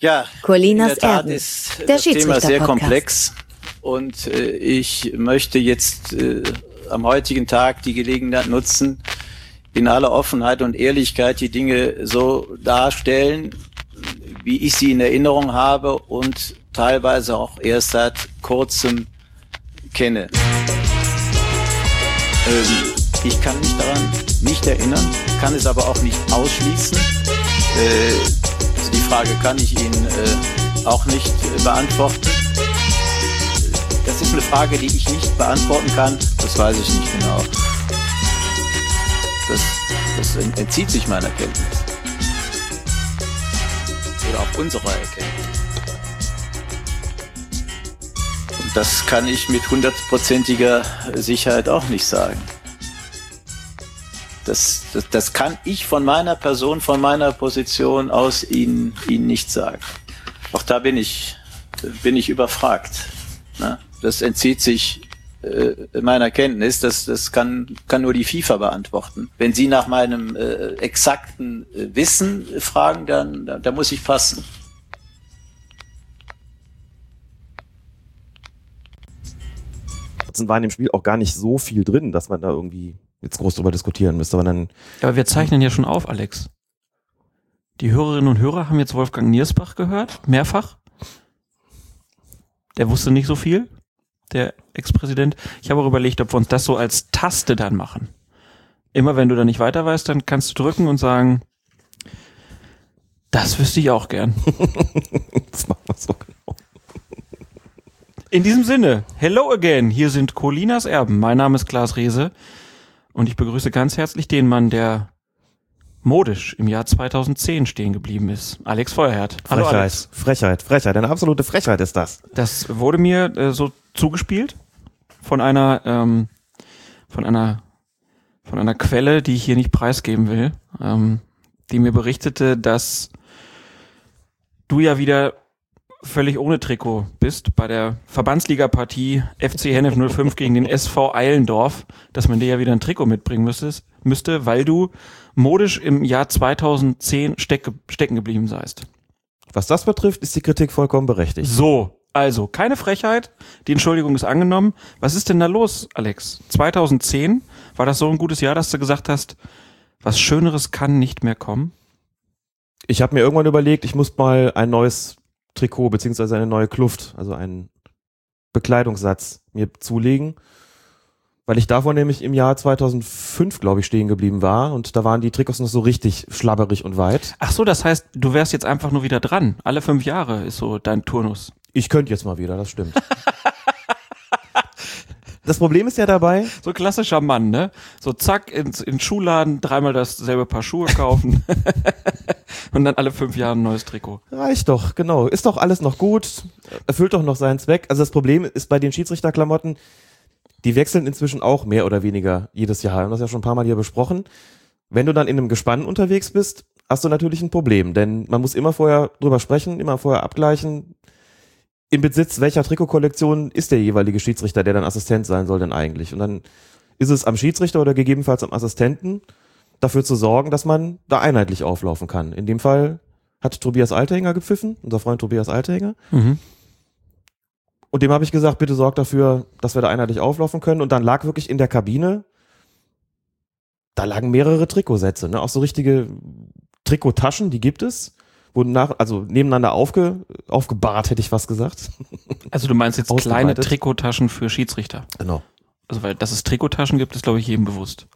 Ja, Colinas in der Tat Erben, ist der das Thema sehr komplex und äh, ich möchte jetzt äh, am heutigen Tag die Gelegenheit nutzen, in aller Offenheit und Ehrlichkeit die Dinge so darstellen, wie ich sie in Erinnerung habe und teilweise auch erst seit kurzem kenne. Ähm, ich kann mich daran nicht erinnern, kann es aber auch nicht ausschließen. Äh, die Frage kann ich Ihnen äh, auch nicht äh, beantworten. Das ist eine Frage, die ich nicht beantworten kann. Das weiß ich nicht genau. Das, das ent- entzieht sich meiner Kenntnis. Oder auch unserer Erkenntnis. Und das kann ich mit hundertprozentiger Sicherheit auch nicht sagen. Das, das, das kann ich von meiner Person, von meiner Position aus Ihnen, Ihnen nicht sagen. Auch da bin ich, bin ich überfragt. Ne? Das entzieht sich äh, meiner Kenntnis. Das, das kann, kann nur die FIFA beantworten. Wenn Sie nach meinem äh, exakten äh, Wissen fragen, dann da, da muss ich passen. War in dem Spiel auch gar nicht so viel drin, dass man da irgendwie jetzt groß drüber diskutieren müsste. Aber dann, Aber wir zeichnen ja schon auf, Alex. Die Hörerinnen und Hörer haben jetzt Wolfgang Niersbach gehört, mehrfach. Der wusste nicht so viel, der Ex-Präsident. Ich habe auch überlegt, ob wir uns das so als Taste dann machen. Immer wenn du da nicht weiter weißt, dann kannst du drücken und sagen, das wüsste ich auch gern. das machen wir so genau. In diesem Sinne, hello again. Hier sind Colinas Erben. Mein Name ist Klaas Rehse und ich begrüße ganz herzlich den Mann, der modisch im Jahr 2010 stehen geblieben ist. Alex Feuerherd. Hallo Frechheit, Alex. Frechheit, Frechheit. Eine absolute Frechheit ist das. Das wurde mir äh, so zugespielt von einer ähm, von einer von einer Quelle, die ich hier nicht preisgeben will, ähm, die mir berichtete, dass du ja wieder völlig ohne Trikot bist bei der Verbandsliga-Partie FC Hennef 05 gegen den SV Eilendorf, dass man dir ja wieder ein Trikot mitbringen müsstest, müsste, weil du modisch im Jahr 2010 steck, stecken geblieben seist. Was das betrifft, ist die Kritik vollkommen berechtigt. So, also keine Frechheit, die Entschuldigung ist angenommen. Was ist denn da los, Alex? 2010 war das so ein gutes Jahr, dass du gesagt hast, was Schöneres kann nicht mehr kommen? Ich habe mir irgendwann überlegt, ich muss mal ein neues Trikot beziehungsweise eine neue Kluft, also einen Bekleidungssatz mir zulegen, weil ich davor nämlich im Jahr 2005, glaube ich, stehen geblieben war und da waren die Trikots noch so richtig schlabberig und weit. Ach so, das heißt, du wärst jetzt einfach nur wieder dran. Alle fünf Jahre ist so dein Turnus. Ich könnte jetzt mal wieder, das stimmt. das Problem ist ja dabei, So klassischer Mann, ne? So zack, ins, in den Schuhladen, dreimal dasselbe Paar Schuhe kaufen und dann alle fünf Jahre ein neues Trikot. reicht doch, genau, ist doch alles noch gut, erfüllt doch noch seinen Zweck. Also das Problem ist bei den Schiedsrichterklamotten, die wechseln inzwischen auch mehr oder weniger jedes Jahr. Wir haben das ja schon ein paar Mal hier besprochen. Wenn du dann in einem Gespann unterwegs bist, hast du natürlich ein Problem, denn man muss immer vorher drüber sprechen, immer vorher abgleichen. Im Besitz welcher Trikotkollektion ist der jeweilige Schiedsrichter, der dann Assistent sein soll, denn eigentlich? Und dann ist es am Schiedsrichter oder gegebenenfalls am Assistenten, dafür zu sorgen, dass man da einheitlich auflaufen kann. In dem Fall hat Tobias Althänger gepfiffen, unser Freund Tobias Althänger. Mhm. Und dem habe ich gesagt, bitte sorg dafür, dass wir da einheitlich auflaufen können. Und dann lag wirklich in der Kabine, da lagen mehrere Trikotsätze, ne? auch so richtige Trikottaschen, die gibt es. Wurden nach, also nebeneinander aufge, aufgebahrt, hätte ich was gesagt. Also du meinst jetzt kleine Ausgeweitet. Trikottaschen für Schiedsrichter. Genau. Also weil, dass es Trikottaschen gibt, ist glaube ich jedem bewusst.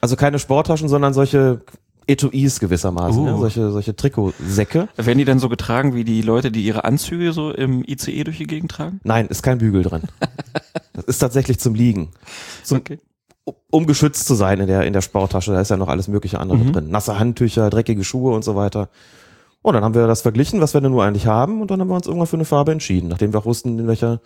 Also keine Sporttaschen, sondern solche Etuis gewissermaßen, Uh. ne? solche, solche Trikotsäcke. Werden die dann so getragen wie die Leute, die ihre Anzüge so im ICE durch die Gegend tragen? Nein, ist kein Bügel drin. Das ist tatsächlich zum Liegen. Zum, Okay. um geschützt zu sein in der, in der Sporttasche. Da ist ja noch alles mögliche andere Mhm. drin. Nasse Handtücher, dreckige Schuhe und so weiter. Und dann haben wir das verglichen, was wir denn nur eigentlich haben. Und dann haben wir uns irgendwann für eine Farbe entschieden, nachdem wir auch wussten, in welcher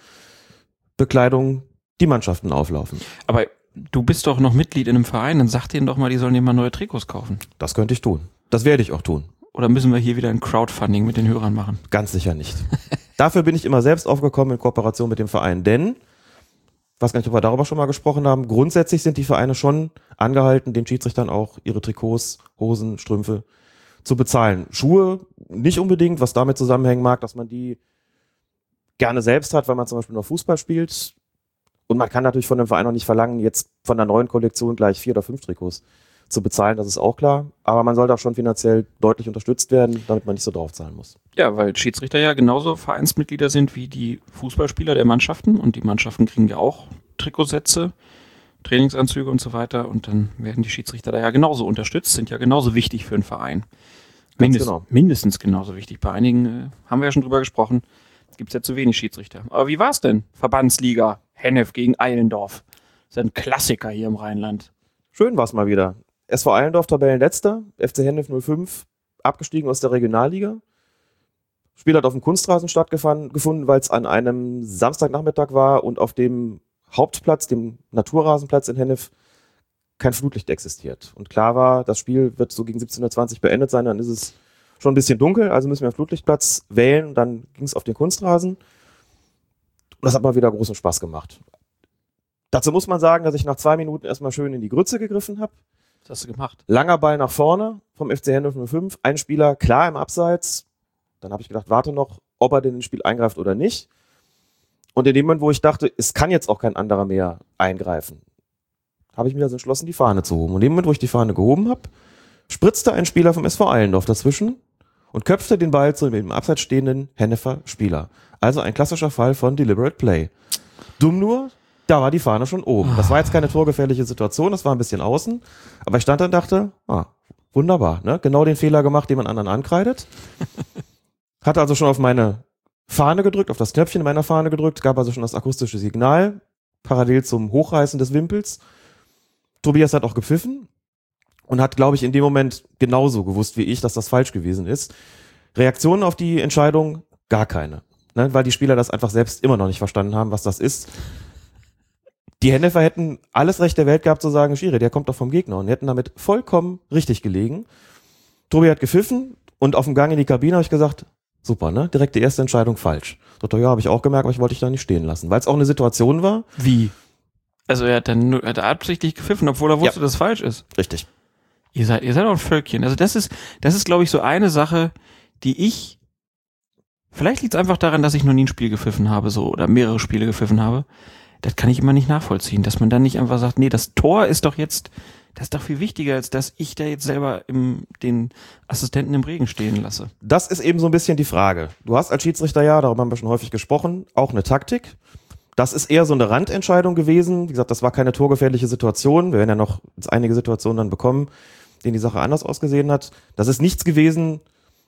Bekleidung die Mannschaften auflaufen. Aber du bist doch noch Mitglied in einem Verein, dann sag denen doch mal, die sollen dir mal neue Trikots kaufen. Das könnte ich tun. Das werde ich auch tun. Oder müssen wir hier wieder ein Crowdfunding mit den Hörern machen? Ganz sicher nicht. Dafür bin ich immer selbst aufgekommen in Kooperation mit dem Verein. Denn, weiß gar nicht, ob wir darüber schon mal gesprochen haben, grundsätzlich sind die Vereine schon angehalten, den Schiedsrichtern auch ihre Trikots, Hosen, Strümpfe zu bezahlen. Schuhe nicht unbedingt, was damit zusammenhängen mag, dass man die gerne selbst hat, weil man zum Beispiel noch Fußball spielt. Und man kann natürlich von dem Verein auch nicht verlangen, jetzt von der neuen Kollektion gleich vier oder fünf Trikots zu bezahlen, das ist auch klar. Aber man sollte auch schon finanziell deutlich unterstützt werden, damit man nicht so draufzahlen muss. Ja, weil Schiedsrichter ja genauso Vereinsmitglieder sind wie die Fußballspieler der Mannschaften und die Mannschaften kriegen ja auch Trikotsätze, Trainingsanzüge und so weiter und dann werden die Schiedsrichter da ja genauso unterstützt, sind ja genauso wichtig für einen Verein. Mindest, genau. Mindestens genauso wichtig. Bei einigen äh, haben wir ja schon drüber gesprochen, gibt es ja zu wenig Schiedsrichter. Aber wie war es denn? Verbandsliga, Hennef gegen Eilendorf. Das ist ein Klassiker hier im Rheinland. Schön war es mal wieder. SV Eilendorf Tabellenletzter, FC Hennef 05 abgestiegen aus der Regionalliga. Spiel hat auf dem Kunstrasen stattgefunden, weil es an einem Samstagnachmittag war und auf dem Hauptplatz, dem Naturrasenplatz in Hennef, kein Flutlicht existiert. Und klar war, das Spiel wird so gegen 17.20 Uhr beendet sein, dann ist es schon ein bisschen dunkel, also müssen wir einen Flutlichtplatz wählen. Dann ging es auf den Kunstrasen. Und das hat mal wieder großen Spaß gemacht. Dazu muss man sagen, dass ich nach zwei Minuten erstmal schön in die Grütze gegriffen habe. Was hast du gemacht? Langer Ball nach vorne vom FC Hannover 05. Ein Spieler klar im Abseits. Dann habe ich gedacht, warte noch, ob er denn ins Spiel eingreift oder nicht. Und in dem Moment, wo ich dachte, es kann jetzt auch kein anderer mehr eingreifen, habe ich mir also entschlossen, die Fahne zu hoben. Und in dem Moment, wo ich die Fahne gehoben habe, spritzte ein Spieler vom SV Eilendorf dazwischen und köpfte den Ball zu dem abseits stehenden Hennefer Spieler. Also ein klassischer Fall von Deliberate Play. Dumm nur, da war die Fahne schon oben. Das war jetzt keine torgefährliche Situation, das war ein bisschen außen. Aber ich stand da und dachte, ah, wunderbar, ne? Genau den Fehler gemacht, den man anderen ankreidet. Hatte also schon auf meine Fahne gedrückt, auf das Knöpfchen meiner Fahne gedrückt, gab also schon das akustische Signal, parallel zum Hochreißen des Wimpels. Tobias hat auch gepfiffen und hat, glaube ich, in dem Moment genauso gewusst wie ich, dass das falsch gewesen ist. Reaktionen auf die Entscheidung gar keine. Ne, weil die Spieler das einfach selbst immer noch nicht verstanden haben, was das ist. Die Hennefer hätten alles Recht der Welt gehabt zu sagen, Schiri, der kommt doch vom Gegner und hätten damit vollkommen richtig gelegen. Tobi hat gepfiffen und auf dem Gang in die Kabine habe ich gesagt, super, ne? Direkt die erste Entscheidung falsch. So, ja, habe ich auch gemerkt, aber ich wollte dich da nicht stehen lassen, weil es auch eine Situation war. Wie? Also er hat dann nur, er hat absichtlich gepfiffen, obwohl er wusste, ja. dass es falsch ist. Richtig. Ihr seid, ihr seid auch ein Völkchen. Also das ist, das ist, glaube ich, so eine Sache, die ich, vielleicht liegt es einfach daran, dass ich noch nie ein Spiel gepfiffen habe, so, oder mehrere Spiele gepfiffen habe. Das kann ich immer nicht nachvollziehen, dass man dann nicht einfach sagt, nee, das Tor ist doch jetzt, das ist doch viel wichtiger, als dass ich da jetzt selber im, den Assistenten im Regen stehen lasse. Das ist eben so ein bisschen die Frage. Du hast als Schiedsrichter ja, darüber haben wir schon häufig gesprochen, auch eine Taktik. Das ist eher so eine Randentscheidung gewesen. Wie gesagt, das war keine torgefährliche Situation. Wir werden ja noch einige Situationen dann bekommen, denen die Sache anders ausgesehen hat. Das ist nichts gewesen,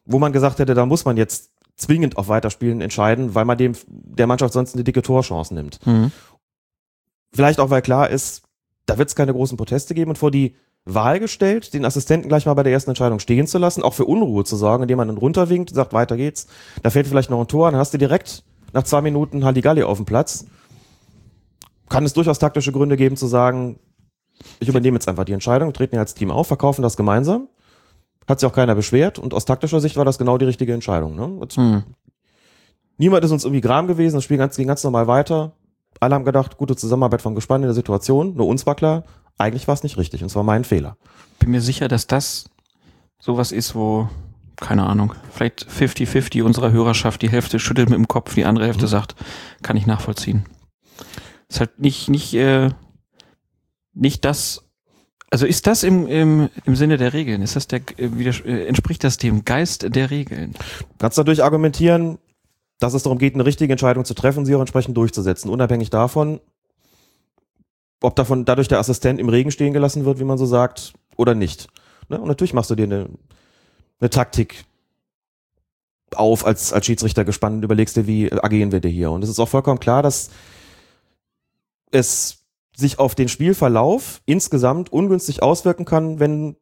wo man gesagt hätte, da muss man jetzt zwingend auf Weiterspielen entscheiden, weil man dem der Mannschaft sonst eine dicke Torchance nimmt. Mhm. Vielleicht auch, weil klar ist, da wird es keine großen Proteste geben und vor die Wahl gestellt, den Assistenten gleich mal bei der ersten Entscheidung stehen zu lassen, auch für Unruhe zu sorgen, indem man dann runterwinkt und sagt, weiter geht's. Da fällt vielleicht noch ein Tor, dann hast du direkt nach zwei Minuten Halligalli auf dem Platz. Kann es durchaus taktische Gründe geben zu sagen, ich übernehme jetzt einfach die Entscheidung, treten ja als Team auf, verkaufen das gemeinsam. Hat sich auch keiner beschwert und aus taktischer Sicht war das genau die richtige Entscheidung. Ne? Hm. Niemand ist uns irgendwie gram gewesen, das Spiel ging ganz normal weiter. Alle haben gedacht, gute Zusammenarbeit vom Gespann in der Situation. Nur uns war klar, eigentlich war es nicht richtig und zwar mein Fehler. Bin mir sicher, dass das sowas ist, wo, keine Ahnung, vielleicht 50-50 unserer Hörerschaft, die Hälfte schüttelt mit dem Kopf, die andere Hälfte mhm. sagt, kann ich nachvollziehen. Ist halt nicht, nicht, äh, nicht das, also ist das im, im, im Sinne der Regeln? Ist das der, äh, äh, entspricht das dem Geist der Regeln? Du kannst dadurch argumentieren, dass es darum geht, eine richtige Entscheidung zu treffen, sie auch entsprechend durchzusetzen, unabhängig davon, ob davon dadurch der Assistent im Regen stehen gelassen wird, wie man so sagt, oder nicht. Ne? Und natürlich machst du dir eine, eine Taktik auf als, als Schiedsrichter gespannt und überlegst dir, wie agieren wir dir hier. Und es ist auch vollkommen klar, dass es sich auf den Spielverlauf insgesamt ungünstig auswirken kann, wenn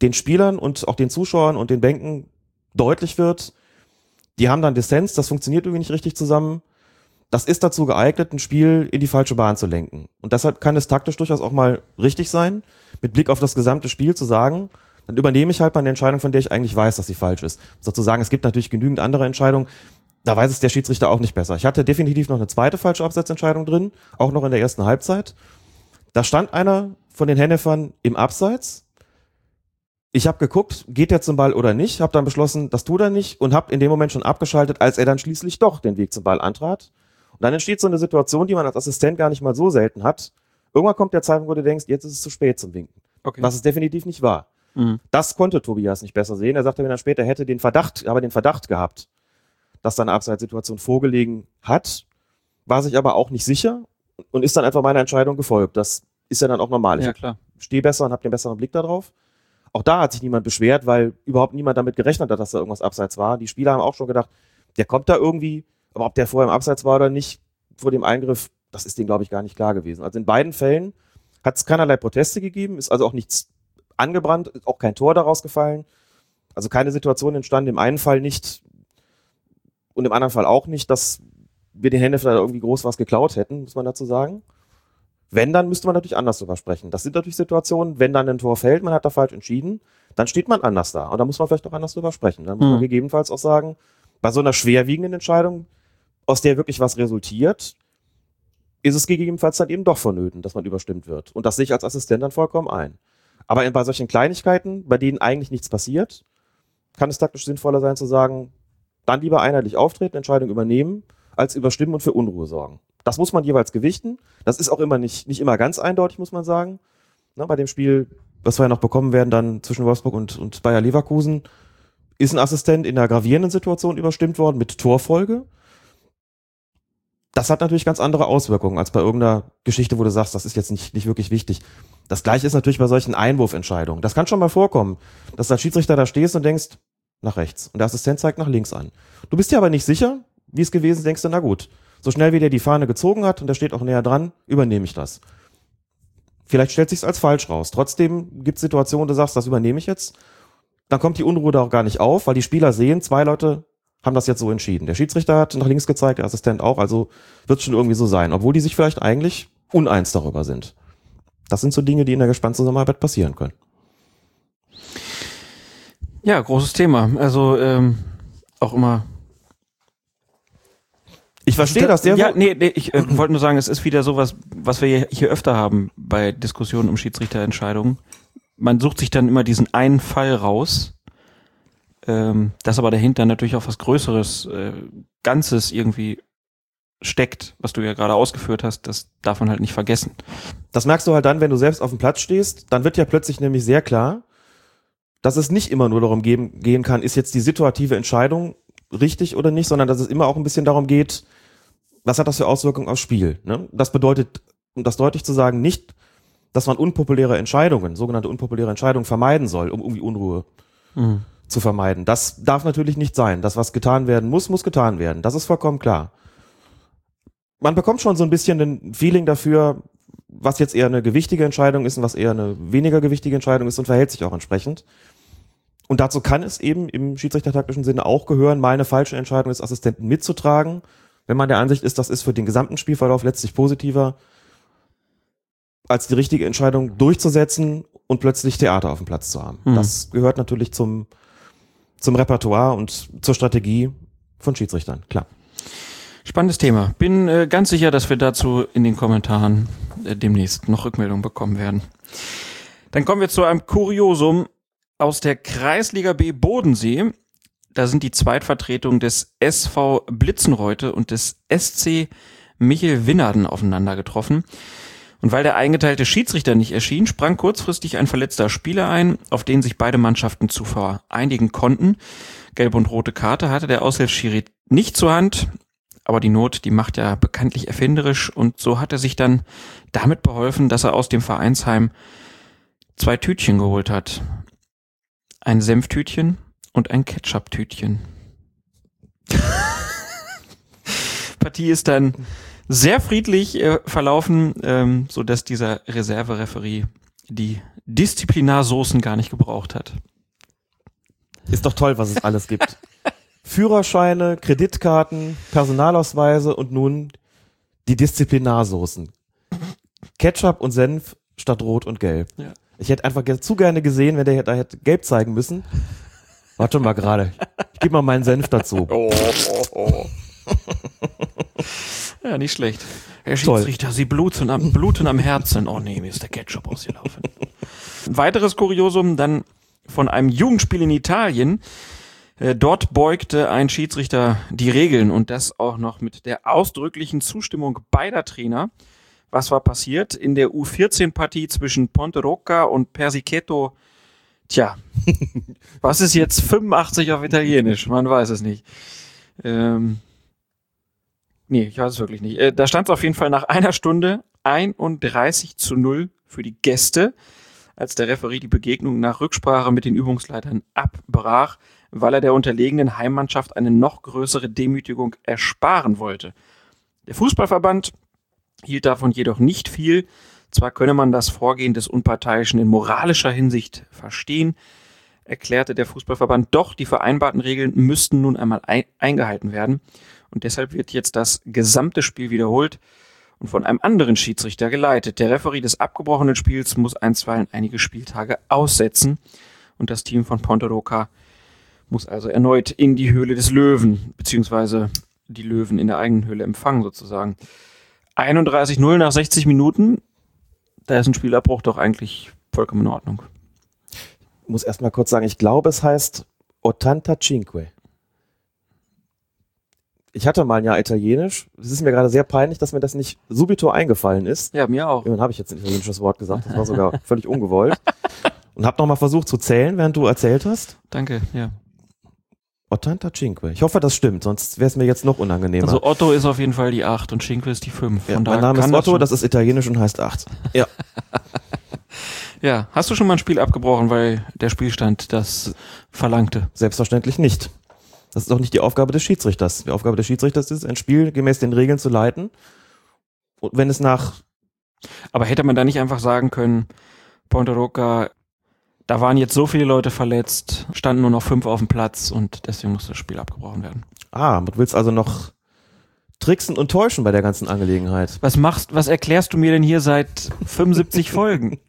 den Spielern und auch den Zuschauern und den Bänken deutlich wird, die haben dann Dissens, das funktioniert irgendwie nicht richtig zusammen. Das ist dazu geeignet, ein Spiel in die falsche Bahn zu lenken. Und deshalb kann es taktisch durchaus auch mal richtig sein, mit Blick auf das gesamte Spiel zu sagen, dann übernehme ich halt mal eine Entscheidung, von der ich eigentlich weiß, dass sie falsch ist. Sozusagen, es gibt natürlich genügend andere Entscheidungen, da weiß es der Schiedsrichter auch nicht besser. Ich hatte definitiv noch eine zweite falsche Abseitsentscheidung drin, auch noch in der ersten Halbzeit. Da stand einer von den Hennefern im Abseits Ich habe geguckt, geht der zum Ball oder nicht, habe dann beschlossen, das tut er nicht und habe in dem Moment schon abgeschaltet, als er dann schließlich doch den Weg zum Ball antrat. Und dann entsteht so eine Situation, die man als Assistent gar nicht mal so selten hat. Irgendwann kommt der Zeitpunkt, wo du denkst, jetzt ist es zu spät zum Winken. Okay. Was es definitiv nicht war. Mhm. Das konnte Tobias nicht besser sehen. Er sagte mir dann später, er hätte den Verdacht, aber den Verdacht gehabt, dass da eine Abseitssituation vorgelegen hat, war sich aber auch nicht sicher und ist dann einfach meiner Entscheidung gefolgt. Das ist ja dann auch normal. Ja, Ich klar. stehe besser und habe den besseren Blick darauf. Auch da hat sich niemand beschwert, weil überhaupt niemand damit gerechnet hat, dass da irgendwas abseits war. Die Spieler haben auch schon gedacht, der kommt da irgendwie, aber ob der vorher im Abseits war oder nicht, vor dem Eingriff, das ist denen, glaube ich, gar nicht klar gewesen. Also in beiden Fällen hat es keinerlei Proteste gegeben, ist also auch nichts angebrannt, ist auch kein Tor daraus gefallen. Also keine Situation entstanden, im einen Fall nicht und im anderen Fall auch nicht, dass wir den da irgendwie groß was geklaut hätten, muss man dazu sagen. Wenn, dann müsste man natürlich anders drüber sprechen. Das sind natürlich Situationen, wenn dann ein Tor fällt, man hat da falsch entschieden, dann steht man anders da. Und da muss man vielleicht auch anders drüber sprechen. Dann muss man Mhm. gegebenenfalls auch sagen, bei so einer schwerwiegenden Entscheidung, aus der wirklich was resultiert, ist es gegebenenfalls dann eben doch vonnöten, dass man überstimmt wird. Und das sehe ich als Assistent dann vollkommen ein. Aber bei solchen Kleinigkeiten, bei denen eigentlich nichts passiert, kann es taktisch sinnvoller sein zu sagen, dann lieber einheitlich auftreten, Entscheidung übernehmen, als überstimmen und für Unruhe sorgen. Das muss man jeweils gewichten. Das ist auch immer nicht, nicht immer ganz eindeutig, muss man sagen. Na, bei dem Spiel, was wir ja noch bekommen werden, dann zwischen Wolfsburg und, und Bayer Leverkusen, ist ein Assistent in einer gravierenden Situation überstimmt worden mit Torfolge. Das hat natürlich ganz andere Auswirkungen als bei irgendeiner Geschichte, wo du sagst, das ist jetzt nicht, nicht wirklich wichtig. Das gleiche ist natürlich bei solchen Einwurfentscheidungen. Das kann schon mal vorkommen, dass du als Schiedsrichter da stehst und denkst, nach rechts. Und der Assistent zeigt nach links an. Du bist dir aber nicht sicher, wie es gewesen ist, denkst du, na gut, so schnell wie der die Fahne gezogen hat und der steht auch näher dran, übernehme ich das. Vielleicht stellt sich's als falsch raus. Trotzdem gibt es Situationen, wo du sagst, das übernehme ich jetzt. Dann kommt die Unruhe da auch gar nicht auf, weil die Spieler sehen, zwei Leute haben das jetzt so entschieden. Der Schiedsrichter hat nach links gezeigt, der Assistent auch, also wird schon irgendwie so sein, obwohl die sich vielleicht eigentlich uneins darüber sind. Das sind so Dinge, die in der gespannten Zusammenarbeit passieren können. Ja, großes Thema. Also ähm, auch immer. Ich verstehe das sehr Ja, nee, nee ich äh, wollte nur sagen, es ist wieder sowas, was wir hier- hier öfter haben bei Diskussionen um Schiedsrichterentscheidungen. Man sucht sich dann immer diesen einen Fall raus, ähm, das aber dahinter natürlich auch was Größeres, äh, Ganzes irgendwie steckt, was du ja gerade ausgeführt hast, das darf man halt nicht vergessen. Das merkst du halt dann, wenn du selbst auf dem Platz stehst, dann wird ja plötzlich nämlich sehr klar, dass es nicht immer nur darum geben, gehen kann, ist jetzt die situative Entscheidung richtig oder nicht, sondern dass es immer auch ein bisschen darum geht, was hat das für Auswirkungen aufs Spiel. Ne? Das bedeutet, um das deutlich zu sagen, nicht, dass man unpopuläre Entscheidungen, sogenannte unpopuläre Entscheidungen vermeiden soll, um irgendwie Unruhe zu vermeiden. Das darf natürlich nicht sein. Das, was getan werden muss, muss getan werden. Das ist vollkommen klar. Man bekommt schon so ein bisschen ein Feeling dafür, was jetzt eher eine gewichtige Entscheidung ist und was eher eine weniger gewichtige Entscheidung ist und verhält sich auch entsprechend. Und dazu kann es eben im schiedsrichtertaktischen Sinne auch gehören, mal eine falsche Entscheidung des Assistenten mitzutragen, wenn man der Ansicht ist, das ist für den gesamten Spielverlauf letztlich positiver, als die richtige Entscheidung durchzusetzen und plötzlich Theater auf dem Platz zu haben. Mhm. Das gehört natürlich zum, zum Repertoire und zur Strategie von Schiedsrichtern, klar. Spannendes Thema. Bin äh, ganz sicher, dass wir dazu in den Kommentaren äh, demnächst noch Rückmeldungen bekommen werden. Dann kommen wir zu einem Kuriosum aus der Kreisliga B Bodensee. Da sind die Zweitvertretungen des SV Blitzenreute und des SC Michel Winnerden aufeinander getroffen. Und weil der eingeteilte Schiedsrichter nicht erschien, sprang kurzfristig ein verletzter Spieler ein, auf den sich beide Mannschaften zuvor einigen konnten. Gelbe und rote Karte hatte der Aushilfsschiri nicht zur Hand, aber die Not, die macht ja bekanntlich erfinderisch und so hat er sich dann damit beholfen, dass er aus dem Vereinsheim zwei Tütchen geholt hat. Ein Senftütchen und ein Ketchup-Tütchen. Partie ist dann sehr friedlich äh, verlaufen, ähm, so dass dieser Reservereferie die Disziplinarsoßen gar nicht gebraucht hat. Ist doch toll, was es alles gibt. Führerscheine, Kreditkarten, Personalausweise und nun die Disziplinarsoßen. Ketchup und Senf statt Rot und Gelb. Ja. Ich hätte einfach zu gerne gesehen, wenn der da hätte Gelb zeigen müssen. Warte mal gerade. Ich gebe mal meinen Senf dazu. Oh, oh, oh. ja, nicht schlecht. Herr Toll. Schiedsrichter, Sie bluten am, bluten am Herzen. Oh nee, mir ist der Ketchup ausgelaufen. Ein weiteres Kuriosum, dann von einem Jugendspiel in Italien. Äh, Dort beugte ein Schiedsrichter die Regeln und das auch noch mit der ausdrücklichen Zustimmung beider Trainer. Was war passiert? In der U14-Partie zwischen Ponte Rocca und Persichetto Tja, was ist jetzt 85 auf Italienisch? Man weiß es nicht. Ähm, nee, ich weiß es wirklich nicht. Äh, da stand es auf jeden Fall nach einer Stunde 31 zu 0 für die Gäste, als der Referee die Begegnung nach Rücksprache mit den Übungsleitern abbrach, weil er der unterlegenen Heimmannschaft eine noch größere Demütigung ersparen wollte. Der Fußballverband hielt davon jedoch nicht viel, zwar könne man das Vorgehen des Unparteiischen in moralischer Hinsicht verstehen, erklärte der Fußballverband, doch die vereinbarten Regeln müssten nun einmal ein eingehalten werden. Und deshalb wird jetzt das gesamte Spiel wiederholt und von einem anderen Schiedsrichter geleitet. Der Referee des abgebrochenen Spiels muss einstweilen einige Spieltage aussetzen und das Team von Ponteroca muss also erneut in die Höhle des Löwen, beziehungsweise die Löwen in der eigenen Höhle empfangen sozusagen. 31-0 nach 60 Minuten da ist ein Spielabbruch doch eigentlich vollkommen in Ordnung. Ich muss erst mal kurz sagen, ich glaube, es heißt Ottanta Cinque. Ich hatte mal ein Jahr Italienisch. Es ist mir gerade sehr peinlich, dass mir das nicht subito eingefallen ist. Ja, mir auch. Dann habe ich jetzt ein italienisches Wort gesagt. Das war sogar völlig ungewollt. Und habe nochmal versucht zu zählen, während du erzählt hast. Danke, ja. Ottanta Cinque. Ich hoffe, das stimmt, sonst wäre es mir jetzt noch unangenehmer. Also Otto ist auf jeden Fall die 8 und Cinque ist die 5. ja, mein Name ist Otto, das, das, ist italienisch und heißt 8. Ja. ja, hast du schon mal ein Spiel abgebrochen, weil der Spielstand das verlangte? Selbstverständlich nicht. Das ist auch nicht die Aufgabe des Schiedsrichters. Die Aufgabe des Schiedsrichters ist, ein Spiel gemäß den Regeln zu leiten. Und wenn es nach. Aber hätte man da nicht einfach sagen können, Ponteroca da waren jetzt so viele Leute verletzt, standen nur noch fünf auf dem Platz und deswegen musste das Spiel abgebrochen werden. Ah, du willst also noch tricksen und täuschen bei der ganzen Angelegenheit. Was machst, was erklärst du mir denn hier seit 75 Folgen?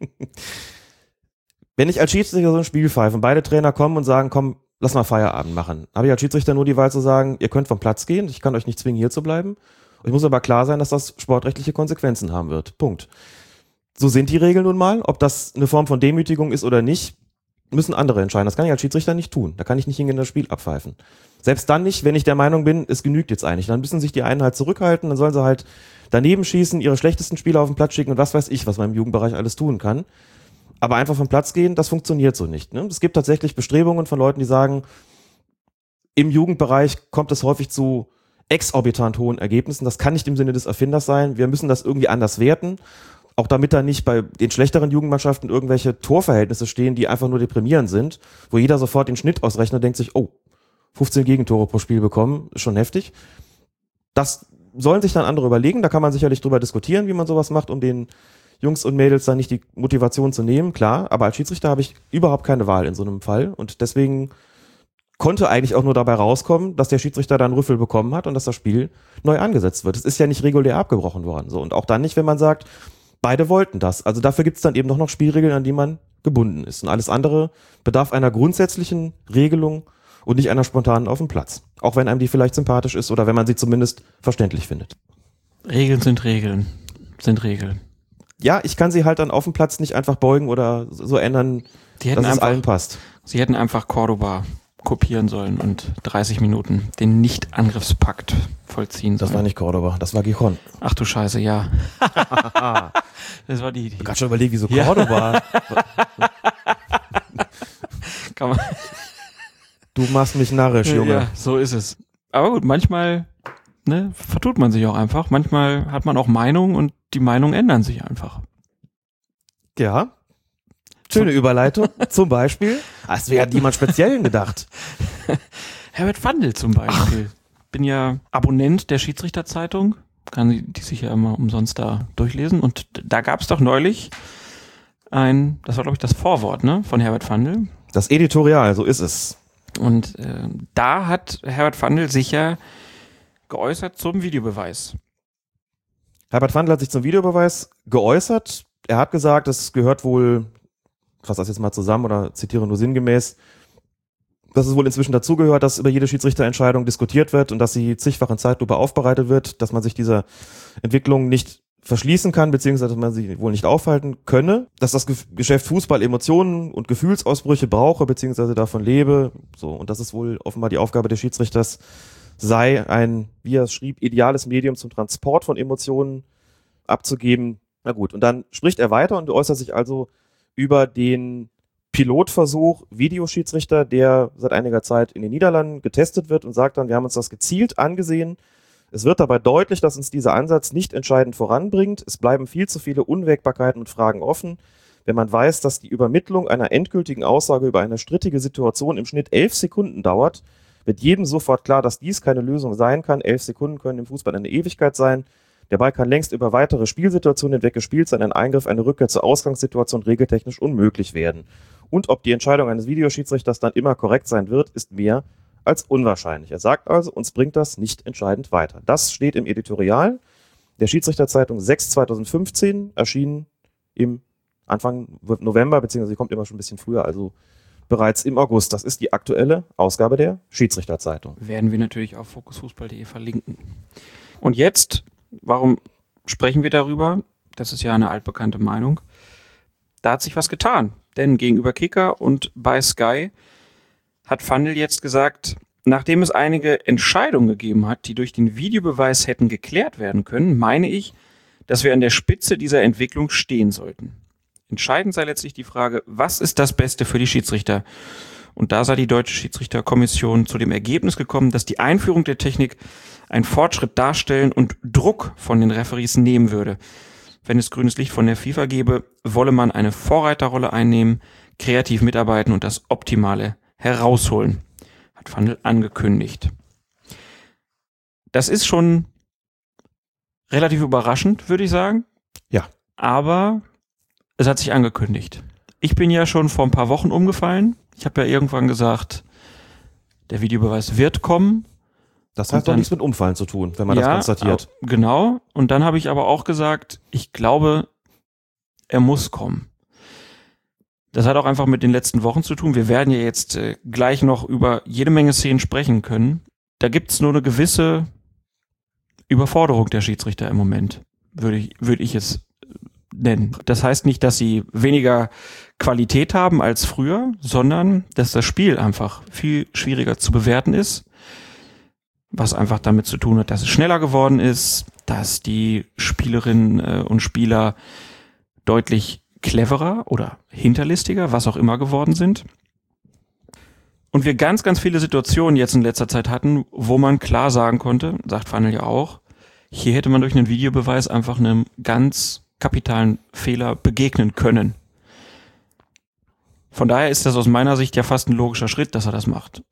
Wenn ich als Schiedsrichter so ein Spiel pfeife und beide Trainer kommen und sagen, komm, lass mal Feierabend machen, habe ich als Schiedsrichter nur die Wahl zu sagen, ihr könnt vom Platz gehen, ich kann euch nicht zwingen, hier zu bleiben. Ich muss aber klar sein, dass das sportrechtliche Konsequenzen haben wird. Punkt so sind die Regeln nun mal. Ob das eine Form von Demütigung ist oder nicht, müssen andere entscheiden. Das kann ich als Schiedsrichter nicht tun. Da kann ich nicht hingehen das Spiel abpfeifen. Selbst dann nicht, wenn ich der Meinung bin, es genügt jetzt eigentlich. Dann müssen sich die einen halt zurückhalten, dann sollen sie halt daneben schießen, ihre schlechtesten Spieler auf den Platz schicken und was weiß ich, was man im Jugendbereich alles tun kann. Aber einfach vom Platz gehen, das funktioniert so nicht. Ne? Es gibt tatsächlich Bestrebungen von Leuten, die sagen, im Jugendbereich kommt es häufig zu exorbitant hohen Ergebnissen. Das kann nicht im Sinne des Erfinders sein. Wir müssen das irgendwie anders werten. Auch damit da nicht bei den schlechteren Jugendmannschaften irgendwelche Torverhältnisse stehen, die einfach nur deprimierend sind, wo jeder sofort den Schnitt ausrechnet und denkt sich, oh, 15 Gegentore pro Spiel bekommen, ist schon heftig. Das sollen sich dann andere überlegen, da kann man sicherlich drüber diskutieren, wie man sowas macht, um den Jungs und Mädels dann nicht die Motivation zu nehmen, klar, aber als Schiedsrichter habe ich überhaupt keine Wahl in so einem Fall und deswegen konnte eigentlich auch nur dabei rauskommen, dass der Schiedsrichter dann Rüffel bekommen hat und dass das Spiel neu angesetzt wird. Es ist ja nicht regulär abgebrochen worden. So. Und auch dann nicht, wenn man sagt, Beide wollten das. Also dafür gibt es dann eben noch, noch Spielregeln, an die man gebunden ist. Und alles andere bedarf einer grundsätzlichen Regelung und nicht einer spontanen auf dem Platz. Auch wenn einem die vielleicht sympathisch ist oder wenn man sie zumindest verständlich findet. Regeln sind Regeln. Sind Regeln. Ja, ich kann sie halt dann auf dem Platz nicht einfach beugen oder so ändern, dass einfach, es allen passt. Sie hätten einfach Cordoba kopieren sollen und 30 Minuten den Nicht-Angriffspakt vollziehen sollen. Das war nicht Cordoba, das war Gijon. Ach du Scheiße, ja. das war die. die. Ich gerade schon überlegt, wieso Cordoba. Kann man. Du machst mich narrisch, Junge. Ja, so ist es. Aber gut, manchmal ne, vertut man sich auch einfach. Manchmal hat man auch Meinungen und die Meinungen ändern sich einfach. Ja, Schöne Überleitung. zum Beispiel. Als wäre jemand Speziellen gedacht. Herbert Wandel zum Beispiel. Ach. Bin ja Abonnent der Schiedsrichterzeitung. Kann die sich ja immer umsonst da durchlesen. Und da gab es doch neulich ein, das war glaube ich das Vorwort, ne, von Herbert Wandel. Das Editorial, so ist es. Und äh, da hat Herbert Wandel sich ja geäußert zum Videobeweis. Herbert Wandel hat sich zum Videobeweis geäußert. Er hat gesagt, es gehört wohl fasse das jetzt mal zusammen oder zitiere nur sinngemäß, dass es wohl inzwischen dazugehört, dass über jede Schiedsrichterentscheidung diskutiert wird und dass sie zigfach in Zeitlupe aufbereitet wird, dass man sich dieser Entwicklung nicht verschließen kann, beziehungsweise man sich wohl nicht aufhalten könne, dass das Geschäft Fußball Emotionen und Gefühlsausbrüche brauche, beziehungsweise davon lebe, so. Und das ist wohl offenbar die Aufgabe des Schiedsrichters sei, ein, wie er es schrieb, ideales Medium zum Transport von Emotionen abzugeben. Na gut. Und dann spricht er weiter und äußert sich also über den Pilotversuch Videoschiedsrichter, der seit einiger Zeit in den Niederlanden getestet wird und sagt dann, wir haben uns das gezielt angesehen, es wird dabei deutlich, dass uns dieser Ansatz nicht entscheidend voranbringt. Es bleiben viel zu viele Unwägbarkeiten und Fragen offen. Wenn man weiß, dass die Übermittlung einer endgültigen Aussage über eine strittige Situation im Schnitt elf Sekunden dauert, wird jedem sofort klar, dass dies keine Lösung sein kann. Elf Sekunden können im Fußball eine Ewigkeit sein. Der Ball kann längst über weitere Spielsituationen hinweg gespielt sein. Ein Eingriff, eine Rückkehr zur Ausgangssituation regeltechnisch unmöglich werden. Und ob die Entscheidung eines Videoschiedsrichters dann immer korrekt sein wird, ist mehr als unwahrscheinlich. Er sagt also, uns bringt das nicht entscheidend weiter. Das steht im Editorial der Schiedsrichterzeitung 6 2015, erschienen im Anfang November, beziehungsweise kommt immer schon ein bisschen früher, also bereits im August. Das ist die aktuelle Ausgabe der Schiedsrichterzeitung. Werden wir natürlich auf fokusfußball.de verlinken. Und jetzt, warum sprechen wir darüber? Das ist ja eine altbekannte Meinung. Da hat sich was getan. Denn gegenüber Kicker und bei Sky hat Fandel jetzt gesagt, nachdem es einige Entscheidungen gegeben hat, die durch den Videobeweis hätten geklärt werden können, meine ich, dass wir an der Spitze dieser Entwicklung stehen sollten. Entscheidend sei letztlich die Frage, was ist das Beste für die Schiedsrichter? Und da sei die Deutsche Schiedsrichterkommission zu dem Ergebnis gekommen, dass die Einführung der Technik einen Fortschritt darstellen und Druck von den Referees nehmen würde. Wenn es grünes Licht von der FIFA gäbe, wolle man eine Vorreiterrolle einnehmen, kreativ mitarbeiten und das Optimale herausholen, hat Fandel angekündigt. Das ist schon relativ überraschend, würde ich sagen. Ja. Aber es hat sich angekündigt. Ich bin ja schon vor ein paar Wochen umgefallen. Ich habe ja irgendwann gesagt, der Videobeweis wird kommen. Das hat doch nichts mit Umfallen zu tun, wenn man ja, das konstatiert. Genau. Und dann habe ich aber auch gesagt, ich glaube, er muss kommen. Das hat auch einfach mit den letzten Wochen zu tun. Wir werden ja jetzt äh, gleich noch über jede Menge Szenen sprechen können. Da gibt's nur eine gewisse Überforderung der Schiedsrichter im Moment, würde ich, würde ich es nennen. Das heißt nicht, dass sie weniger Qualität haben als früher, sondern dass das Spiel einfach viel schwieriger zu bewerten ist. Was einfach damit zu tun hat, dass es schneller geworden ist, dass die Spielerinnen äh, und Spieler deutlich cleverer oder hinterlistiger, was auch immer geworden sind. Und wir ganz, ganz viele Situationen jetzt in letzter Zeit hatten, wo man klar sagen konnte, sagt Funnel ja auch, hier hätte man durch einen Videobeweis einfach einem ganz kapitalen Fehler begegnen können. Von daher ist das aus meiner Sicht ja fast ein logischer Schritt, dass er das macht.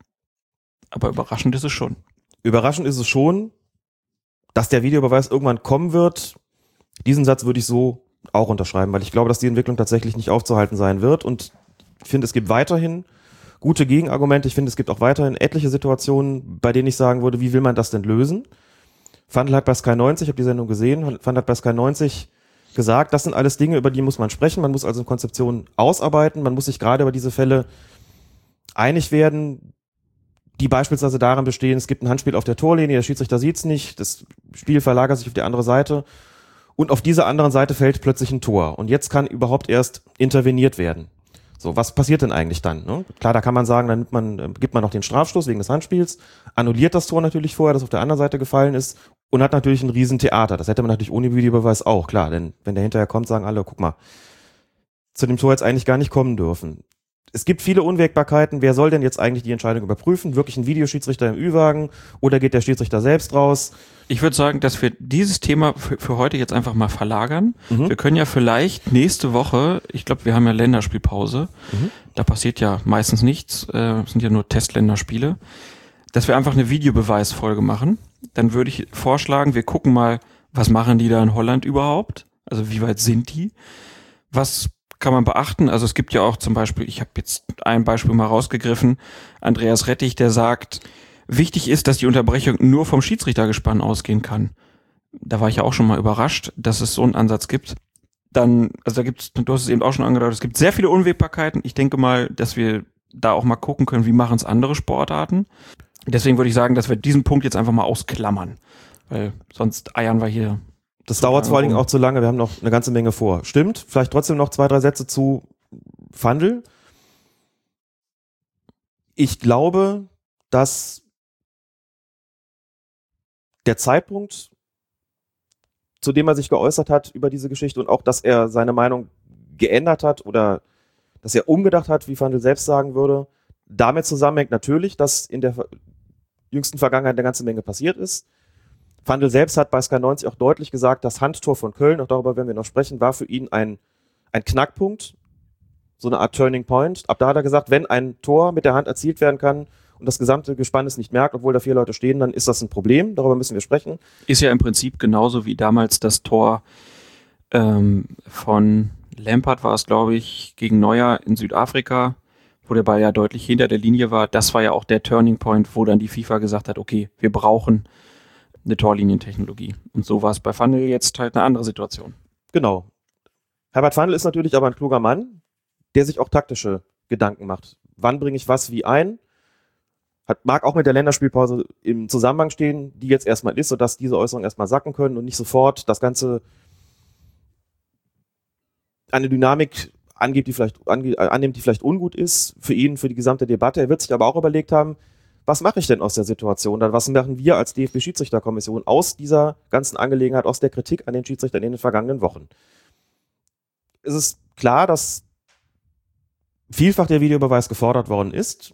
Aber überraschend ist es schon. Überraschend ist es schon, dass der Videobeweis irgendwann kommen wird. Diesen Satz würde ich so auch unterschreiben, weil ich glaube, dass die Entwicklung tatsächlich nicht aufzuhalten sein wird. Und ich finde, es gibt weiterhin gute Gegenargumente. Ich finde, es gibt auch weiterhin etliche Situationen, bei denen ich sagen würde, wie will man das denn lösen? Fandel hat bei Sky 90, ich habe die Sendung gesehen, Fandel hat bei Sky 90 gesagt, das sind alles Dinge, über die muss man sprechen. Man muss also Konzeptionen ausarbeiten. Man muss sich gerade über diese Fälle einig werden, die beispielsweise darin bestehen, es gibt ein Handspiel auf der Torlinie, der Schiedsrichter sieht's nicht, das Spiel verlagert sich auf die andere Seite und auf dieser anderen Seite fällt plötzlich ein Tor. Und jetzt kann überhaupt erst interveniert werden. So, was passiert denn eigentlich dann? Ne? Klar, da kann man sagen, dann nimmt man, äh, gibt man noch den Strafstoß wegen des Handspiels, annulliert das Tor natürlich vorher, das auf der anderen Seite gefallen ist und hat natürlich ein Riesentheater. Das hätte man natürlich ohne Videobeweis auch, klar, denn wenn der hinterher kommt, sagen alle, guck mal, zu dem Tor jetzt eigentlich gar nicht kommen dürfen es gibt viele Unwägbarkeiten. Wer soll denn jetzt eigentlich die Entscheidung überprüfen? Wirklich ein Videoschiedsrichter im Ü-Wagen oder geht der Schiedsrichter selbst raus? Ich würde sagen, dass wir dieses Thema für, für heute jetzt einfach mal verlagern. Mhm. Wir können ja vielleicht nächste Woche, ich glaube, wir haben ja Länderspielpause, mhm. da passiert ja meistens nichts, äh, sind ja nur Testländerspiele, dass wir einfach eine Videobeweisfolge machen. Dann würde ich vorschlagen, wir gucken mal, was machen die da in Holland überhaupt? Also wie weit sind die? Was kann man beachten. Also es gibt ja auch zum Beispiel, ich habe jetzt ein Beispiel mal rausgegriffen, Andreas Rettich, der sagt, wichtig ist, dass die Unterbrechung nur vom Schiedsrichtergespann ausgehen kann. Da war ich ja auch schon mal überrascht, dass es so einen Ansatz gibt. Dann, also da gibt's, du hast es eben auch schon angedeutet, es gibt sehr viele Unwägbarkeiten. Ich denke mal, dass wir da auch mal gucken können, wie machen es andere Sportarten. Deswegen würde ich sagen, dass wir diesen Punkt jetzt einfach mal ausklammern, weil sonst eiern wir hier Das dauert vor allen Dingen auch zu lange. Wir haben noch eine ganze Menge vor. Stimmt. Vielleicht trotzdem noch zwei, drei Sätze zu Fandel. Ich glaube, dass der Zeitpunkt, zu dem er sich geäußert hat über diese Geschichte und auch, dass er seine Meinung geändert hat oder dass er umgedacht hat, wie Fandel selbst sagen würde, damit zusammenhängt natürlich, dass in der jüngsten Vergangenheit eine ganze Menge passiert ist. Fandel selbst hat bei Sky 90 auch deutlich gesagt, das Handtor von Köln, auch darüber werden wir noch sprechen, war für ihn ein, ein Knackpunkt, so eine Art Turning Point. Ab da hat er gesagt, wenn ein Tor mit der Hand erzielt werden kann und das gesamte Gespann es nicht merkt, obwohl da vier Leute stehen, dann ist das ein Problem. Darüber müssen wir sprechen. Ist ja im Prinzip genauso wie damals das Tor ähm, von Lampard war es, glaube ich, gegen Neuer in Südafrika, wo der Ball ja deutlich hinter der Linie war. Das war ja auch der Turning Point, wo dann die FIFA gesagt hat, okay, wir brauchen eine Torlinientechnologie. Und so war es bei Fandel jetzt halt eine andere Situation. Genau. Herbert Fandel ist natürlich aber ein kluger Mann, der sich auch taktische Gedanken macht. Wann bringe ich was wie ein? Hat, mag auch mit der Länderspielpause im Zusammenhang stehen, die jetzt erstmal ist, sodass diese Äußerungen erstmal sacken können und nicht sofort das Ganze eine Dynamik angeht, die vielleicht, ange, annimmt, die vielleicht ungut ist für ihn, für die gesamte Debatte. Er wird sich aber auch überlegt haben, was mache ich denn aus der Situation? Dann was machen wir als DFB-Schiedsrichterkommission aus dieser ganzen Angelegenheit, aus der Kritik an den Schiedsrichtern in den vergangenen Wochen? Es ist klar, dass vielfach der Videobeweis gefordert worden ist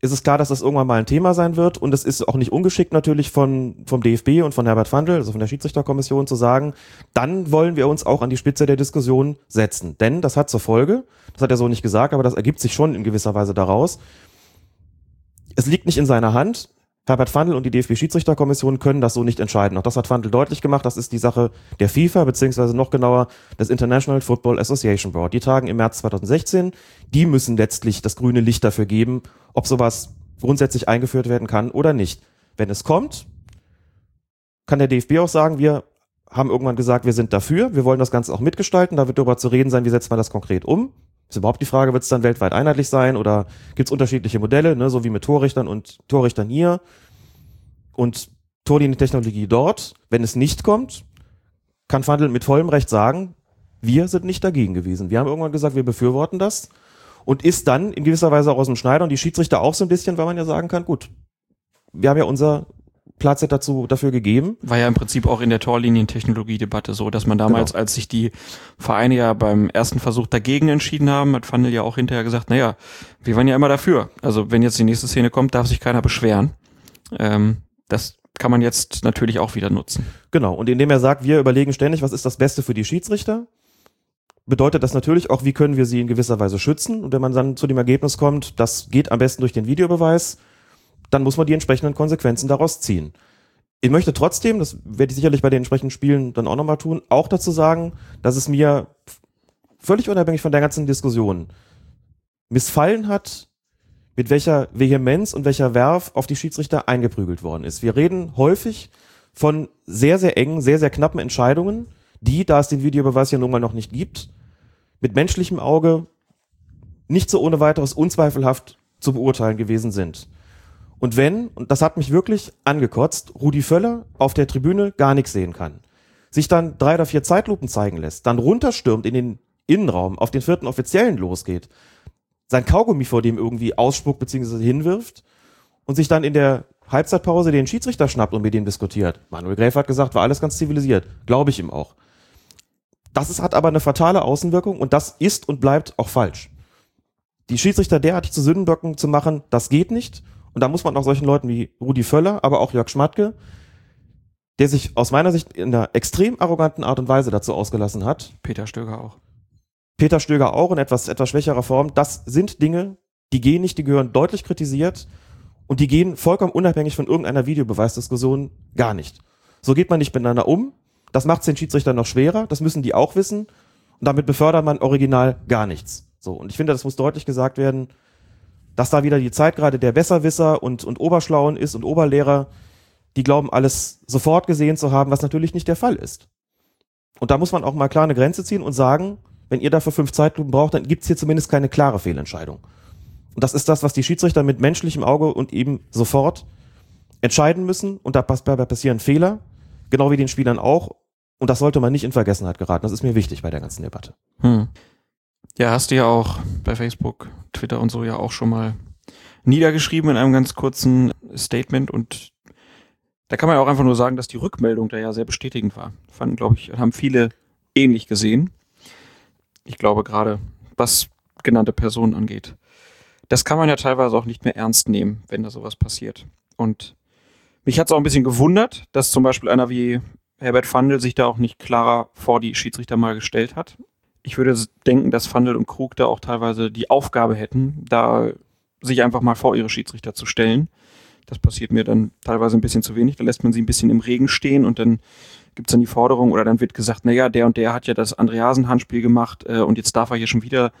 ist es klar, dass das irgendwann mal ein Thema sein wird und es ist auch nicht ungeschickt natürlich von, vom DFB und von Herbert Fandl, also von der Schiedsrichterkommission zu sagen, dann wollen wir uns auch an die Spitze der Diskussion setzen. Denn das hat zur Folge, das hat er so nicht gesagt, aber das ergibt sich schon in gewisser Weise daraus. Es liegt nicht in seiner Hand, Herbert Fandl und die DFB-Schiedsrichterkommission können das so nicht entscheiden. Auch das hat Fandl deutlich gemacht. Das ist die Sache der FIFA, beziehungsweise noch genauer des International Football Association Board. Die tagen im März 2016. Die müssen letztlich das grüne Licht dafür geben, ob sowas grundsätzlich eingeführt werden kann oder nicht. Wenn es kommt, kann der DFB auch sagen, wir haben irgendwann gesagt, wir sind dafür, wir wollen das Ganze auch mitgestalten, da wird darüber zu reden sein, wie setzt man das konkret um. Ist überhaupt die Frage, wird es dann weltweit einheitlich sein oder gibt es unterschiedliche Modelle, ne, so wie mit Torrichtern und Torrichtern hier und Torlinientechnologie dort. Wenn es nicht kommt, kann Fandel mit vollem Recht sagen, wir sind nicht dagegen gewesen. Wir haben irgendwann gesagt, wir befürworten das und ist dann in gewisser Weise auch aus dem Schneider und die Schiedsrichter auch so ein bisschen, weil man ja sagen kann, gut, wir haben ja unser Platz dazu dafür gegeben. War ja im Prinzip auch in der Torlinientechnologie-Debatte so, dass man damals, genau. als sich die Vereine ja beim ersten Versuch dagegen entschieden haben, hat Fandel ja auch hinterher gesagt, naja, wir waren ja immer dafür. Also wenn jetzt die nächste Szene kommt, darf sich keiner beschweren. Ähm, das kann man jetzt natürlich auch wieder nutzen. Genau, und indem er sagt, wir überlegen ständig, was ist das Beste für die Schiedsrichter, bedeutet das natürlich auch, wie können wir sie in gewisser Weise schützen. Und wenn man dann zu dem Ergebnis kommt, das geht am besten durch den Videobeweis, dann muss man die entsprechenden Konsequenzen daraus ziehen. Ich möchte trotzdem, das werde ich sicherlich bei den entsprechenden Spielen dann auch nochmal tun, auch dazu sagen, dass es mir völlig unabhängig von der ganzen Diskussion missfallen hat, mit welcher Vehemenz und welcher Werf auf die Schiedsrichter eingeprügelt worden ist. Wir reden häufig von sehr, sehr engen, sehr, sehr knappen Entscheidungen, die, da es den Videobeweis ja nun mal noch nicht gibt, mit menschlichem Auge nicht so ohne weiteres unzweifelhaft zu beurteilen gewesen sind. Und wenn, und das hat mich wirklich angekotzt, Rudi Völler auf der Tribüne gar nichts sehen kann, sich dann drei oder vier Zeitlupen zeigen lässt, dann runterstürmt in den Innenraum, auf den vierten Offiziellen losgeht, sein Kaugummi vor dem irgendwie ausspuckt bzw. hinwirft und sich dann in der Halbzeitpause den Schiedsrichter schnappt und mit dem diskutiert. Manuel Gräf hat gesagt, war alles ganz zivilisiert. Glaube ich ihm auch. Das ist, hat aber eine fatale Außenwirkung und das ist und bleibt auch falsch. Die Schiedsrichter derartig zu Sündenböcken zu machen, das geht nicht. Und da muss man auch solchen Leuten wie Rudi Völler, aber auch Jörg Schmatke, der sich aus meiner Sicht in einer extrem arroganten Art und Weise dazu ausgelassen hat. Peter Stöger auch. Peter Stöger auch in etwas, etwas schwächerer Form. Das sind Dinge, die gehen nicht, die gehören deutlich kritisiert und die gehen vollkommen unabhängig von irgendeiner Videobeweisdiskussion gar nicht. So geht man nicht miteinander um. Das macht es den Schiedsrichtern noch schwerer. Das müssen die auch wissen. Und damit befördert man original gar nichts. So. Und ich finde, das muss deutlich gesagt werden, dass da wieder die Zeit gerade der Besserwisser und, und Oberschlauen ist und Oberlehrer, die glauben, alles sofort gesehen zu haben, was natürlich nicht der Fall ist. Und da muss man auch mal klar eine Grenze ziehen und sagen, wenn ihr dafür fünf Zeitlupen braucht, dann gibt's hier zumindest keine klare Fehlentscheidung. Und das ist das, was die Schiedsrichter mit menschlichem Auge und eben sofort entscheiden müssen. Und da passieren Fehler, genau wie den Spielern auch. Und das sollte man nicht in Vergessenheit geraten. Das ist mir wichtig bei der ganzen Debatte. Hm. Ja, hast du ja auch bei Facebook, Twitter und so ja auch schon mal niedergeschrieben in einem ganz kurzen Statement und da kann man ja auch einfach nur sagen, dass die Rückmeldung da ja sehr bestätigend war. Fanden, glaube ich, haben viele ähnlich gesehen. Ich glaube gerade, was genannte Personen angeht. Das kann man ja teilweise auch nicht mehr ernst nehmen, wenn da sowas passiert. Und mich hat es auch ein bisschen gewundert, dass zum Beispiel einer wie Herbert Fandel sich da auch nicht klarer vor die Schiedsrichter mal gestellt hat. Ich würde denken, dass Fandel und Krug da auch teilweise die Aufgabe hätten, da sich einfach mal vor ihre Schiedsrichter zu stellen. Das passiert mir dann teilweise ein bisschen zu wenig. Da lässt man sie ein bisschen im Regen stehen und dann gibt es dann die Forderung oder dann wird gesagt, naja, der und der hat ja das Andreasen-Handspiel gemacht äh, und jetzt darf er hier schon wieder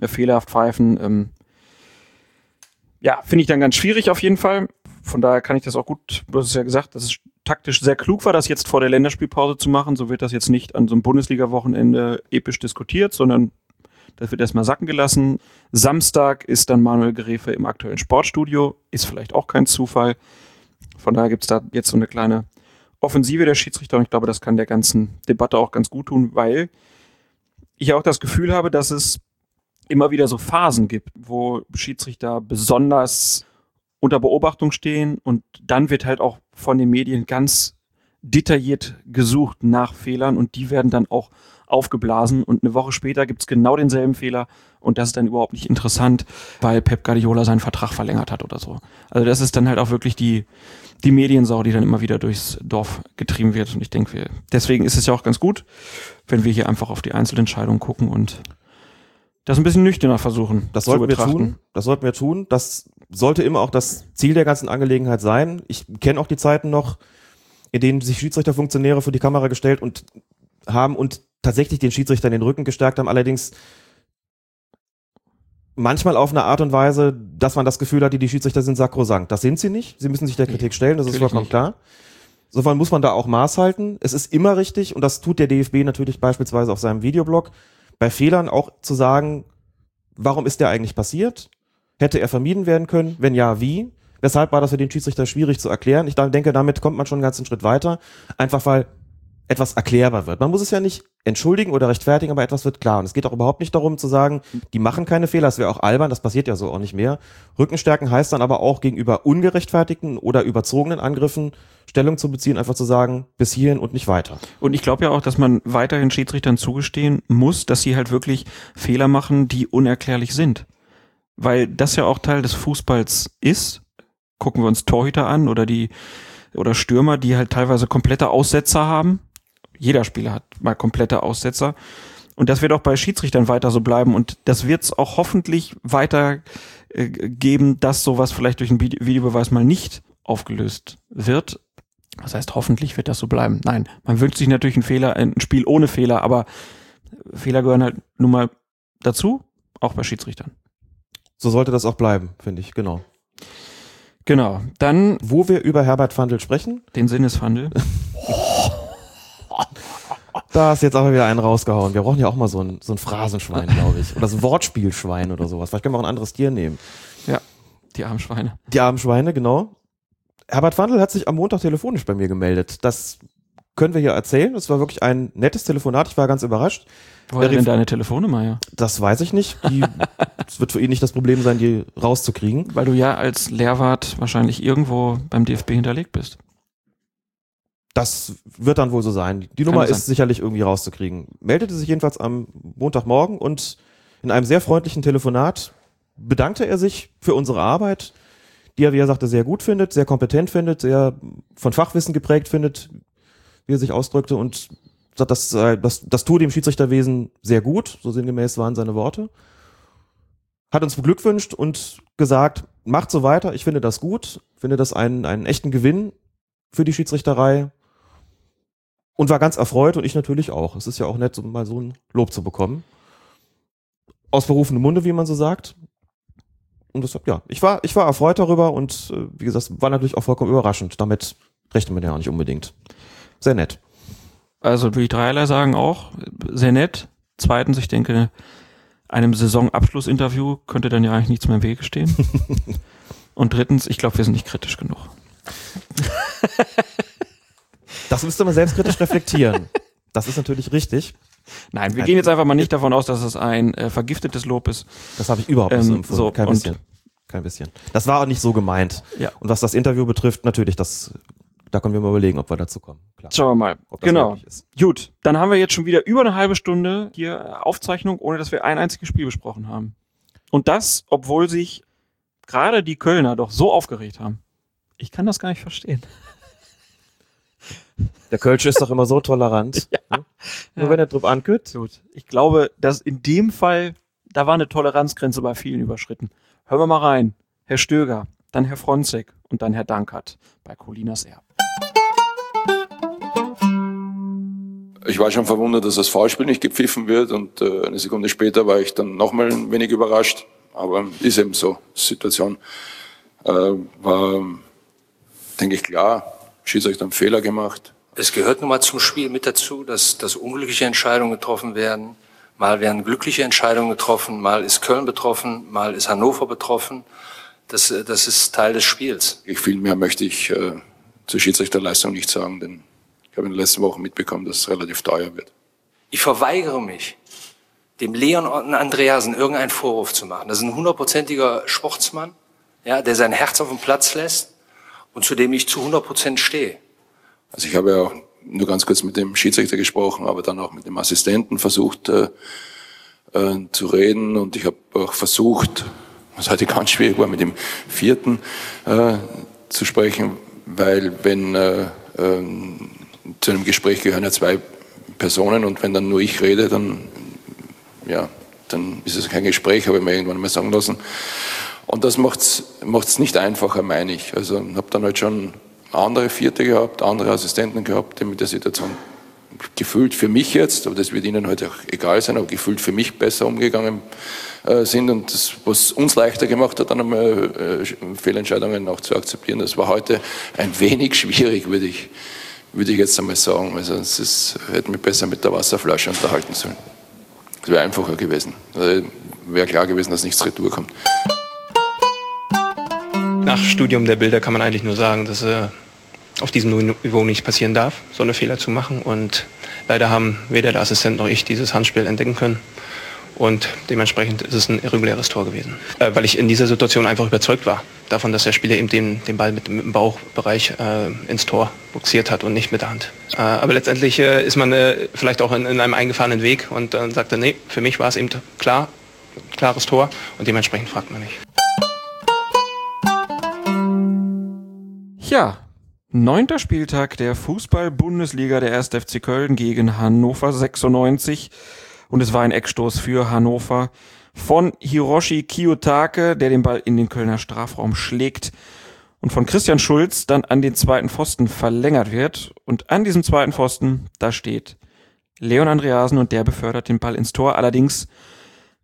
äh, fehlerhaft pfeifen. Ähm, ja, finde ich dann ganz schwierig auf jeden Fall. Von daher kann ich das auch gut, du hast es ja gesagt, dass es taktisch sehr klug war, das jetzt vor der Länderspielpause zu machen. So wird das jetzt nicht an so einem Bundesliga-Wochenende episch diskutiert, sondern das wird erstmal sacken gelassen. Samstag ist dann Manuel Gerefe im aktuellen Sportstudio. Ist vielleicht auch kein Zufall. Von daher gibt es da jetzt so eine kleine Offensive der Schiedsrichter und ich glaube, das kann der ganzen Debatte auch ganz gut tun, weil ich auch das Gefühl habe, dass es immer wieder so Phasen gibt, wo Schiedsrichter besonders unter Beobachtung stehen und dann wird halt auch von den Medien ganz detailliert gesucht nach Fehlern und die werden dann auch aufgeblasen und eine Woche später gibt's genau denselben Fehler und das ist dann überhaupt nicht interessant, weil Pep Guardiola seinen Vertrag verlängert hat oder so. Also das ist dann halt auch wirklich die, die Mediensau, die dann immer wieder durchs Dorf getrieben wird und ich denke, deswegen ist es ja auch ganz gut, wenn wir hier einfach auf die Einzelentscheidungen gucken und das ein bisschen nüchterner versuchen. Das sollten wir tun. Das sollten wir tun. Das sollte immer auch das Ziel der ganzen Angelegenheit sein. Ich kenne auch die Zeiten noch, in denen sich Schiedsrichterfunktionäre vor die Kamera gestellt und haben und tatsächlich den Schiedsrichter in den Rücken gestärkt haben. Allerdings manchmal auf eine Art und Weise, dass man das Gefühl hat, die, die Schiedsrichter sind sakrosankt. Das sind sie nicht. Sie müssen sich der Kritik stellen, das ist vollkommen nicht. klar. Insofern muss man da auch Maß halten. Es ist immer richtig, und das tut der DFB natürlich beispielsweise auf seinem Videoblog, bei Fehlern auch zu sagen, warum ist der eigentlich passiert? Hätte er vermieden werden können? Wenn ja, wie? Weshalb war das für den Schiedsrichter schwierig zu erklären? Ich denke, damit kommt man schon einen ganzen Schritt weiter. Einfach weil etwas erklärbar wird. Man muss es ja nicht entschuldigen oder rechtfertigen, aber etwas wird klar. Und es geht auch überhaupt nicht darum zu sagen, die machen keine Fehler, das wäre auch albern, das passiert ja so auch nicht mehr. Rückenstärken heißt dann aber auch gegenüber ungerechtfertigten oder überzogenen Angriffen Stellung zu beziehen, einfach zu sagen, bis hierhin und nicht weiter. Und ich glaube ja auch, dass man weiterhin Schiedsrichtern zugestehen muss, dass sie halt wirklich Fehler machen, die unerklärlich sind. Weil das ja auch Teil des Fußballs ist. Gucken wir uns Torhüter an oder die oder Stürmer, die halt teilweise komplette Aussetzer haben, jeder Spieler hat mal komplette Aussetzer. Und das wird auch bei Schiedsrichtern weiter so bleiben. Und das wird es auch hoffentlich weiter äh, geben, dass sowas vielleicht durch einen Videobeweis mal nicht aufgelöst wird. Das heißt, hoffentlich wird das so bleiben. Nein, man wünscht sich natürlich einen Fehler, ein Spiel ohne Fehler, aber Fehler gehören halt nun mal dazu, auch bei Schiedsrichtern. So sollte das auch bleiben, finde ich, genau. Genau. Dann. Wo wir über Herbert Fandel sprechen. Den Sinnesfandel. Da ist jetzt aber wieder einen rausgehauen. Wir brauchen ja auch mal so ein, so ein Phrasenschwein, glaube ich. Oder so ein Wortspielschwein oder sowas. Vielleicht können wir auch ein anderes Tier nehmen. Ja, die armen Schweine. Die armen Schweine, genau. Herbert Wandel hat sich am Montag telefonisch bei mir gemeldet. Das können wir hier erzählen. Es war wirklich ein nettes Telefonat. Ich war ganz überrascht. Woher denn deine Telefonnummer ja? Das weiß ich nicht. Es wird für ihn nicht das Problem sein, die rauszukriegen. Weil du ja als Lehrwart wahrscheinlich irgendwo beim DFB hinterlegt bist. Das wird dann wohl so sein. Die Nummer ist sicherlich irgendwie rauszukriegen. Meldete sich jedenfalls am Montagmorgen und in einem sehr freundlichen Telefonat bedankte er sich für unsere Arbeit, die er, wie er sagte, sehr gut findet, sehr kompetent findet, sehr von Fachwissen geprägt findet, wie er sich ausdrückte und das, das, das tut dem Schiedsrichterwesen sehr gut, so sinngemäß waren seine Worte. Hat uns beglückwünscht und gesagt, macht so weiter, ich finde das gut, finde das einen, einen echten Gewinn für die Schiedsrichterei und war ganz erfreut und ich natürlich auch. Es ist ja auch nett, so mal so ein Lob zu bekommen. Aus berufenem Munde, wie man so sagt. Und deshalb, ja, ich war, ich war erfreut darüber und äh, wie gesagt, war natürlich auch vollkommen überraschend. Damit rechnet man ja auch nicht unbedingt. Sehr nett. Also würde ich dreierlei sagen auch, sehr nett. Zweitens, ich denke, einem Saisonabschlussinterview könnte dann ja eigentlich nichts mehr im Wege stehen. und drittens, ich glaube, wir sind nicht kritisch genug. Das müsste man selbstkritisch reflektieren. Das ist natürlich richtig. Nein, wir gehen jetzt einfach mal nicht davon aus, dass es ein äh, vergiftetes Lob ist. Das habe ich überhaupt nicht so Ähm, empfunden. so, Kein bisschen. Kein bisschen. Das war auch nicht so gemeint. Ja. Und was das Interview betrifft, natürlich, das, da können wir mal überlegen, ob wir dazu kommen. Klar. Schauen wir mal. Ob das Genau. möglich ist. Gut, dann haben wir jetzt schon wieder über eine halbe Stunde hier Aufzeichnung, ohne dass wir ein einziges Spiel besprochen haben. Und das, obwohl sich gerade die Kölner doch so aufgeregt haben. Ich kann das gar nicht verstehen. Der Kölsch ist doch immer so tolerant. ne? Nur Ja. wenn er drauf ankürt. Gut. Ich glaube, dass in dem Fall, da war eine Toleranzgrenze bei vielen überschritten. Hören wir mal rein. Herr Stöger, dann Herr Fronzek und dann Herr Dankert bei Colinas Erb. Ich war schon verwundert, dass das Foulspiel nicht gepfiffen wird und äh, eine Sekunde später war ich dann nochmal ein wenig überrascht. Aber ist eben so. Situation äh, war, denke ich, klar. Schiedsrichter haben Fehler gemacht. Es gehört nun mal zum Spiel mit dazu, dass, dass unglückliche Entscheidungen getroffen werden. Mal werden glückliche Entscheidungen getroffen, mal ist Köln betroffen, mal ist Hannover betroffen. Das, äh, das ist Teil des Spiels. Ich viel mehr möchte ich äh, zur Schiedsrichterleistung nicht sagen, denn ich habe in den letzten Wochen mitbekommen, dass es relativ teuer wird. Ich verweigere mich, dem Leon Andreasen irgendeinen Vorwurf zu machen. Das ist ein hundertprozentiger Sportsmann, ja, der sein Herz auf den Platz lässt und zu dem ich zu 100 Prozent stehe. Also ich habe ja auch nur ganz kurz mit dem Schiedsrichter gesprochen, aber dann auch mit dem Assistenten versucht äh, äh, zu reden und ich habe auch versucht, was heute ganz schwierig war, mit dem vierten äh, zu sprechen, weil wenn äh, äh, zu einem Gespräch gehören ja zwei Personen und wenn dann nur ich rede, dann ja, dann ist es kein Gespräch, habe ich mir irgendwann mal sagen lassen. Und das macht's macht's nicht einfacher, meine ich. Also habe dann halt schon andere Vierte gehabt, andere Assistenten gehabt, die mit der Situation gefühlt für mich jetzt, aber das wird Ihnen heute auch egal sein, aber gefühlt für mich besser umgegangen äh, sind und das, was uns leichter gemacht hat, dann einmal äh, Fehlentscheidungen auch zu akzeptieren. Das war heute ein wenig schwierig, würde ich, würde ich jetzt einmal sagen. Also es hätte mich besser mit der Wasserflasche unterhalten sollen. Es wäre einfacher gewesen. Also, wäre klar gewesen, dass nichts retour kommt. Nach Studium der Bilder kann man eigentlich nur sagen, dass äh, auf diesem Niveau nicht passieren darf, so eine Fehler zu machen. Und leider haben weder der Assistent noch ich dieses Handspiel entdecken können. Und dementsprechend ist es ein irreguläres Tor gewesen. Äh, weil ich in dieser Situation einfach überzeugt war davon, dass der Spieler eben den, den Ball mit, mit dem Bauchbereich äh, ins Tor boxiert hat und nicht mit der Hand. Äh, aber letztendlich äh, ist man äh, vielleicht auch in, in einem eingefahrenen Weg und dann sagt er, nee, für mich war es eben klar, klares Tor und dementsprechend fragt man nicht. Ja, neunter Spieltag der Fußball-Bundesliga der 1. FC Köln gegen Hannover 96. Und es war ein Eckstoß für Hannover von Hiroshi Kiyotake, der den Ball in den Kölner Strafraum schlägt und von Christian Schulz dann an den zweiten Pfosten verlängert wird. Und an diesem zweiten Pfosten, da steht Leon Andreasen und der befördert den Ball ins Tor. Allerdings,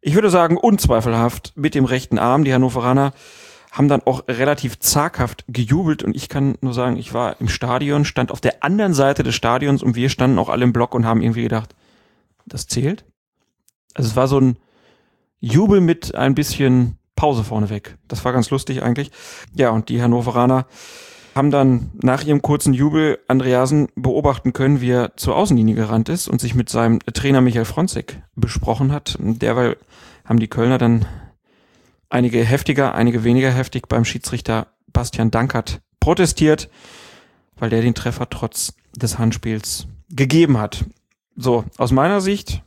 ich würde sagen, unzweifelhaft mit dem rechten Arm. Die Hannoveraner haben dann auch relativ zaghaft gejubelt und ich kann nur sagen, ich war im Stadion, stand auf der anderen Seite des Stadions und wir standen auch alle im Block und haben irgendwie gedacht, das zählt? Also es war so ein Jubel mit ein bisschen Pause vorneweg. Das war ganz lustig eigentlich. Ja, und die Hannoveraner haben dann nach ihrem kurzen Jubel Andreasen beobachten können, wie er zur Außenlinie gerannt ist und sich mit seinem Trainer Michael Fronzek besprochen hat. Derweil haben die Kölner dann einige heftiger, einige weniger heftig beim Schiedsrichter Bastian Dankert protestiert, weil der den Treffer trotz des Handspiels gegeben hat. So, aus meiner Sicht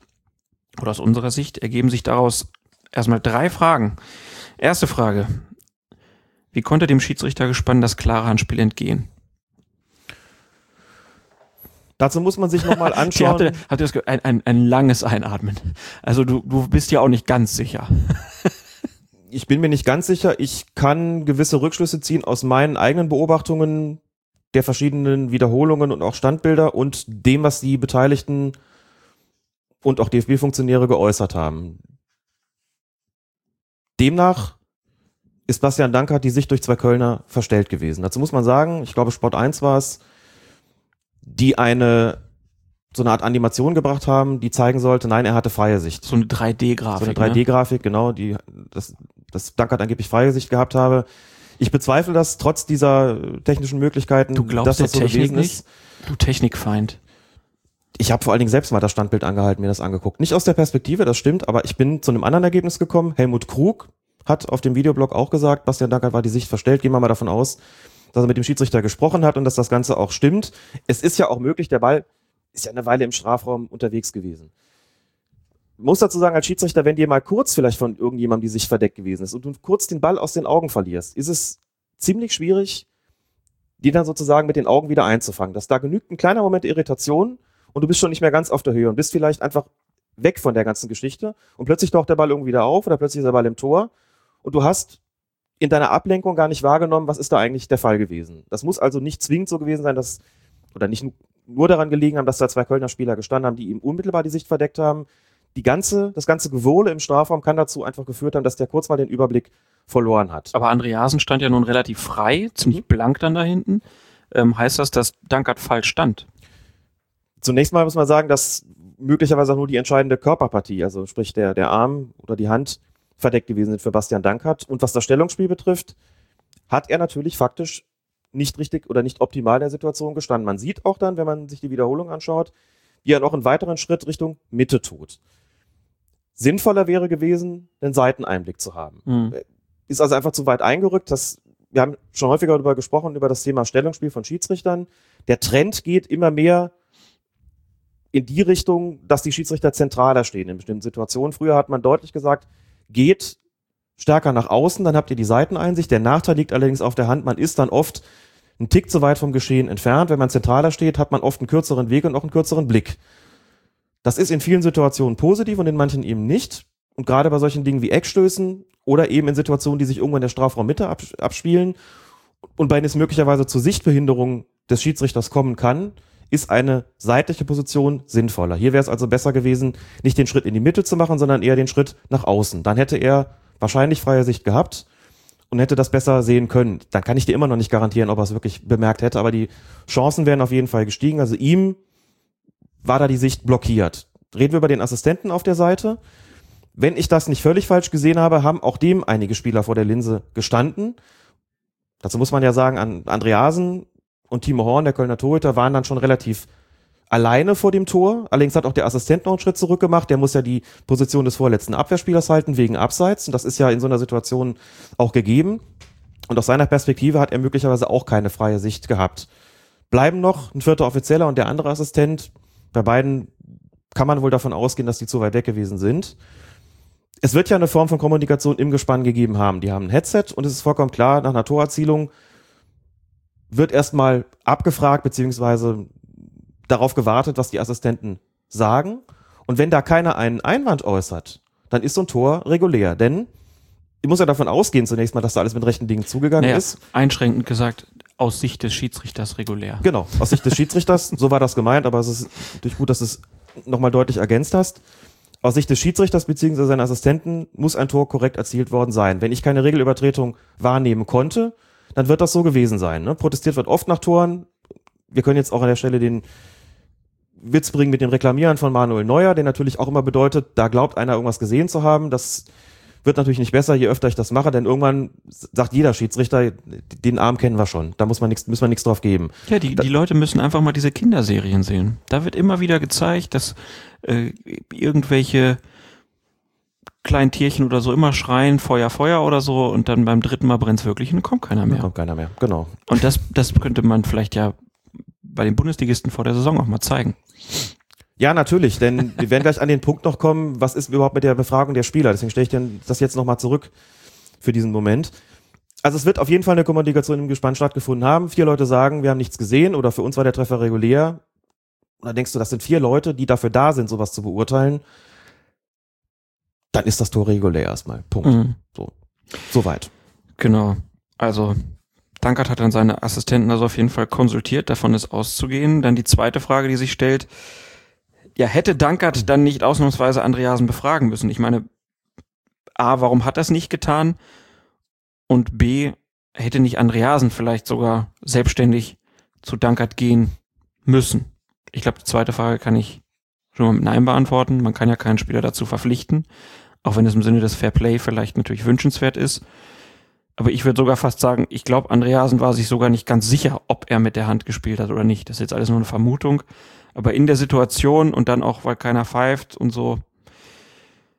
oder aus unserer Sicht ergeben sich daraus erstmal drei Fragen. Erste Frage. Wie konnte dem Schiedsrichter gespannt das klare Handspiel entgehen? Dazu muss man sich nochmal anschauen. hatte, hatte das ge- ein, ein, ein langes Einatmen. Also du, du bist ja auch nicht ganz sicher. ich bin mir nicht ganz sicher. Ich kann gewisse Rückschlüsse ziehen aus meinen eigenen Beobachtungen der verschiedenen Wiederholungen und auch Standbilder und dem, was die Beteiligten und auch DFB-Funktionäre geäußert haben. Demnach ist Bastian Dankert die Sicht durch zwei Kölner verstellt gewesen. Dazu muss man sagen, ich glaube Sport 1 war es, die eine so eine Art Animation gebracht haben, die zeigen sollte, nein, er hatte freie Sicht. So eine 3D-Grafik. So eine 3D-Grafik, genau, die das, das Dankert angeblich freie Sicht gehabt habe. Ich bezweifle das trotz dieser technischen Möglichkeiten, Du glaubst dass das der so Technik gewesen nicht? ist. Ne? Du Technikfeind. Ich habe vor allen Dingen selbst mal das Standbild angehalten, mir das angeguckt. Nicht aus der Perspektive, das stimmt, aber ich bin zu einem anderen Ergebnis gekommen. Helmut Krug hat auf dem Videoblog auch gesagt, Bastian Dankert war die Sicht verstellt. Gehen wir mal davon aus, dass er mit dem Schiedsrichter gesprochen hat und dass das Ganze auch stimmt. Es ist ja auch möglich, der Ball ist ja eine Weile im Strafraum unterwegs gewesen. muss dazu sagen, als Schiedsrichter, wenn dir mal kurz vielleicht von irgendjemandem die Sicht verdeckt gewesen ist und du kurz den Ball aus den Augen verlierst, ist es ziemlich schwierig, die dann sozusagen mit den Augen wieder einzufangen. Dass da genügt ein kleiner Moment Irritation und du bist schon nicht mehr ganz auf der Höhe und bist vielleicht einfach weg von der ganzen Geschichte und plötzlich taucht der Ball irgendwie wieder auf oder plötzlich ist der Ball im Tor und du hast in deiner Ablenkung gar nicht wahrgenommen, was ist da eigentlich der Fall gewesen. Das muss also nicht zwingend so gewesen sein, dass, oder nicht nur daran gelegen haben, dass da zwei Kölner Spieler gestanden haben, die ihm unmittelbar die Sicht verdeckt haben. Die ganze, das ganze Gewohle im Strafraum kann dazu einfach geführt haben, dass der kurz mal den Überblick verloren hat. Aber Andreasen stand ja nun relativ frei, ziemlich mhm. blank dann da hinten. Ähm, heißt das, dass Dankert falsch stand? Zunächst mal muss man sagen, dass möglicherweise auch nur die entscheidende Körperpartie, also sprich der, der Arm oder die Hand, verdeckt gewesen sind für Bastian Dankert. Und was das Stellungsspiel betrifft, hat er natürlich faktisch nicht richtig oder nicht optimal in der Situation gestanden. Man sieht auch dann, wenn man sich die Wiederholung anschaut, wie er noch einen weiteren Schritt Richtung Mitte tut. Sinnvoller wäre gewesen, einen Seiteneinblick zu haben. Mhm. Ist also einfach zu weit eingerückt. Das, wir haben schon häufiger darüber gesprochen, über das Thema Stellungsspiel von Schiedsrichtern. Der Trend geht immer mehr in die Richtung, dass die Schiedsrichter zentraler stehen in bestimmten Situationen. Früher hat man deutlich gesagt, geht stärker nach außen, dann habt ihr die Seiteneinsicht. Der Nachteil liegt allerdings auf der Hand, man ist dann oft einen Tick zu weit vom Geschehen entfernt. Wenn man zentraler steht, hat man oft einen kürzeren Weg und auch einen kürzeren Blick. Das ist in vielen Situationen positiv und in manchen eben nicht. Und gerade bei solchen Dingen wie Eckstößen oder eben in Situationen, die sich irgendwo in der Strafraummitte abspielen und bei denen es möglicherweise zur Sichtbehinderung des Schiedsrichters kommen kann, ist eine seitliche Position sinnvoller. Hier wäre es also besser gewesen, nicht den Schritt in die Mitte zu machen, sondern eher den Schritt nach außen. Dann hätte er wahrscheinlich freie Sicht gehabt und hätte das besser sehen können. Dann kann ich dir immer noch nicht garantieren, ob er es wirklich bemerkt hätte, aber die Chancen wären auf jeden Fall gestiegen. Also ihm war da die Sicht blockiert. Reden wir über den Assistenten auf der Seite. Wenn ich das nicht völlig falsch gesehen habe, haben auch dem einige Spieler vor der Linse gestanden. Dazu muss man ja sagen, an Andreasen und Timo Horn, der Kölner Torhüter, waren dann schon relativ alleine vor dem Tor. Allerdings hat auch der Assistent noch einen Schritt zurück gemacht. Der muss ja die Position des vorletzten Abwehrspielers halten, wegen Abseits. Und das ist ja in so einer Situation auch gegeben. Und aus seiner Perspektive hat er möglicherweise auch keine freie Sicht gehabt. Bleiben noch ein vierter Offizieller und der andere Assistent. Bei beiden kann man wohl davon ausgehen, dass die zu weit weg gewesen sind. Es wird ja eine Form von Kommunikation im Gespann gegeben haben. Die haben ein Headset und es ist vollkommen klar, nach einer Torerzielung wird erstmal abgefragt, beziehungsweise darauf gewartet, was die Assistenten sagen. Und wenn da keiner einen Einwand äußert, dann ist so ein Tor regulär. Denn ich muss ja davon ausgehen zunächst mal, dass da alles mit rechten Dingen zugegangen naja, ist. Einschränkend gesagt, aus Sicht des Schiedsrichters regulär. Genau, aus Sicht des Schiedsrichters, so war das gemeint, aber es ist natürlich gut, dass du es nochmal deutlich ergänzt hast. Aus Sicht des Schiedsrichters bzw. seiner Assistenten muss ein Tor korrekt erzielt worden sein. Wenn ich keine Regelübertretung wahrnehmen konnte, dann wird das so gewesen sein. Ne? Protestiert wird oft nach Toren. Wir können jetzt auch an der Stelle den Witz bringen mit dem Reklamieren von Manuel Neuer, der natürlich auch immer bedeutet, da glaubt einer irgendwas gesehen zu haben. Das wird natürlich nicht besser, je öfter ich das mache, denn irgendwann sagt jeder Schiedsrichter, den Arm kennen wir schon. Da muss man nichts, müssen wir nichts drauf geben. Ja, die, die Leute müssen einfach mal diese Kinderserien sehen. Da wird immer wieder gezeigt, dass äh, irgendwelche kleinen Tierchen oder so immer schreien, Feuer, Feuer oder so und dann beim dritten Mal brennt es wirklich und kommt keiner mehr. Dann kommt keiner mehr, genau. Und das, das könnte man vielleicht ja bei den Bundesligisten vor der Saison auch mal zeigen. Ja, natürlich, denn wir werden gleich an den Punkt noch kommen, was ist überhaupt mit der Befragung der Spieler. Deswegen stelle ich denn das jetzt nochmal zurück für diesen Moment. Also es wird auf jeden Fall eine Kommunikation im Gespann stattgefunden haben. Vier Leute sagen, wir haben nichts gesehen oder für uns war der Treffer regulär. Und dann denkst du, das sind vier Leute, die dafür da sind, sowas zu beurteilen dann ist das Tor regulär erstmal. Punkt. Mhm. So. Soweit. Genau. Also Dankert hat dann seine Assistenten also auf jeden Fall konsultiert, davon ist auszugehen. Dann die zweite Frage, die sich stellt, ja, hätte Dankert dann nicht ausnahmsweise Andreasen befragen müssen? Ich meine, A, warum hat das nicht getan? Und B, hätte nicht Andreasen vielleicht sogar selbstständig zu Dankert gehen müssen? Ich glaube, die zweite Frage kann ich schon mal mit Nein beantworten. Man kann ja keinen Spieler dazu verpflichten. Auch wenn es im Sinne des Fair Play vielleicht natürlich wünschenswert ist. Aber ich würde sogar fast sagen, ich glaube, Andreasen war sich sogar nicht ganz sicher, ob er mit der Hand gespielt hat oder nicht. Das ist jetzt alles nur eine Vermutung. Aber in der Situation und dann auch, weil keiner pfeift und so.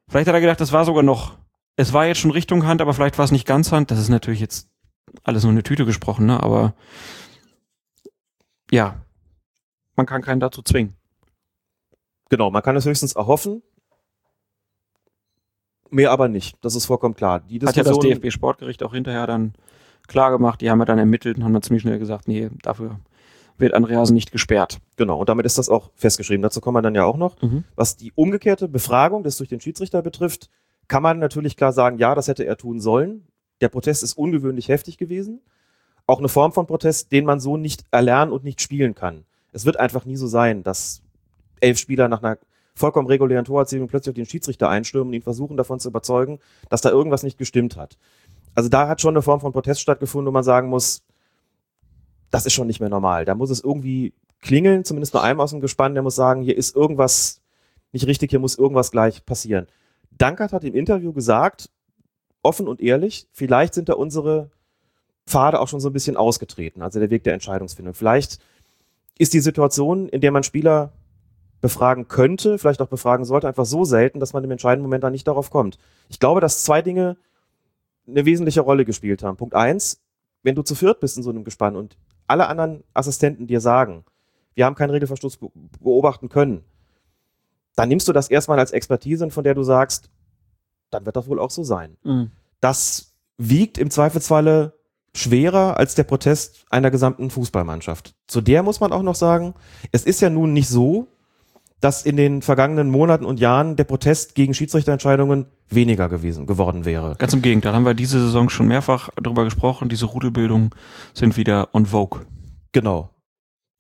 Vielleicht hat er gedacht, das war sogar noch, es war jetzt schon Richtung Hand, aber vielleicht war es nicht ganz Hand. Das ist natürlich jetzt alles nur eine Tüte gesprochen, ne? Aber ja, man kann keinen dazu zwingen. Genau, man kann es höchstens erhoffen. Mehr aber nicht. Das ist vollkommen klar. Die Hat ja das DFB-Sportgericht auch hinterher dann klar gemacht. Die haben ja dann ermittelt und haben dann ziemlich schnell gesagt, nee, dafür wird Andreasen nicht gesperrt. genau, und damit ist das auch festgeschrieben. Dazu kommen wir dann ja auch noch. Mhm. Was die umgekehrte Befragung des durch den Schiedsrichter betrifft, kann man natürlich klar sagen, ja, das hätte er tun sollen. Der Protest ist ungewöhnlich heftig gewesen. Auch eine Form von Protest, den man so nicht erlernen und nicht spielen kann. Es wird einfach nie so sein, dass elf Spieler nach einer vollkommen regulären Torerzielung plötzlich auf den Schiedsrichter einstürmen und ihn versuchen davon zu überzeugen, dass da irgendwas nicht gestimmt hat. Also da hat schon eine Form von Protest stattgefunden, wo man sagen muss, das ist schon nicht mehr normal. Da muss es irgendwie klingeln, zumindest nur einem aus dem Gespann, der muss sagen, hier ist irgendwas nicht richtig, hier muss irgendwas gleich passieren. Dankert hat im Interview gesagt, offen und ehrlich, vielleicht sind da unsere Pfade auch schon so ein bisschen ausgetreten, also der Weg der Entscheidungsfindung. Vielleicht ist die Situation, in der man Spieler befragen könnte, vielleicht auch befragen sollte, einfach so selten, dass man im entscheidenden Moment dann nicht darauf kommt. Ich glaube, dass zwei Dinge eine wesentliche Rolle gespielt haben. Punkt eins, wenn du zu viert bist in so einem Gespann und alle anderen Assistenten dir sagen, wir haben keinen Regelverstoß be beobachten können, dann nimmst du das erstmal als Expertise, von der du sagst, dann wird das wohl auch so sein. Das wiegt im Zweifelsfalle schwerer als der Protest einer gesamten Fußballmannschaft. Zu der muss man auch noch sagen, es ist ja nun nicht so, dass in den vergangenen Monaten und Jahren der Protest gegen Schiedsrichterentscheidungen weniger gewesen, geworden wäre. Ganz im Gegenteil, haben wir diese Saison schon mehrfach darüber gesprochen. Diese Rudelbildungen sind wieder on vogue. Genau.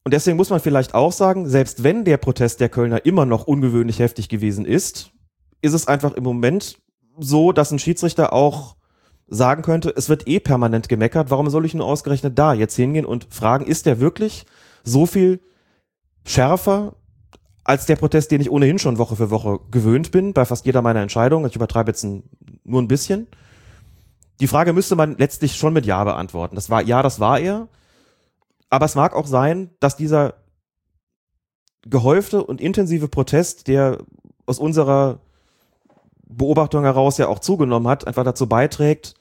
Und deswegen muss man vielleicht auch sagen, selbst wenn der Protest der Kölner immer noch ungewöhnlich heftig gewesen ist, ist es einfach im Moment so, dass ein Schiedsrichter auch sagen könnte, es wird eh permanent gemeckert, warum soll ich nur ausgerechnet da jetzt hingehen und fragen, ist der wirklich so viel schärfer als der Protest, den ich ohnehin schon Woche für Woche gewöhnt bin, bei fast jeder meiner Entscheidungen. Ich übertreibe jetzt ein, nur ein bisschen. Die Frage müsste man letztlich schon mit Ja beantworten. Das war, ja, das war er. Aber es mag auch sein, dass dieser gehäufte und intensive Protest, der aus unserer Beobachtung heraus ja auch zugenommen hat, einfach dazu beiträgt,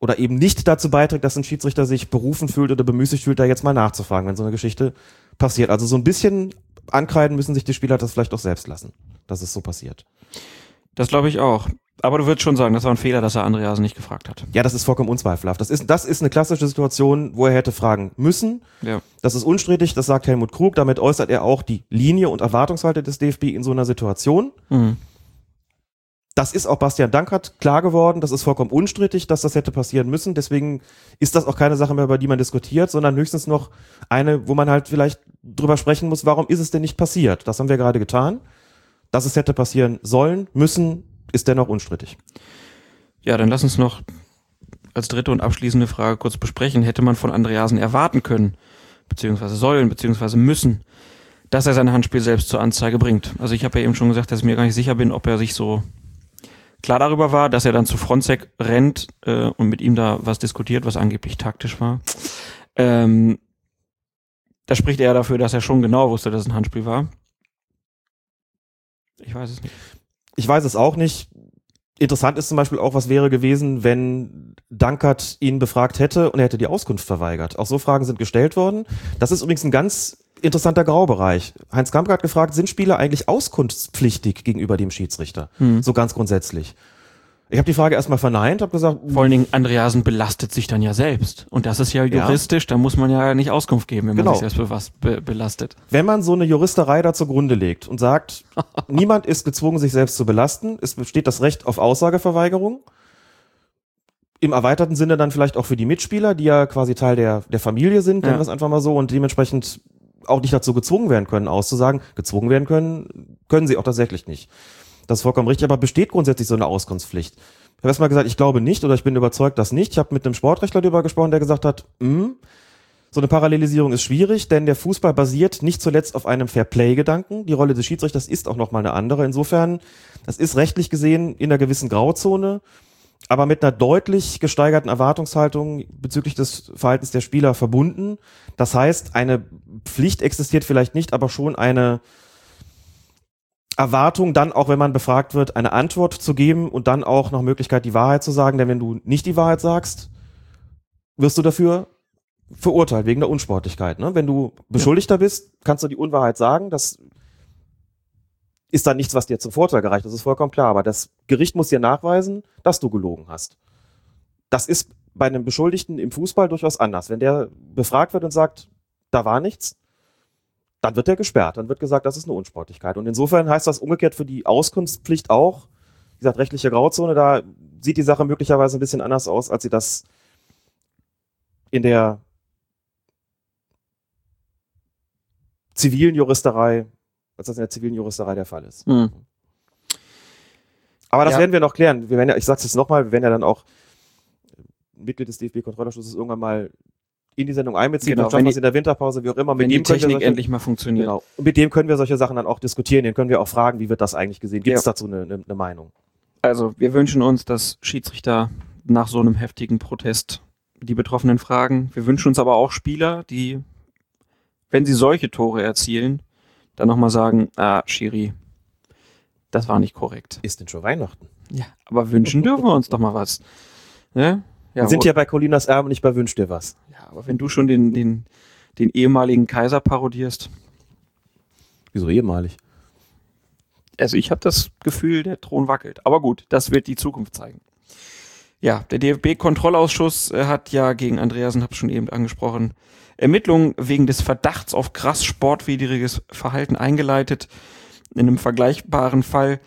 oder eben nicht dazu beiträgt, dass ein Schiedsrichter sich berufen fühlt oder bemüßigt fühlt, da jetzt mal nachzufragen, wenn so eine Geschichte passiert. Also so ein bisschen ankreiden müssen sich die Spieler das vielleicht auch selbst lassen, dass es so passiert. Das glaube ich auch. Aber du würdest schon sagen, das war ein Fehler, dass er Andreasen nicht gefragt hat. Ja, das ist vollkommen unzweifelhaft. Das ist, das ist eine klassische Situation, wo er hätte fragen müssen. Ja. Das ist unstrittig, das sagt Helmut Krug. Damit äußert er auch die Linie und Erwartungshalte des DFB in so einer Situation. Mhm. Das ist auch Bastian Dankert klar geworden. Das ist vollkommen unstrittig, dass das hätte passieren müssen. Deswegen ist das auch keine Sache mehr, über die man diskutiert, sondern höchstens noch eine, wo man halt vielleicht drüber sprechen muss, warum ist es denn nicht passiert? Das haben wir gerade getan. Dass es hätte passieren sollen, müssen, ist dennoch unstrittig. Ja, dann lass uns noch als dritte und abschließende Frage kurz besprechen. Hätte man von Andreasen erwarten können, beziehungsweise sollen, beziehungsweise müssen, dass er sein Handspiel selbst zur Anzeige bringt? Also ich habe ja eben schon gesagt, dass ich mir gar nicht sicher bin, ob er sich so klar darüber war, dass er dann zu Fronzek rennt äh, und mit ihm da was diskutiert, was angeblich taktisch war. Ähm, da spricht er dafür, dass er schon genau wusste, dass es ein Handspiel war. Ich weiß es nicht. Ich weiß es auch nicht. Interessant ist zum Beispiel auch, was wäre gewesen, wenn Dankert ihn befragt hätte und er hätte die Auskunft verweigert. Auch so Fragen sind gestellt worden. Das ist übrigens ein ganz interessanter Graubereich. Heinz Kampke hat gefragt, sind Spieler eigentlich auskunftspflichtig gegenüber dem Schiedsrichter? Hm. So ganz grundsätzlich. Ich habe die Frage erstmal verneint, habe gesagt, Vor allen Dingen, Andreasen belastet sich dann ja selbst. Und das ist ja Ja. juristisch, da muss man ja nicht Auskunft geben, wenn Genau. man sich selbst be be belastet. wenn man so eine Juristerei da zugrunde legt und sagt, niemand ist gezwungen, sich selbst zu belasten, es besteht das Recht auf Aussageverweigerung, im erweiterten Sinne dann vielleicht auch für die Mitspieler, die ja quasi Teil der, der Familie sind, nennen Ja. wir es einfach mal so, und dementsprechend auch nicht dazu gezwungen werden können, auszusagen. Gezwungen werden können, können sie auch tatsächlich nicht. Das ist vollkommen richtig, aber besteht grundsätzlich so eine Auskunftspflicht. Ich habe erstmal gesagt, ich glaube nicht oder ich bin überzeugt, dass nicht. Ich habe mit einem Sportrechtler darüber gesprochen, der gesagt hat, "Hm, so eine Parallelisierung ist schwierig, denn der Fußball basiert nicht zuletzt auf einem Fairplay-Gedanken. Die Rolle des Schiedsrichters ist auch nochmal eine andere. Insofern, das ist rechtlich gesehen in einer gewissen Grauzone. aber mit einer deutlich gesteigerten Erwartungshaltung bezüglich des Verhaltens der Spieler verbunden. Das heißt, eine Pflicht existiert vielleicht nicht, aber schon eine Erwartung, dann auch wenn man befragt wird, eine Antwort zu geben und dann auch noch Möglichkeit, die Wahrheit zu sagen. Denn wenn du nicht die Wahrheit sagst, wirst du dafür verurteilt wegen der Unsportlichkeit. Ne? Wenn du Beschuldigter bist, kannst du die Unwahrheit sagen. Das ist dann nichts, was dir zum Vorteil gereicht. Das ist vollkommen klar. Aber das Gericht muss dir nachweisen, dass du gelogen hast. Das ist bei einem Beschuldigten im Fußball durchaus anders. Wenn der befragt wird und sagt, da war nichts, dann wird er gesperrt. Dann wird gesagt, das ist eine Unsportlichkeit. Und insofern heißt das umgekehrt für die Auskunftspflicht auch, wie gesagt, rechtliche Grauzone, da sieht die Sache möglicherweise ein bisschen anders aus, als sie das in der zivilen Juristerei, als das in der zivilen Juristerei der Fall ist. Hm. Aber das Ja. werden wir noch klären. Wir werden ja, ich sag's jetzt nochmal, wir werden ja dann auch Mitglied des DFB-Kontrollausschusses irgendwann mal in die Sendung einbeziehen. Genau, wenn es die- in der Winterpause, wie auch immer. Wenn die können wir Technik solche- endlich mal funktioniert. Genau. Und mit dem können wir solche Sachen dann auch diskutieren. Den können wir auch fragen, wie wird das eigentlich gesehen? Gibt es Ja. dazu eine, eine, eine Meinung? Also, wir wünschen uns, dass Schiedsrichter nach so einem heftigen Protest die Betroffenen fragen. Wir wünschen uns aber auch Spieler, die, wenn sie solche Tore erzielen, dann nochmal sagen, ah, Schiri, das war nicht korrekt. Ist denn schon Weihnachten? Ja, aber wünschen dürfen wir uns doch mal was. Ne? Wir sind ja bei Colinas Erben nicht bei Wünsch dir was. ja, aber wenn du schon den, den, den ehemaligen Kaiser parodierst, Wieso ehemalig? also ich habe das Gefühl, der Thron wackelt. Aber gut, das wird die Zukunft zeigen. Ja, der DFB-Kontrollausschuss äh, hat ja gegen Andreasen, habe schon eben angesprochen, Ermittlungen wegen des Verdachts auf krass sportwidriges Verhalten eingeleitet. In einem vergleichbaren Fall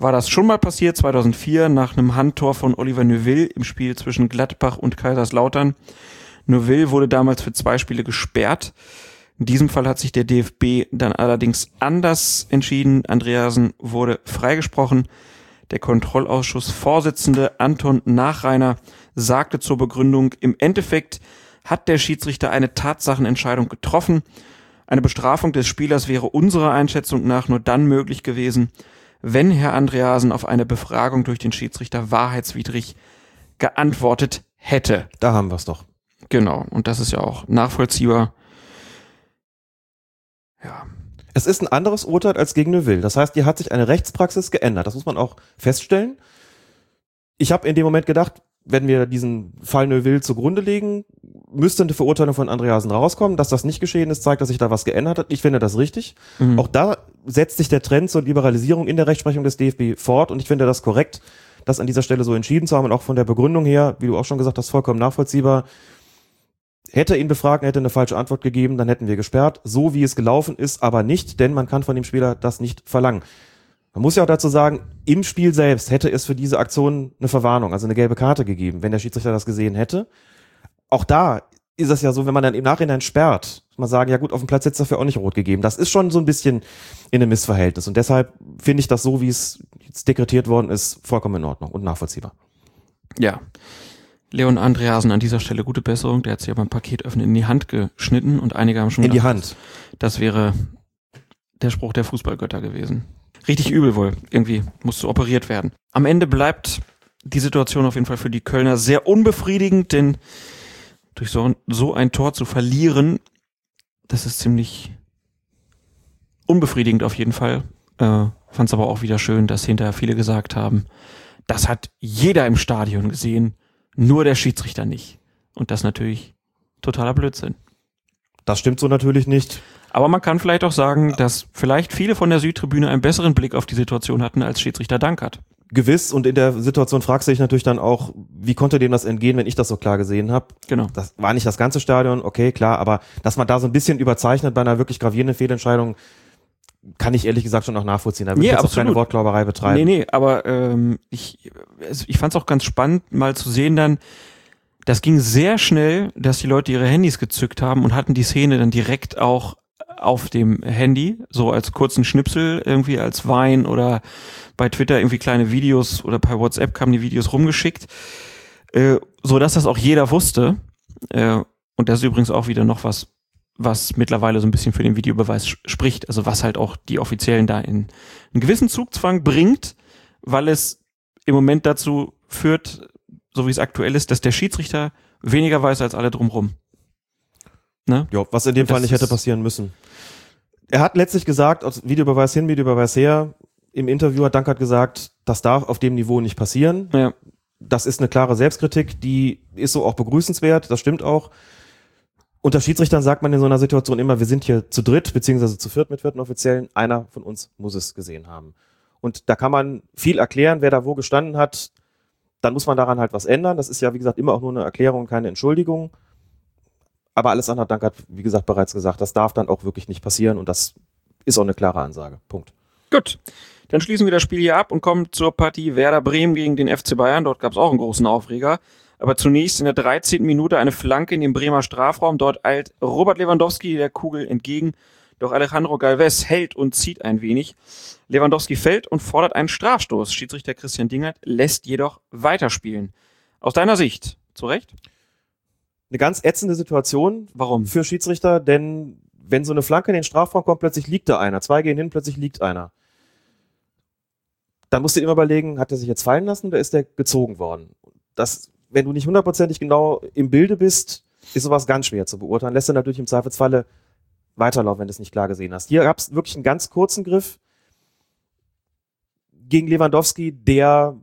war das schon mal passiert, 2004, nach einem Handtor von Oliver Neuville im Spiel zwischen Gladbach und Kaiserslautern. Neuville wurde damals für zwei Spiele gesperrt. In diesem Fall hat sich der DFB dann allerdings anders entschieden. Andreasen wurde freigesprochen. Der Kontrollausschussvorsitzende Anton Nachreiner sagte zur Begründung, im Endeffekt hat der Schiedsrichter eine Tatsachenentscheidung getroffen. Eine Bestrafung des Spielers wäre unserer Einschätzung nach nur dann möglich gewesen, wenn Herr Andreasen auf eine Befragung durch den Schiedsrichter wahrheitswidrig geantwortet hätte. Da haben wir es doch. Genau, und das ist ja auch nachvollziehbar. Ja, Es ist ein anderes Urteil als gegen Neuville. Das heißt, hier hat sich eine Rechtspraxis geändert. Das muss man auch feststellen. Ich habe in dem Moment gedacht, wenn wir diesen Fall Neuville zugrunde legen, müsste eine Verurteilung von Andreasen rauskommen. Dass das nicht geschehen ist, zeigt, dass sich da was geändert hat. Ich finde das richtig. Mhm. Auch da setzt sich der Trend zur Liberalisierung in der Rechtsprechung des DFB fort und ich finde das korrekt, das an dieser Stelle so entschieden zu haben und auch von der Begründung her, wie du auch schon gesagt hast, vollkommen nachvollziehbar. Hätte ihn befragt, hätte eine falsche Antwort gegeben, dann hätten wir gesperrt. So wie es gelaufen ist, aber nicht, denn man kann von dem Spieler das nicht verlangen. Man muss ja auch dazu sagen, im Spiel selbst hätte es für diese Aktion eine Verwarnung, also eine gelbe Karte gegeben, wenn der Schiedsrichter das gesehen hätte. Auch da ist es ja so, wenn man dann im Nachhinein sperrt, muss man sagen, ja gut, auf dem Platz es dafür auch nicht rot gegeben. Das ist schon so ein bisschen in einem Missverhältnis. Und deshalb finde ich das so, wie es jetzt dekretiert worden ist, vollkommen in Ordnung und nachvollziehbar. Ja. Leon Andreasen an dieser Stelle gute Besserung. Der hat sich ja beim Paketöffnen in die Hand geschnitten und einige haben schon In die gedacht, Hand. Das wäre der Spruch der Fußballgötter gewesen. Richtig übel wohl. Irgendwie musste operiert werden. Am Ende bleibt die Situation auf jeden Fall für die Kölner sehr unbefriedigend, denn durch so, so ein Tor zu verlieren, das ist ziemlich unbefriedigend auf jeden Fall. Äh, Fand es aber auch wieder schön, dass hinterher viele gesagt haben, das hat jeder im Stadion gesehen, nur der Schiedsrichter nicht. Und das natürlich totaler Blödsinn. Das stimmt so natürlich nicht. Aber man kann vielleicht auch sagen, dass vielleicht viele von der Südtribüne einen besseren Blick auf die Situation hatten als Schiedsrichter Dankert. Gewiss. Und in der Situation fragst du dich natürlich dann auch, wie konnte dem das entgehen, wenn ich das so klar gesehen habe? Genau. Das war nicht das ganze Stadion, okay, klar, aber dass man da so ein bisschen überzeichnet bei einer wirklich gravierenden Fehlentscheidung, kann ich ehrlich gesagt schon noch nachvollziehen. Da würde Ja, ich jetzt auch keine. Wortglauberei betreiben. Nee, nee, aber ähm, ich, also ich fand es auch ganz spannend, mal zu sehen dann, das ging sehr schnell, dass die Leute ihre Handys gezückt haben und hatten die Szene dann direkt auch auf dem Handy, so als kurzen Schnipsel irgendwie als Wein oder bei Twitter irgendwie kleine Videos oder bei WhatsApp kamen die Videos rumgeschickt, äh, so dass das auch jeder wusste. Äh, und das ist übrigens auch wieder noch was, was mittlerweile so ein bisschen für den Videobeweis spricht, also was halt auch die Offiziellen da in einen gewissen Zugzwang bringt, weil es im Moment dazu führt, so wie es aktuell ist, dass der Schiedsrichter weniger weiß als alle drumrum. Ne? Ja, was in dem Fall nicht hätte passieren müssen. Er hat letztlich gesagt, aus Videobeweis hin, Videobeweis her, im Interview hat Dankert gesagt, das darf auf dem Niveau nicht passieren. Ja. Das ist eine klare Selbstkritik, die ist so auch begrüßenswert, das stimmt auch. Unter Schiedsrichtern sagt man in so einer Situation immer, wir sind hier zu dritt, beziehungsweise zu viert mit vierten Offiziellen, einer von uns muss es gesehen haben. Und da kann man viel erklären, wer da wo gestanden hat. Dann muss man daran halt was ändern. Das ist ja, wie gesagt, immer auch nur eine Erklärung, keine Entschuldigung. Aber alles andere, Dank hat, wie gesagt, bereits gesagt, das darf dann auch wirklich nicht passieren und das ist auch eine klare Ansage. Punkt. Gut. Dann schließen wir das Spiel hier ab und kommen zur Partie Werder Bremen gegen den FC Bayern. Dort gab es auch einen großen Aufreger. Aber zunächst in der 13. Minute eine Flanke in den Bremer Strafraum. Dort eilt Robert Lewandowski der Kugel entgegen. Doch Alejandro Galvez hält und zieht ein wenig. Lewandowski fällt und fordert einen Strafstoß. Schiedsrichter Christian Dingert lässt jedoch weiterspielen. Aus deiner Sicht, zu Recht? Eine ganz ätzende Situation. Warum? Für Schiedsrichter, denn wenn so eine Flanke in den Strafraum kommt, plötzlich liegt da einer. Zwei gehen hin, plötzlich liegt einer. Dann musst du immer überlegen, hat er sich jetzt fallen lassen oder ist er gezogen worden? Das, wenn du nicht hundertprozentig genau im Bilde bist, ist sowas ganz schwer zu beurteilen. Lässt er natürlich im Zweifelsfalle weiterlaufen, wenn du es nicht klar gesehen hast. Hier gab es wirklich einen ganz kurzen Griff gegen Lewandowski, der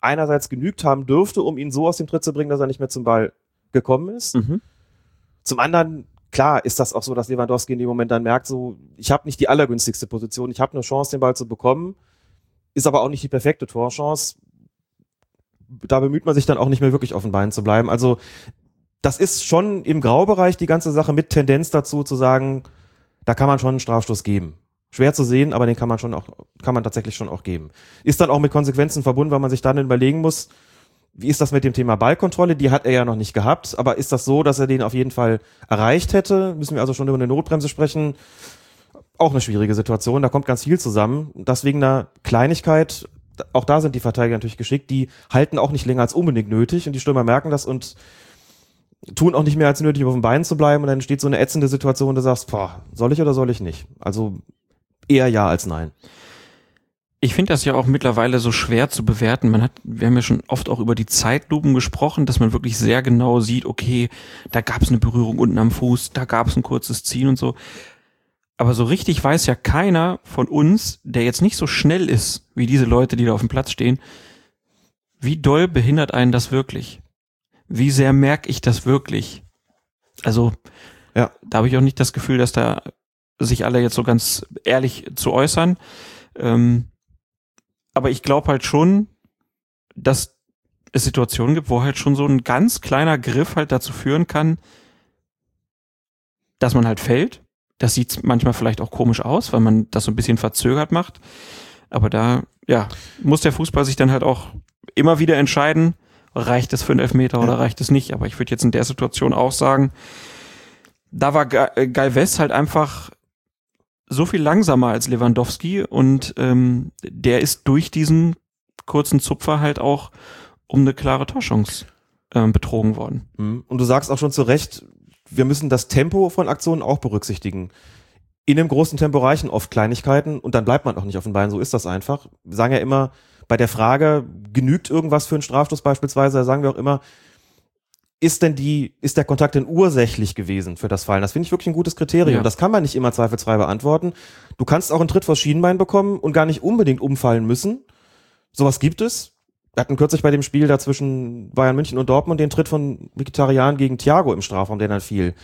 einerseits genügt haben dürfte, um ihn so aus dem Tritt zu bringen, dass er nicht mehr zum Ball gekommen ist. Mhm. Zum anderen, klar, ist das auch so, dass Lewandowski in dem Moment dann merkt, so, ich habe nicht die allergünstigste Position, ich habe eine Chance, den Ball zu bekommen, ist aber auch nicht die perfekte Torchance. Da bemüht man sich dann auch nicht mehr wirklich auf den Beinen zu bleiben. Also das ist schon im Graubereich die ganze Sache mit Tendenz dazu zu sagen, da kann man schon einen Strafstoß geben. Schwer zu sehen, aber den kann man schon auch, kann man tatsächlich schon auch geben. Ist dann auch mit Konsequenzen verbunden, weil man sich dann überlegen muss, wie ist das mit dem Thema Ballkontrolle? Die hat er ja noch nicht gehabt, aber ist das so, dass er den auf jeden Fall erreicht hätte? Müssen wir also schon über eine Notbremse sprechen? Auch eine schwierige Situation, da kommt ganz viel zusammen. Das wegen einer Kleinigkeit, auch da sind die Verteidiger natürlich geschickt, die halten auch nicht länger als unbedingt nötig und die Stürmer merken das und tun auch nicht mehr als nötig, auf den Beinen zu bleiben und dann steht so eine ätzende Situation, du sagst, boah, soll ich oder soll ich nicht? Also eher ja als nein. Ich finde das ja auch mittlerweile so schwer zu bewerten. Man hat, wir haben ja schon oft auch über die Zeitlupen gesprochen, dass man wirklich sehr genau sieht, okay, da gab es eine Berührung unten am Fuß, da gab es ein kurzes Ziehen und so. Aber so richtig weiß ja keiner von uns, der jetzt nicht so schnell ist, wie diese Leute, die da auf dem Platz stehen, wie doll behindert einen das wirklich? Wie sehr merke ich das wirklich? Also, ja, da habe ich auch nicht das Gefühl, dass da sich alle jetzt so ganz ehrlich zu äußern. Ähm, aber ich glaube halt schon, dass es Situationen gibt, wo halt schon so ein ganz kleiner Griff halt dazu führen kann, dass man halt fällt. Das sieht manchmal vielleicht auch komisch aus, weil man das so ein bisschen verzögert macht. Aber da, ja, muss der Fußball sich dann halt auch immer wieder entscheiden, reicht es für einen Elfmeter oder reicht es nicht. Aber ich würde jetzt in der Situation auch sagen, da war Galvez halt einfach so viel langsamer als Lewandowski und ähm, der ist durch diesen kurzen Zupfer halt auch um eine klare Torschance ähm, betrogen worden. Mhm. Und du sagst auch schon zu Recht, wir müssen das Tempo von Aktionen auch berücksichtigen. In einem großen Tempo reichen oft Kleinigkeiten und dann bleibt man auch nicht auf den Beinen. So ist das einfach. Wir sagen ja immer, bei der Frage, genügt irgendwas für einen Strafstoß beispielsweise, da sagen wir auch immer, ist denn die, ist der Kontakt denn ursächlich gewesen für das Fallen? Das finde ich wirklich ein gutes Kriterium. Ja. Das kann man nicht immer zweifelsfrei beantworten. Du kannst auch einen Tritt vors Schienenbein bekommen und gar nicht unbedingt umfallen müssen. Sowas gibt es. Wir hatten kürzlich bei dem Spiel da zwischen Bayern München und Dortmund den Tritt von Vegetarian gegen Thiago im Strafraum, der dann fiel.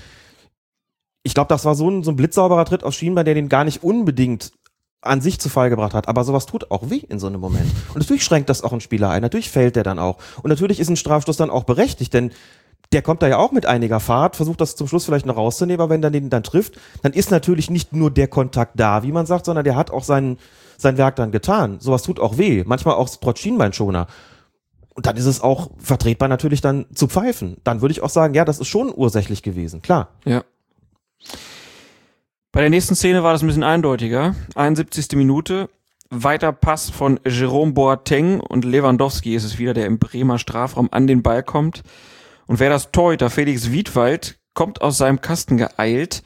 Ich glaube, das war so ein, so ein blitzsauberer Tritt aus Schienenbein, der den gar nicht unbedingt an sich zu Fall gebracht hat. Aber sowas tut auch weh in so einem Moment. Und natürlich schränkt das auch einen Spieler ein. Natürlich fällt der dann auch. Und natürlich ist ein Strafstoß dann auch berechtigt, denn der kommt da ja auch mit einiger Fahrt, versucht das zum Schluss vielleicht noch rauszunehmen, aber wenn dann den dann trifft, dann ist natürlich nicht nur der Kontakt da, wie man sagt, sondern der hat auch sein, sein Werk dann getan. Sowas tut auch weh, manchmal auch trotz Schienbeinschoner. Und dann ist es auch vertretbar natürlich dann zu pfeifen. Dann würde ich auch sagen, ja, das ist schon ursächlich gewesen, klar. Ja. Bei der nächsten Szene war das ein bisschen eindeutiger. 71. Minute. Weiter Pass von Jerome Boateng und Lewandowski ist es wieder, der im Bremer Strafraum an den Ball kommt. Und wer das Torhüter Felix Wiedwald kommt aus seinem Kasten geeilt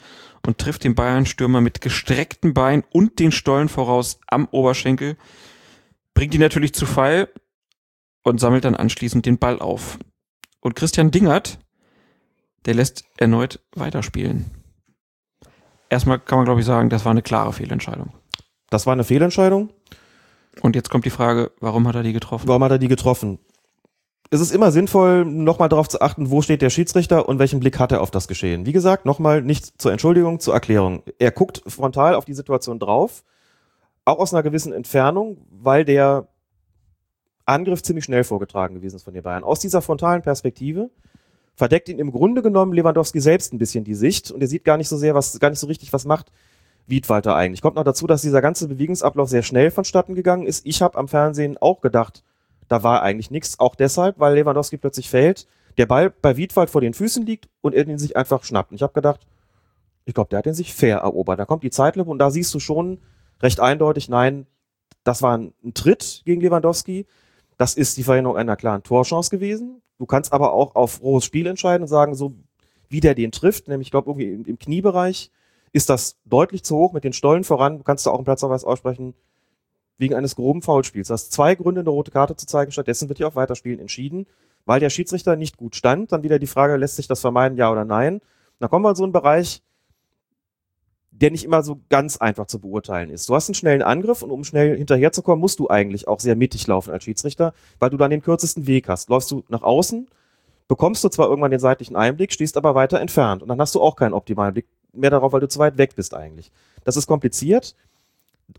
und trifft den Bayern-Stürmer mit gestreckten Beinen und den Stollen voraus am Oberschenkel. Bringt ihn natürlich zu Fall. und sammelt dann anschließend den Ball auf. Und Christian Dingert, der lässt erneut weiterspielen. Erstmal kann man, glaube ich, sagen, das war eine klare Fehlentscheidung. Das war eine Fehlentscheidung. Und jetzt kommt die Frage, warum hat er die getroffen? Warum hat er die getroffen? Es ist immer sinnvoll, nochmal darauf zu achten, wo steht der Schiedsrichter und welchen Blick hat er auf das Geschehen. Wie gesagt, nochmal nicht zur Entschuldigung, zur Erklärung. Er guckt frontal auf die Situation drauf, auch aus einer gewissen Entfernung, weil der Angriff ziemlich schnell vorgetragen gewesen ist von den Bayern. Aus dieser frontalen Perspektive verdeckt ihn im Grunde genommen Lewandowski selbst ein bisschen die Sicht und er sieht gar nicht so sehr, was, gar nicht so richtig, was macht Wiedwalter eigentlich. Kommt noch dazu, dass dieser ganze Bewegungsablauf sehr schnell vonstatten gegangen ist. Ich habe am Fernsehen auch gedacht, da war eigentlich nichts. Auch deshalb, weil Lewandowski plötzlich fällt, der Ball bei Wiedwald vor den Füßen liegt und er den sich einfach schnappt. Und ich habe gedacht, ich glaube, der hat den sich fair erobert. Da kommt die Zeitlupe und da siehst du schon recht eindeutig, nein, das war ein, ein Tritt gegen Lewandowski. Das ist die Verhinderung einer klaren Torchance gewesen. Du kannst aber auch auf rohes Spiel entscheiden und sagen, so wie der den trifft, nämlich ich glaube irgendwie im, im Kniebereich, ist das deutlich zu hoch mit den Stollen voran. Du kannst da auch einen Platzverweis aussprechen wegen eines groben Foulspiels. Du hast zwei Gründe, eine rote Karte zu zeigen. Stattdessen wird hier auf Weiterspielen entschieden, weil der Schiedsrichter nicht gut stand. Dann wieder die Frage, lässt sich das vermeiden, ja oder nein? Da kommen wir in so einen Bereich, der nicht immer so ganz einfach zu beurteilen ist. Du hast einen schnellen Angriff und um schnell hinterherzukommen, musst du eigentlich auch sehr mittig laufen als Schiedsrichter, weil du dann den kürzesten Weg hast. Läufst du nach außen, bekommst du zwar irgendwann den seitlichen Einblick, stehst aber weiter entfernt und dann hast du auch keinen optimalen Blick mehr darauf, weil du zu weit weg bist eigentlich. Das ist kompliziert.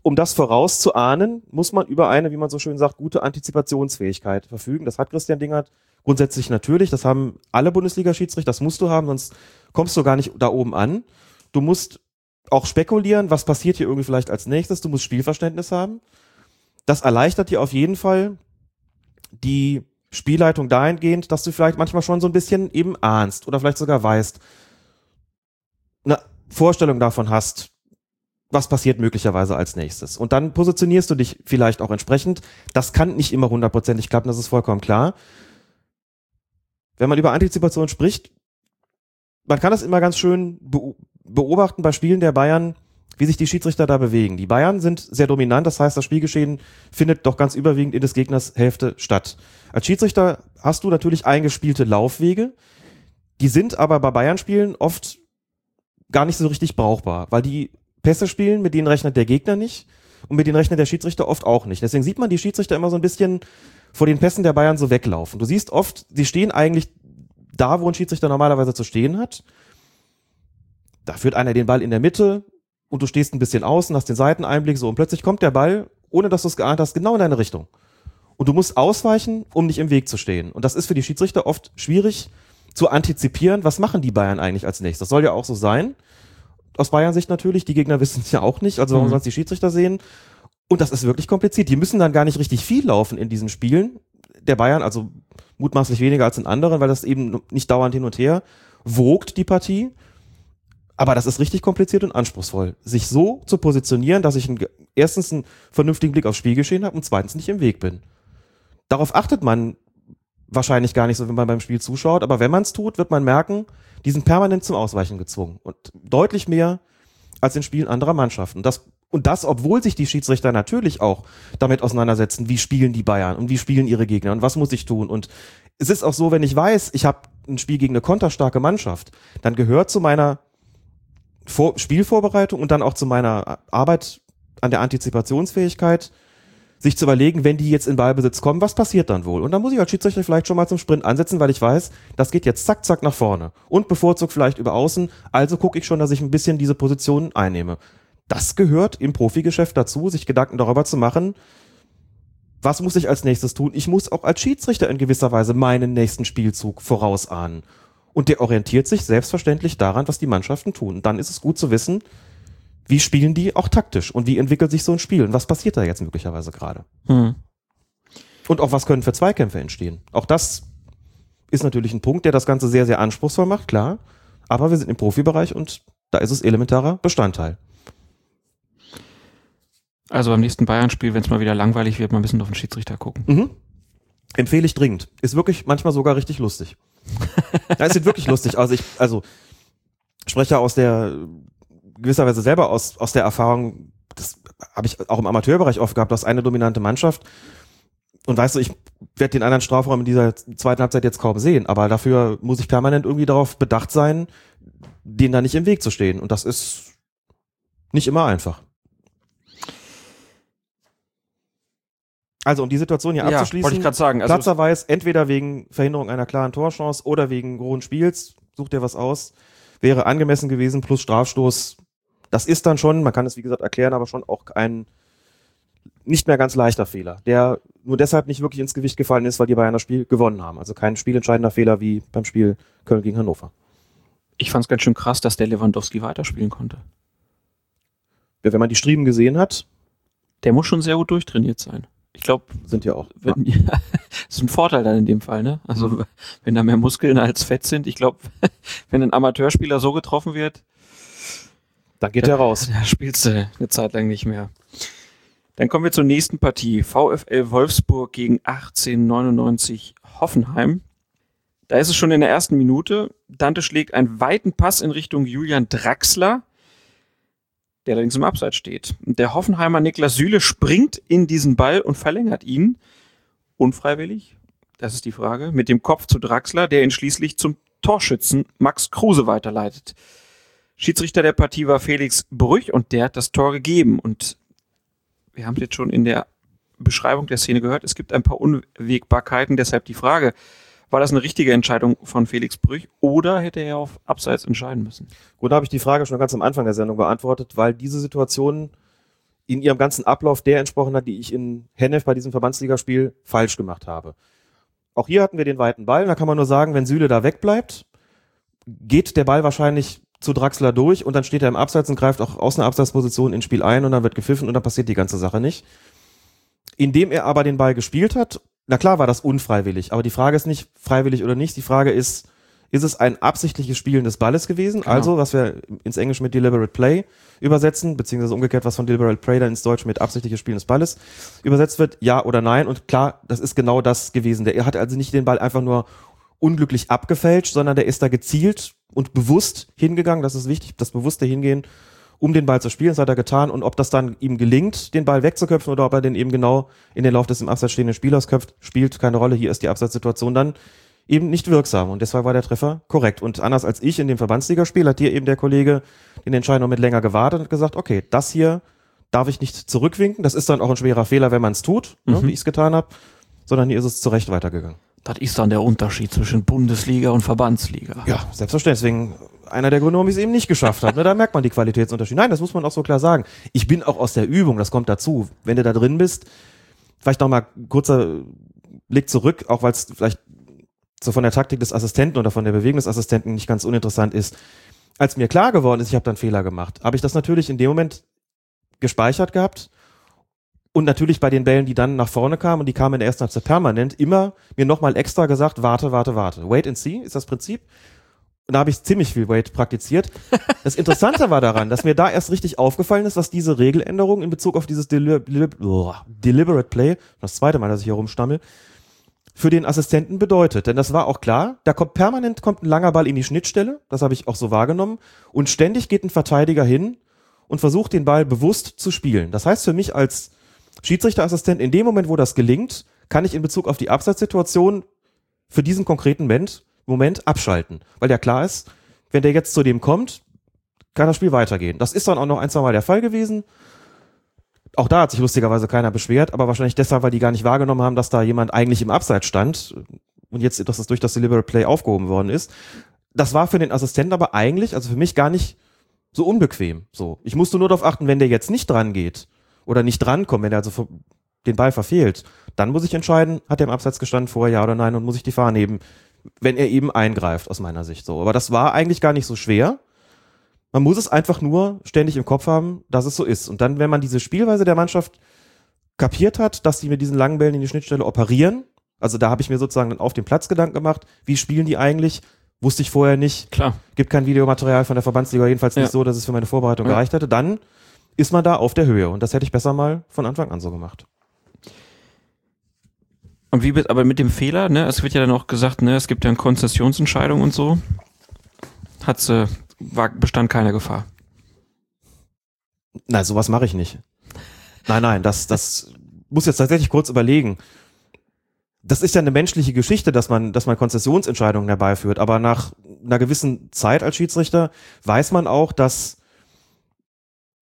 Um das vorauszuahnen, muss man über eine, wie man so schön sagt, gute Antizipationsfähigkeit verfügen. Das hat Christian Dingert grundsätzlich natürlich. Das haben alle Bundesliga-Schiedsrichter. Das musst du haben, sonst kommst du gar nicht da oben an. Du musst auch spekulieren, was passiert hier irgendwie vielleicht als nächstes. Du musst Spielverständnis haben. Das erleichtert dir auf jeden Fall die Spielleitung dahingehend, dass du vielleicht manchmal schon so ein bisschen eben ahnst oder vielleicht sogar weißt, eine Vorstellung davon hast, was passiert möglicherweise als nächstes. Und dann positionierst du dich vielleicht auch entsprechend. Das kann nicht immer hundertprozentig klappen, das ist vollkommen klar. Wenn man über Antizipation spricht, man kann das immer ganz schön beobachten bei Spielen der Bayern, wie sich die Schiedsrichter da bewegen. Die Bayern sind sehr dominant, das heißt, das Spielgeschehen findet doch ganz überwiegend in des Gegners Hälfte statt. Als Schiedsrichter hast du natürlich eingespielte Laufwege, die sind aber bei Bayern-Spielen oft gar nicht so richtig brauchbar, weil die Pässe spielen, mit denen rechnet der Gegner nicht und mit denen rechnet der Schiedsrichter oft auch nicht. Deswegen sieht man die Schiedsrichter immer so ein bisschen vor den Pässen der Bayern so weglaufen. Du siehst oft, sie stehen eigentlich da, wo ein Schiedsrichter normalerweise zu stehen hat. Da führt einer den Ball in der Mitte und du stehst ein bisschen außen, hast den Seiteneinblick so und plötzlich kommt der Ball, ohne dass du es geahnt hast, genau in deine Richtung. Und du musst ausweichen, um nicht im Weg zu stehen. Und das ist für die Schiedsrichter oft schwierig, zu antizipieren, was machen die Bayern eigentlich als nächstes. Das soll ja auch so sein. Aus Bayern Sicht natürlich, die Gegner wissen es ja auch nicht, also warum mhm. sollen die Schiedsrichter sehen? Und das ist wirklich kompliziert. Die müssen dann gar nicht richtig viel laufen in diesen Spielen. Der Bayern, also mutmaßlich weniger als in anderen, weil das eben nicht dauernd hin und her wogt, die Partie. Aber das ist richtig kompliziert und anspruchsvoll, sich so zu positionieren, dass ich einen, erstens einen vernünftigen Blick aufs Spielgeschehen habe und zweitens nicht im Weg bin. Darauf achtet man wahrscheinlich gar nicht so, wenn man beim Spiel zuschaut. Aber wenn man es tut, wird man merken, die sind permanent zum Ausweichen gezwungen. Und deutlich mehr als in Spielen anderer Mannschaften. Das, und das, obwohl sich die Schiedsrichter natürlich auch damit auseinandersetzen, wie spielen die Bayern und wie spielen ihre Gegner und was muss ich tun. Und es ist auch so, wenn ich weiß, ich habe ein Spiel gegen eine konterstarke Mannschaft, dann gehört zu meiner Vor Spielvorbereitung und dann auch zu meiner Arbeit an der Antizipationsfähigkeit, sich zu überlegen, wenn die jetzt in Ballbesitz kommen, was passiert dann wohl? Und dann muss ich als Schiedsrichter vielleicht schon mal zum Sprint ansetzen, weil ich weiß, das geht jetzt zack, zack nach vorne und bevorzugt vielleicht über außen. Also gucke ich schon, dass ich ein bisschen diese Position einnehme. Das gehört im Profigeschäft dazu, sich Gedanken darüber zu machen, was muss ich als nächstes tun? Ich muss auch als Schiedsrichter in gewisser Weise meinen nächsten Spielzug vorausahnen. Und der orientiert sich selbstverständlich daran, was die Mannschaften tun. Und dann ist es gut zu wissen, wie spielen die auch taktisch und wie entwickelt sich so ein Spiel und was passiert da jetzt möglicherweise gerade? Hm. Und auch was können für Zweikämpfe entstehen? Auch das ist natürlich ein Punkt, der das Ganze sehr, sehr anspruchsvoll macht, klar. Aber wir sind im Profibereich und da ist es elementarer Bestandteil. Also beim nächsten Bayern-Spiel, wenn es mal wieder langweilig wird, mal ein bisschen auf den Schiedsrichter gucken. Mhm. Empfehle ich dringend. Ist wirklich manchmal sogar richtig lustig. ja, es sieht wirklich lustig aus. Ich, also spreche aus der gewisserweise selber aus, aus der Erfahrung, das habe ich auch im Amateurbereich oft gehabt, dass eine dominante Mannschaft Und weißt du, ich werde den anderen Strafraum in dieser zweiten Halbzeit jetzt kaum sehen, aber dafür muss ich permanent irgendwie darauf bedacht sein, denen da nicht im Weg zu stehen. Und das ist nicht immer einfach. Also um die Situation hier Ja, abzuschließen, wollte ich gerade sagen. Also Platzer weiß, entweder wegen Verhinderung einer klaren Torchance oder wegen hohen Spiels, sucht er was aus, wäre angemessen gewesen, plus Strafstoß. Das ist dann schon, man kann es wie gesagt erklären, aber schon auch ein nicht mehr ganz leichter Fehler, der nur deshalb nicht wirklich ins Gewicht gefallen ist, weil die Bayern das Spiel gewonnen haben. Also kein spielentscheidender Fehler wie beim Spiel Köln gegen Hannover. ich fand es ganz schön krass, dass der Lewandowski weiterspielen konnte. Wenn man die Strieben gesehen hat, Der muss schon sehr gut durchtrainiert sein. Ich glaube, sind ja auch. wenn, ja, das ist ein Vorteil dann in dem Fall, ne? Also Mhm. wenn da mehr Muskeln als Fett sind, ich glaube, wenn ein Amateurspieler so getroffen wird, Da geht er raus. da spielst du eine Zeit lang nicht mehr. Dann kommen wir zur nächsten Partie. VfL Wolfsburg gegen 1899 Hoffenheim. Da ist es schon in der ersten Minute. Dante schlägt einen weiten Pass in Richtung Julian Draxler, der allerdings im Abseits steht. Der Hoffenheimer Niklas Süle springt in diesen Ball und verlängert ihn. Unfreiwillig? Das ist die Frage. Mit dem Kopf zu Draxler, der ihn schließlich zum Torschützen Max Kruse weiterleitet. Schiedsrichter der Partie war Felix Brüch und der hat das Tor gegeben. Und wir haben es jetzt schon in der Beschreibung der Szene gehört, es gibt ein paar Unwägbarkeiten, deshalb die Frage, war das eine richtige Entscheidung von Felix Brüch oder hätte er auf Abseits entscheiden müssen? Gut, da habe ich die Frage schon ganz am Anfang der Sendung beantwortet, weil diese Situation in ihrem ganzen Ablauf der entsprochen hat, die ich in Hennef bei diesem Verbandsligaspiel falsch gemacht habe. Auch hier hatten wir den weiten Ball, da kann man nur sagen, wenn Süle da wegbleibt, geht der Ball wahrscheinlich zu Draxler durch und dann steht er im Abseits und greift auch aus einer Abseitsposition ins Spiel ein und dann wird gepfiffen und dann passiert die ganze Sache nicht. Indem er aber den Ball gespielt hat, na klar war das unfreiwillig, aber die Frage ist nicht freiwillig oder nicht, die Frage ist, ist es ein absichtliches Spielen des Balles gewesen, Genau. also was wir ins Englische mit Deliberate Play übersetzen, beziehungsweise umgekehrt, was von Deliberate Play dann ins Deutsche mit absichtliches Spielen des Balles übersetzt wird, ja oder nein. Und klar, das ist genau das gewesen. Der hat also nicht den Ball einfach nur unglücklich abgefälscht, sondern der ist da gezielt und bewusst hingegangen. Das ist wichtig, das bewusste Hingehen, um den Ball zu spielen. Das hat er getan. Und ob das dann ihm gelingt, den Ball wegzuköpfen oder ob er den eben genau in den Lauf des im Abseits stehenden Spielers köpft, spielt keine Rolle. Hier ist die Abseitssituation dann eben nicht wirksam. Und deshalb war der Treffer korrekt. Und anders als ich in dem Verbandsligaspiel hat hier eben der Kollege den Entscheidenden mit länger gewartet und gesagt, okay, das hier darf ich nicht zurückwinken. Das ist dann auch ein schwerer Fehler, wenn man es tut, ne, Mhm. wie ich es getan habe. Sondern hier ist es zu Recht weitergegangen. Das ist dann der Unterschied zwischen Bundesliga und Verbandsliga. Ja, selbstverständlich. Deswegen einer der Gründe, warum ich es eben nicht geschafft habe. Ne? Da merkt man die Qualitätsunterschiede. Nein, das muss man auch so klar sagen. Ich bin auch aus der Übung, das kommt dazu. Wenn du da drin bist, vielleicht noch mal kurzer Blick zurück, auch weil es vielleicht so von der Taktik des Assistenten oder von der Bewegung des Assistenten nicht ganz uninteressant ist. Als mir klar geworden ist, ich habe da einen Fehler gemacht, habe ich das natürlich in dem Moment gespeichert gehabt und natürlich bei den Bällen, die dann nach vorne kamen und die kamen in der ersten Halbzeit permanent, immer mir nochmal extra gesagt, warte, warte, warte. Wait and see ist das Prinzip. Und da habe ich ziemlich viel Wait praktiziert. Das Interessante war daran, dass mir da erst richtig aufgefallen ist, was diese Regeländerung in Bezug auf dieses Deli Deli Deliberate Play, das zweite Mal, dass ich hier rumstammel, für den Assistenten bedeutet. Denn das war auch klar, da kommt permanent kommt ein langer Ball in die Schnittstelle, das habe ich auch so wahrgenommen, und ständig geht ein Verteidiger hin und versucht den Ball bewusst zu spielen. Das heißt für mich als Schiedsrichterassistent, in dem Moment, wo das gelingt, kann ich in Bezug auf die Abseitssituation für diesen konkreten Moment, Moment abschalten. Weil ja klar ist, wenn der jetzt zu dem kommt, kann das Spiel weitergehen. Das ist dann auch noch ein, zwei Mal der Fall gewesen. Auch da hat sich lustigerweise keiner beschwert, aber wahrscheinlich deshalb, weil die gar nicht wahrgenommen haben, dass da jemand eigentlich im Abseits stand und jetzt, dass es durch das Deliberate Play aufgehoben worden ist. Das war für den Assistenten aber eigentlich, also für mich gar nicht so unbequem. So, ich musste nur darauf achten, wenn der jetzt nicht dran geht oder nicht drankommt, wenn er also den Ball verfehlt, dann muss ich entscheiden, hat er im Abseits gestanden vorher, ja oder nein, und muss ich die Fahne heben, wenn er eben eingreift, aus meiner Sicht so. Aber das war eigentlich gar nicht so schwer. Man muss es einfach nur ständig im Kopf haben, dass es so ist. Und dann, wenn man diese Spielweise der Mannschaft kapiert hat, dass die mit diesen langen Bällen in die Schnittstelle operieren, also da habe ich mir sozusagen dann auf dem Platz Gedanken gemacht, wie spielen die eigentlich? Wusste ich vorher nicht. Klar. Gibt kein Videomaterial von der Verbandsliga, jedenfalls nicht Ja. so, dass es für meine Vorbereitung Ja. gereicht hätte. Dann ist man da auf der Höhe. Und das hätte ich besser mal von Anfang an so gemacht. Und wie, aber mit dem Fehler, ne, es wird ja dann auch gesagt, ne, es gibt ja eine Konzessionsentscheidung und so. Hat's, äh, war, bestand keine Gefahr. Nein, sowas mache ich nicht. Nein, nein, das, das muss jetzt tatsächlich kurz überlegen. das ist ja eine menschliche Geschichte, dass man, dass man Konzessionsentscheidungen herbeiführt. Aber nach einer gewissen Zeit als Schiedsrichter weiß man auch, dass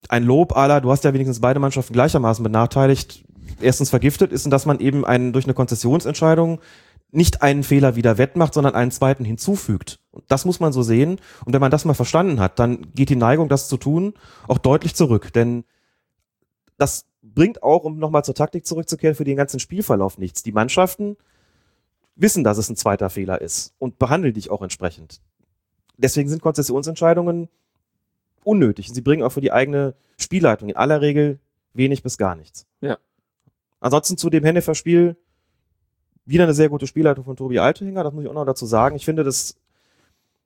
ein Lob aller, du hast ja wenigstens beide Mannschaften gleichermaßen benachteiligt, erstens vergiftet ist und dass man eben einen, durch eine Konzessionsentscheidung nicht einen Fehler wieder wettmacht, sondern einen zweiten hinzufügt. Und das muss man so sehen. Und wenn man das mal verstanden hat, dann geht die Neigung, das zu tun, auch deutlich zurück. Denn das bringt auch, um nochmal zur Taktik zurückzukehren, für den ganzen Spielverlauf nichts. Die Mannschaften wissen, dass es ein zweiter Fehler ist und behandeln dich auch entsprechend. Deswegen sind Konzessionsentscheidungen unnötig. Sie bringen auch für die eigene Spielleitung in aller Regel wenig bis gar nichts. Ja. Ansonsten zu dem Hennefer-Spiel wieder eine sehr gute Spielleitung von Tobi Altehinger, das muss ich auch noch dazu sagen. Ich finde das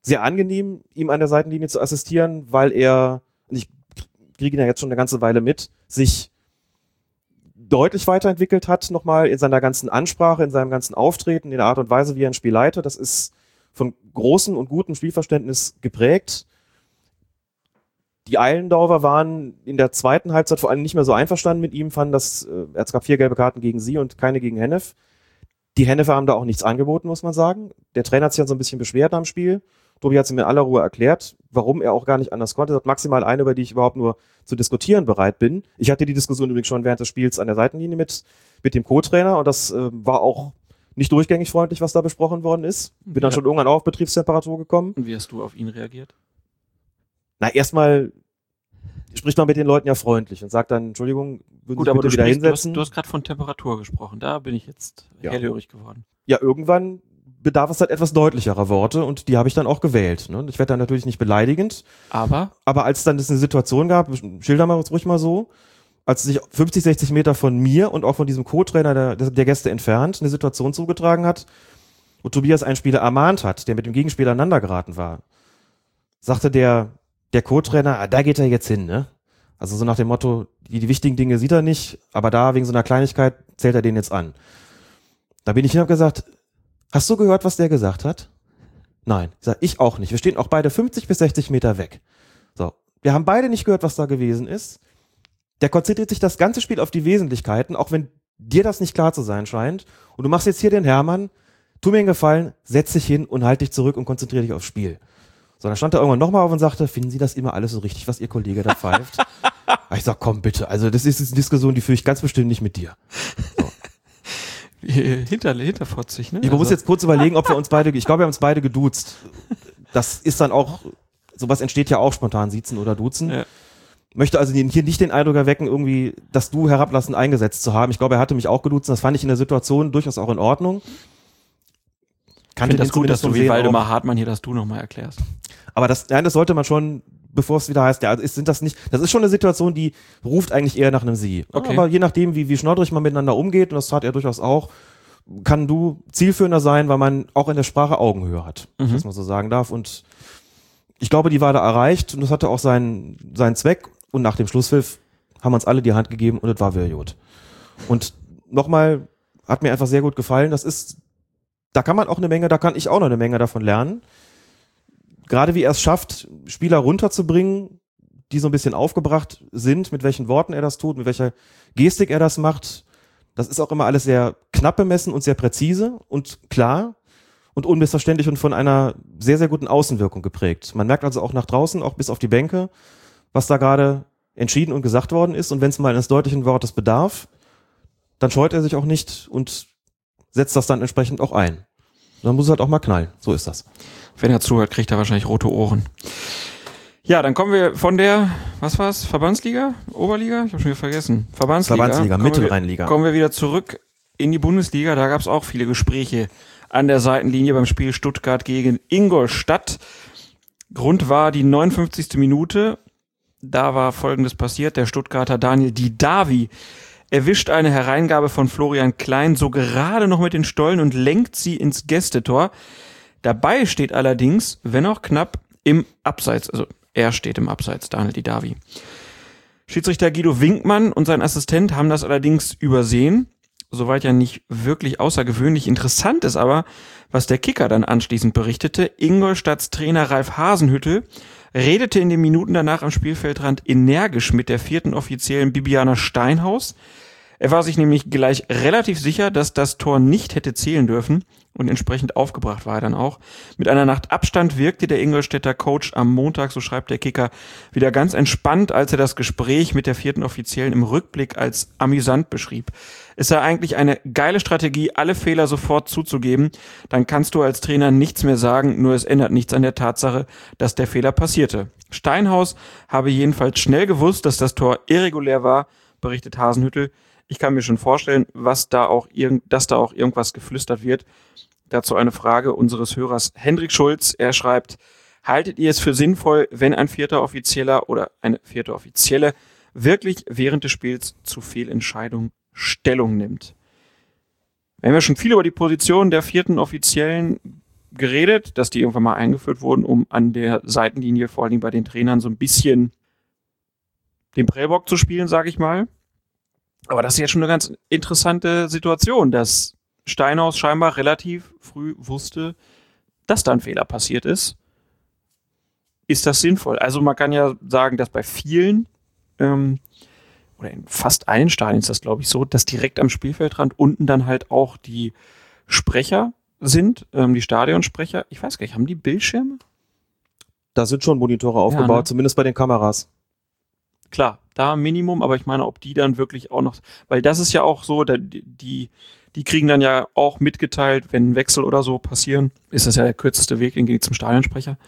sehr angenehm, ihm an der Seitenlinie zu assistieren, weil er, und ich kriege ihn ja jetzt schon eine ganze Weile mit, sich deutlich weiterentwickelt hat, nochmal in seiner ganzen Ansprache, in seinem ganzen Auftreten, in der Art und Weise, wie er ein Spiel leitet. Das ist von großem und gutem Spielverständnis geprägt. Die Eilendorfer waren in der zweiten Halbzeit vor allem nicht mehr so einverstanden mit ihm, fanden, dass äh, es gab vier gelbe Karten gegen sie und keine gegen Hennef. Die Hennefer haben da auch nichts angeboten, muss man sagen. Der Trainer hat sich ja so ein bisschen beschwert am Spiel. Tobi hat es mir in aller Ruhe erklärt, warum er auch gar nicht anders konnte. Er hat maximal eine, über die ich überhaupt nur zu diskutieren bereit bin. Ich hatte die Diskussion übrigens schon während des Spiels an der Seitenlinie mit, mit dem Co-Trainer und das äh, war auch nicht durchgängig freundlich, was da besprochen worden ist. Bin dann Ja. schon irgendwann auch auf Betriebstemperatur gekommen. Und wie hast du auf ihn reagiert? Na, erstmal spricht man mit den Leuten ja freundlich und sagt dann, Entschuldigung, würden Gut, Sie aber du, bitte wieder sprichst, du hast, hinsetzen? du hast gerade von Temperatur gesprochen. Da bin ich jetzt Ja. hellhörig geworden. ja, irgendwann bedarf es halt etwas deutlicherer Worte und die habe ich dann auch gewählt. Ne? Ich werde dann natürlich nicht beleidigend, Aber aber als dann es eine Situation gab, schilder mal ruhig mal so, als sich 50, 60 Meter von mir und auch von diesem Co-Trainer der, der der Gäste entfernt eine Situation zugetragen hat, wo Tobias einen Spieler ermahnt hat, der mit dem Gegenspieler aneinander geraten war, sagte der, der Co-Trainer, ah, da geht er jetzt hin, ne? Also so nach dem Motto, die, die wichtigen Dinge sieht er nicht, aber da wegen so einer Kleinigkeit zählt er den jetzt an. Da bin ich hin und hab gesagt, hast du gehört, was der gesagt hat? Nein. Ich sag, ich auch nicht. Wir stehen auch beide 50 bis 60 Meter weg. So. Wir haben beide nicht gehört, was da gewesen ist. Der konzentriert sich das ganze Spiel auf die Wesentlichkeiten, auch wenn dir das nicht klar zu sein scheint. Und du machst jetzt hier den Hermann. Tu mir einen Gefallen, setz dich hin und halt dich zurück und konzentriere dich aufs Spiel. So, dann stand er irgendwann nochmal auf und sagte, finden Sie das immer alles so richtig, was Ihr Kollege da pfeift? Ich sag, komm bitte, also das ist eine Diskussion, die führe ich ganz bestimmt nicht mit dir. hinter, hinterfotzig, ne? Ich muss jetzt kurz überlegen, ob wir uns beide, ich glaube, wir haben uns beide geduzt. Das ist dann auch, sowas entsteht ja auch spontan, siezen oder duzen. Ja. Möchte also hier nicht den Eindruck erwecken, irgendwie, dass du herablassend eingesetzt zu haben. Ich glaube, er hatte mich auch geduzt. Das fand ich in der Situation durchaus auch in Ordnung. Ich finde das gut, dass du wie Waldemar Hartmann hier das Du nochmal erklärst. Aber das, nein, das sollte man schon, bevor es wieder heißt, ja, ist, sind das nicht, das ist schon eine Situation, die ruft eigentlich eher nach einem Sie. Okay. Aber je nachdem, wie, wie schnoddrig man miteinander umgeht, und das tat er durchaus auch, kann du zielführender sein, weil man auch in der Sprache Augenhöhe hat, ich Mhm. das mal so sagen darf. Und ich glaube, die war da erreicht und das hatte auch seinen, seinen Zweck. Und nach dem Schlusspfiff haben wir uns alle die Hand gegeben und es war gut. Und nochmal, hat mir einfach sehr gut gefallen. Das ist, da kann man auch eine Menge, da kann ich auch noch eine Menge davon lernen gerade wie er es schafft, Spieler runterzubringen, die so ein bisschen aufgebracht sind, mit welchen Worten er das tut, mit welcher Gestik er das macht. Das ist auch immer alles sehr knapp bemessen und sehr präzise und klar und unmissverständlich und von einer sehr, sehr guten Außenwirkung geprägt. Man merkt also auch nach draußen, auch bis auf die Bänke, was da gerade entschieden und gesagt worden ist. Und wenn es mal eines deutlichen Wortes bedarf, dann scheut er sich auch nicht und setzt das dann entsprechend auch ein. Dann muss es halt auch mal knallen. So ist das. Wenn er zuhört, kriegt er wahrscheinlich rote Ohren. Ja, dann kommen wir von der, was war's, Verbandsliga? Oberliga? Ich habe schon wieder vergessen. Verbandsliga. Verbandsliga, Kommen wir- Mittelrheinliga. Kommen wir wieder zurück in die Bundesliga. Da gab es auch viele Gespräche an der Seitenlinie beim Spiel Stuttgart gegen Ingolstadt. Grund war die 59. Minute. Da war Folgendes passiert. Der Stuttgarter Daniel Didavi erwischt eine Hereingabe von Florian Klein so gerade noch mit den Stollen und lenkt sie ins Gästetor. Dabei steht allerdings, wenn auch knapp, im Abseits. Also er steht im Abseits, Daniel Didavi. Schiedsrichter Guido Winkmann und sein Assistent haben das allerdings übersehen. Soweit ja nicht wirklich außergewöhnlich. Interessant ist aber, was der Kicker dann anschließend berichtete. Ingolstadts Trainer Ralf Hasenhüttel redete in den Minuten danach am Spielfeldrand energisch mit der vierten Offiziellen Bibiana Steinhaus. Er war sich nämlich gleich relativ sicher, dass das Tor nicht hätte zählen dürfen und entsprechend aufgebracht war er dann auch. Mit einer Nacht Abstand wirkte der Ingolstädter Coach am Montag, so schreibt der Kicker, wieder ganz entspannt, als er das Gespräch mit der vierten Offiziellen im Rückblick als amüsant beschrieb. Es sei eigentlich eine geile Strategie, alle Fehler sofort zuzugeben. Dann kannst du als Trainer nichts mehr sagen, nur es ändert nichts an der Tatsache, dass der Fehler passierte. Steinhaus habe jedenfalls schnell gewusst, dass das Tor irregulär war, berichtet Hasenhüttel. Ich kann mir schon vorstellen, was da auch dass da auch irgendwas geflüstert wird. Dazu eine Frage unseres Hörers Hendrik Schulz. Er schreibt, haltet ihr es für sinnvoll, wenn ein vierter Offizieller oder eine vierte Offizielle wirklich während des Spiels zu Fehlentscheidungen Stellung nimmt? Wir haben ja schon viel über die Position der vierten Offiziellen geredet, dass die irgendwann mal eingeführt wurden, um an der Seitenlinie, vor allem bei den Trainern, so ein bisschen den Prellbock zu spielen, sage ich mal. Aber das ist ja schon eine ganz interessante Situation, dass Steinhaus scheinbar relativ früh wusste, dass da ein Fehler passiert ist. Ist das sinnvoll? Also man kann ja sagen, dass bei vielen ähm, oder in fast allen Stadien ist das, glaube ich, so, dass direkt am Spielfeldrand unten dann halt auch die Sprecher sind, ähm, die Stadionsprecher. Ich weiß gar nicht, haben die Bildschirme? Da sind schon Monitore aufgebaut, Ja, ne? zumindest bei den Kameras. Klar, da Minimum, aber ich meine, ob die dann wirklich auch noch, weil das ist ja auch so, die, die kriegen dann ja auch mitgeteilt, wenn Wechsel oder so passieren, ist das ja der kürzeste Weg, den geht zum Stadionsprecher.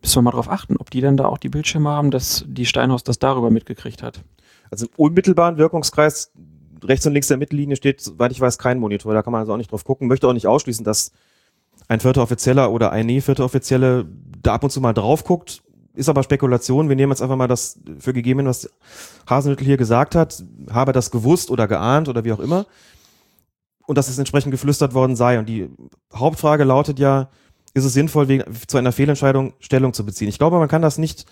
Müssen wir mal drauf achten, ob die dann da auch die Bildschirme haben, dass die Steinhaus das darüber mitgekriegt hat. Also im unmittelbaren Wirkungskreis rechts und links der Mittellinie steht, soweit ich weiß, kein Monitor. Da kann man also auch nicht drauf gucken. Möchte auch nicht ausschließen, dass ein vierter Offizieller oder eine vierte Offizielle da ab und zu mal drauf guckt. Ist aber Spekulation. Wir nehmen jetzt einfach mal das für gegeben, was Hasenhüttl hier gesagt hat. Habe das gewusst oder geahnt oder wie auch immer. Und dass es entsprechend geflüstert worden sei. Und die Hauptfrage lautet ja, ist es sinnvoll, wegen, zu einer Fehlentscheidung Stellung zu beziehen? Ich glaube, man kann das nicht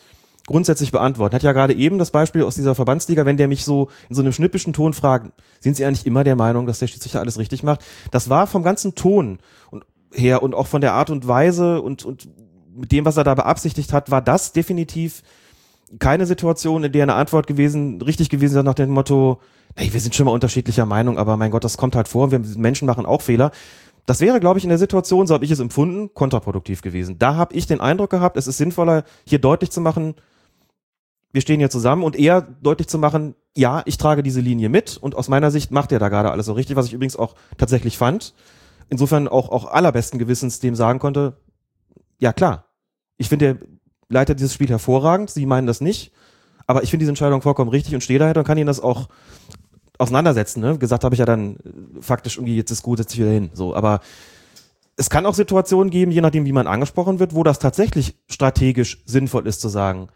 grundsätzlich beantworten. Hat ja gerade eben das Beispiel aus dieser Verbandsliga, wenn der mich so in so einem schnippischen Ton fragt, sind Sie eigentlich immer der Meinung, dass der Schiedsrichter alles richtig macht? Das war vom ganzen Ton her und auch von der Art und Weise und, und mit dem, was er da beabsichtigt hat, war das definitiv keine Situation, in der eine Antwort gewesen, richtig gewesen ist nach dem Motto, hey, wir sind schon mal unterschiedlicher Meinung, aber mein Gott, das kommt halt vor, wir Menschen machen auch Fehler. Das wäre, glaube ich, in der Situation, so habe ich es empfunden, kontraproduktiv gewesen. Da habe ich den Eindruck gehabt, es ist sinnvoller, hier deutlich zu machen, wir stehen hier zusammen und eher deutlich zu machen, ja, ich trage diese Linie mit und aus meiner Sicht macht er da gerade alles so richtig, was ich übrigens auch tatsächlich fand. Insofern auch, auch allerbesten Gewissens dem sagen konnte, ja klar, ich finde, er leitet dieses Spiel hervorragend, Sie meinen das nicht, aber ich finde diese Entscheidung vollkommen richtig und stehe dahinter und kann Ihnen das auch auseinandersetzen. Ne? Gesagt habe ich ja dann äh, faktisch irgendwie, jetzt ist gut, setz dich wieder hin. So, aber es kann auch Situationen geben, je nachdem, wie man angesprochen wird, wo das tatsächlich strategisch sinnvoll ist zu sagen,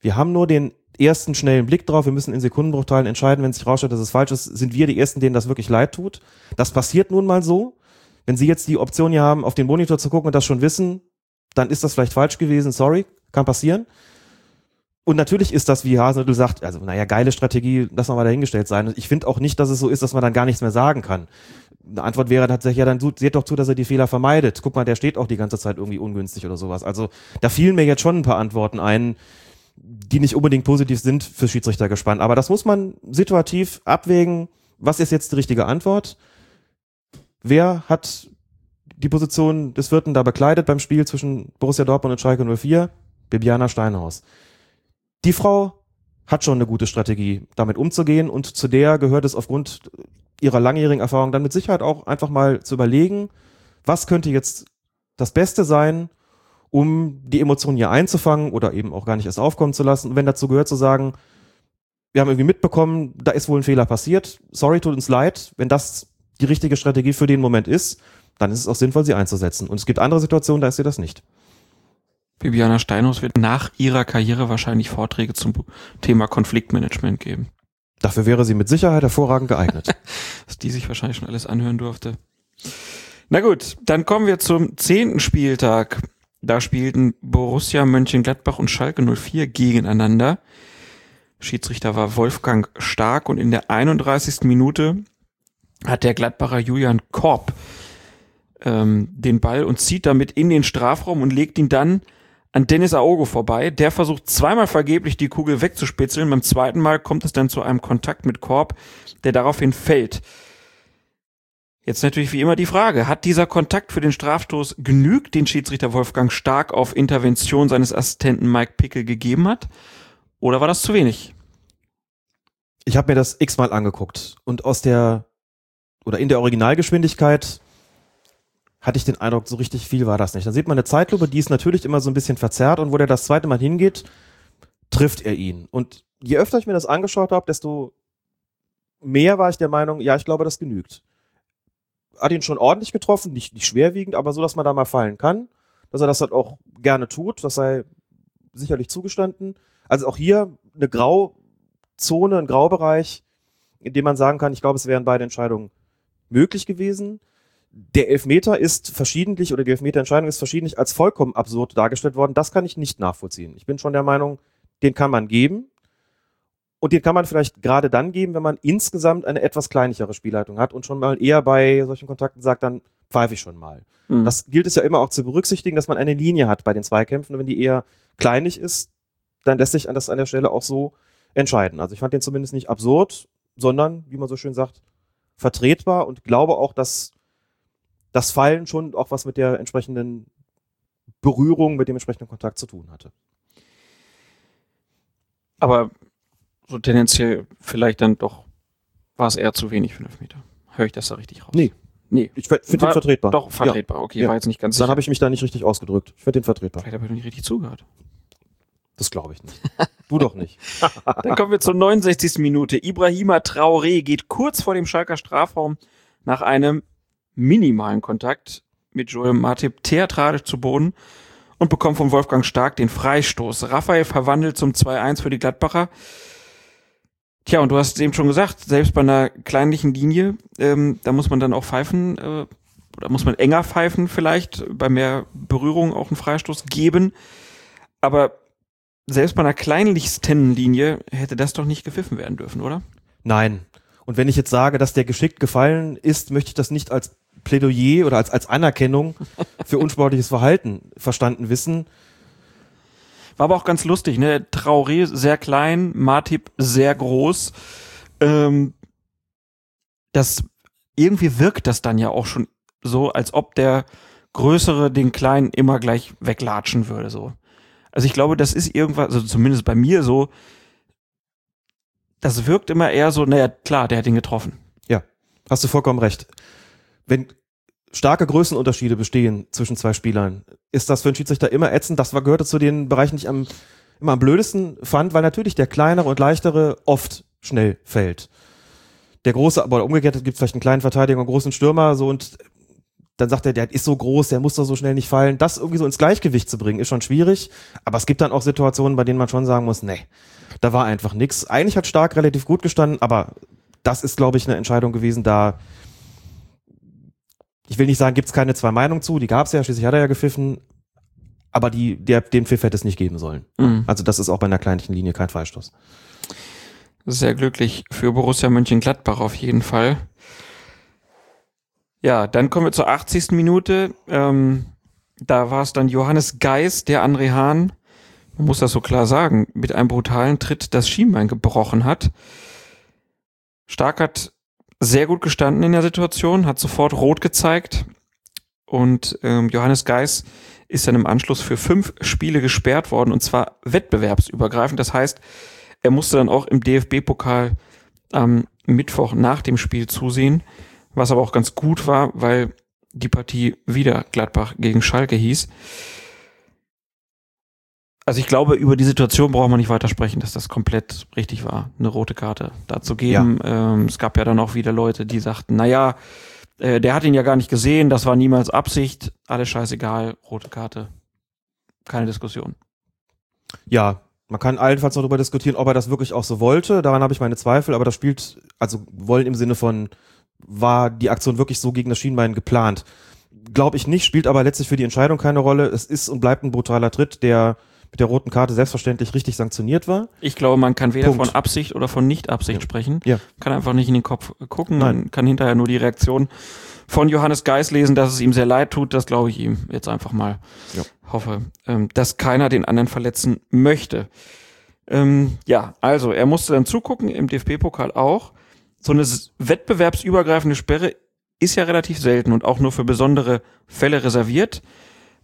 wir haben nur den ersten schnellen Blick drauf, wir müssen in Sekundenbruchteilen entscheiden, wenn sich rausstellt, dass es falsch ist, sind wir die Ersten, denen das wirklich leid tut. Das passiert nun mal so. Wenn Sie jetzt die Option hier haben, auf den Monitor zu gucken und das schon wissen, dann ist das vielleicht falsch gewesen, sorry, kann passieren. Und natürlich ist das, wie Hasenhüttl sagt, also naja, geile Strategie, lass mal dahingestellt sein. Ich finde auch nicht, dass es so ist, dass man dann gar nichts mehr sagen kann. Eine Antwort wäre tatsächlich, ja, dann seht doch zu, dass er die Fehler vermeidet. Guck mal, der steht auch die ganze Zeit irgendwie ungünstig oder sowas. Also da fielen mir jetzt schon ein paar Antworten ein, die nicht unbedingt positiv sind für Schiedsrichter gespannt. Aber das muss man situativ abwägen. Was ist jetzt die richtige Antwort? Wer hat die Position des Vierten da bekleidet beim Spiel zwischen Borussia Dortmund und Schalke 04? Bibiana Steinhaus. Die Frau hat schon eine gute Strategie, damit umzugehen und zu der gehört es aufgrund ihrer langjährigen Erfahrung dann mit Sicherheit auch einfach mal zu überlegen, was könnte jetzt das Beste sein, um die Emotionen hier einzufangen oder eben auch gar nicht erst aufkommen zu lassen. Und wenn dazu gehört zu sagen, wir haben irgendwie mitbekommen, da ist wohl ein Fehler passiert, sorry, tut uns leid, wenn das die richtige Strategie für den Moment ist, dann ist es auch sinnvoll, sie einzusetzen. Und es gibt andere Situationen, da ist sie das nicht. Bibiana Steinhaus wird nach ihrer Karriere wahrscheinlich Vorträge zum Thema Konfliktmanagement geben. Dafür wäre sie mit Sicherheit hervorragend geeignet. was die sich wahrscheinlich schon alles anhören durfte. Na gut, dann kommen wir zum zehnten Spieltag. Da spielten Borussia Mönchengladbach und Schalke 04 gegeneinander. Schiedsrichter war Wolfgang Stark und in der 31. Minute hat der Gladbacher Julian Korb ähm, den Ball und zieht damit in den Strafraum und legt ihn dann an Dennis Aogo vorbei. Der versucht zweimal vergeblich die Kugel wegzuspitzeln. Beim zweiten Mal kommt es dann zu einem Kontakt mit Korb, der daraufhin fällt. Jetzt natürlich wie immer die Frage, hat dieser Kontakt für den Strafstoß genügt, den Schiedsrichter Wolfgang Stark auf Intervention seines Assistenten Mike Pickel gegeben hat? Oder war das zu wenig? Ich habe mir das x-mal angeguckt und aus der oder in der Originalgeschwindigkeit hatte ich den Eindruck, so richtig viel war das nicht. Dann sieht man eine Zeitlupe, die ist natürlich immer so ein bisschen verzerrt und wo der das zweite Mal hingeht, trifft er ihn. Und je öfter ich mir das angeschaut habe, desto mehr war ich der Meinung, ja, ich glaube, das genügt hat ihn schon ordentlich getroffen, nicht, nicht schwerwiegend, aber so, dass man da mal fallen kann, dass er das halt auch gerne tut, das sei sicherlich zugestanden. Also auch hier eine Grauzone, ein Graubereich, in dem man sagen kann, ich glaube, es wären beide Entscheidungen möglich gewesen. Der Elfmeter ist verschiedentlich oder die Elfmeterentscheidung ist verschiedentlich als vollkommen absurd dargestellt worden. Das kann ich nicht nachvollziehen. Ich bin schon der Meinung, den kann man geben. Und den kann man vielleicht gerade dann geben, wenn man insgesamt eine etwas kleinlichere Spielleitung hat und schon mal eher bei solchen Kontakten sagt, dann pfeife ich schon mal. Mhm. Das gilt es ja immer auch zu berücksichtigen, dass man eine Linie hat bei den Zweikämpfen. Und wenn die eher kleinlich ist, dann lässt sich das an der Stelle auch so entscheiden. Also ich fand den zumindest nicht absurd, sondern, wie man so schön sagt, vertretbar und glaube auch, dass das Fallen schon auch was mit der entsprechenden Berührung, mit dem entsprechenden Kontakt zu tun hatte. Aber so tendenziell vielleicht dann doch war es eher zu wenig für 5 Meter. Höre ich das da richtig raus? Nee. Nee. Ich finde den vertretbar. Doch, vertretbar. Okay, ja. war jetzt nicht ganz Dann habe ich mich da nicht richtig ausgedrückt. Ich finde den vertretbar. Vielleicht habe ich nicht richtig zugehört. Das glaube ich nicht. Du doch nicht. Dann kommen wir zur 69. Minute. Ibrahima Traoré geht kurz vor dem Schalker Strafraum nach einem minimalen Kontakt mit Joel Matip theatralisch zu Boden und bekommt von Wolfgang Stark den Freistoß. Raphael verwandelt zum 2-1 für die Gladbacher. Tja, und du hast eben schon gesagt, selbst bei einer kleinlichen Linie, ähm, da muss man dann auch pfeifen, äh, oder muss man enger pfeifen vielleicht, bei mehr Berührung auch einen Freistoß geben. Aber selbst bei einer kleinlichsten Linie hätte das doch nicht gepfiffen werden dürfen, oder? Nein. Und wenn ich jetzt sage, dass der geschickt gefallen ist, möchte ich das nicht als Plädoyer oder als, als Anerkennung für unsportliches Verhalten verstanden wissen, war aber auch ganz lustig, ne? Traoré sehr klein, Martip sehr groß. Ähm, das irgendwie wirkt das dann ja auch schon so, als ob der Größere den Kleinen immer gleich weglatschen würde, so. Also ich glaube, das ist irgendwas, also zumindest bei mir so, das wirkt immer eher so, naja, klar, der hat ihn getroffen. Ja, hast du vollkommen recht. Wenn starke Größenunterschiede bestehen zwischen zwei Spielern, ist das für einen Schiedsrichter immer ätzend. Das gehörte zu den Bereichen, die ich am, immer am blödesten fand, weil natürlich der kleinere und leichtere oft schnell fällt. Der große, aber umgekehrt gibt es vielleicht einen kleinen Verteidiger und einen großen Stürmer, so und dann sagt er, der ist so groß, der muss doch so schnell nicht fallen. Das irgendwie so ins Gleichgewicht zu bringen, ist schon schwierig. Aber es gibt dann auch Situationen, bei denen man schon sagen muss, nee, da war einfach nichts. Eigentlich hat Stark relativ gut gestanden, aber das ist, glaube ich, eine Entscheidung gewesen, da ich will nicht sagen, gibt es keine zwei Meinungen zu, die gab es ja, schließlich hat er ja gepfiffen, aber die, der, den Pfiff hätte es nicht geben sollen. Mhm. Also das ist auch bei einer kleinlichen Linie kein Freistoß. Sehr glücklich für Borussia Mönchengladbach auf jeden Fall. Ja, dann kommen wir zur 80. Minute. Ähm, da war es dann Johannes Geis, der André Hahn, man muss das so klar sagen, mit einem brutalen Tritt das Schienbein gebrochen hat. Stark hat sehr gut gestanden in der Situation, hat sofort rot gezeigt und ähm, Johannes Geis ist dann im Anschluss für fünf Spiele gesperrt worden und zwar wettbewerbsübergreifend. Das heißt, er musste dann auch im DFB-Pokal am Mittwoch nach dem Spiel zusehen, was aber auch ganz gut war, weil die Partie wieder Gladbach gegen Schalke hieß. Also ich glaube, über die Situation braucht man nicht weiter sprechen, dass das komplett richtig war, eine rote Karte da zu geben. Ja. Ähm, es gab ja dann auch wieder Leute, die sagten, naja, äh, der hat ihn ja gar nicht gesehen, das war niemals Absicht, alles scheißegal, rote Karte. Keine Diskussion. Ja, man kann allenfalls noch darüber diskutieren, ob er das wirklich auch so wollte. Daran habe ich meine Zweifel, aber das spielt, also wollen im Sinne von, war die Aktion wirklich so gegen das Schienbein geplant? Glaube ich nicht, spielt aber letztlich für die Entscheidung keine Rolle. Es ist und bleibt ein brutaler Tritt, der mit der roten Karte selbstverständlich richtig sanktioniert war. Ich glaube, man kann weder Punkt. von Absicht oder von Nicht-Absicht Ja. sprechen. Ja. Kann einfach nicht in den Kopf gucken. Nein. Man kann hinterher nur die Reaktion von Johannes Geis lesen, dass es ihm sehr leid tut. Das glaube ich ihm jetzt einfach mal. Ja. Hoffe, ähm, dass keiner den anderen verletzen möchte. Ähm, ja, also er musste dann zugucken, im DFB-Pokal auch. So eine wettbewerbsübergreifende Sperre ist ja relativ selten und auch nur für besondere Fälle reserviert.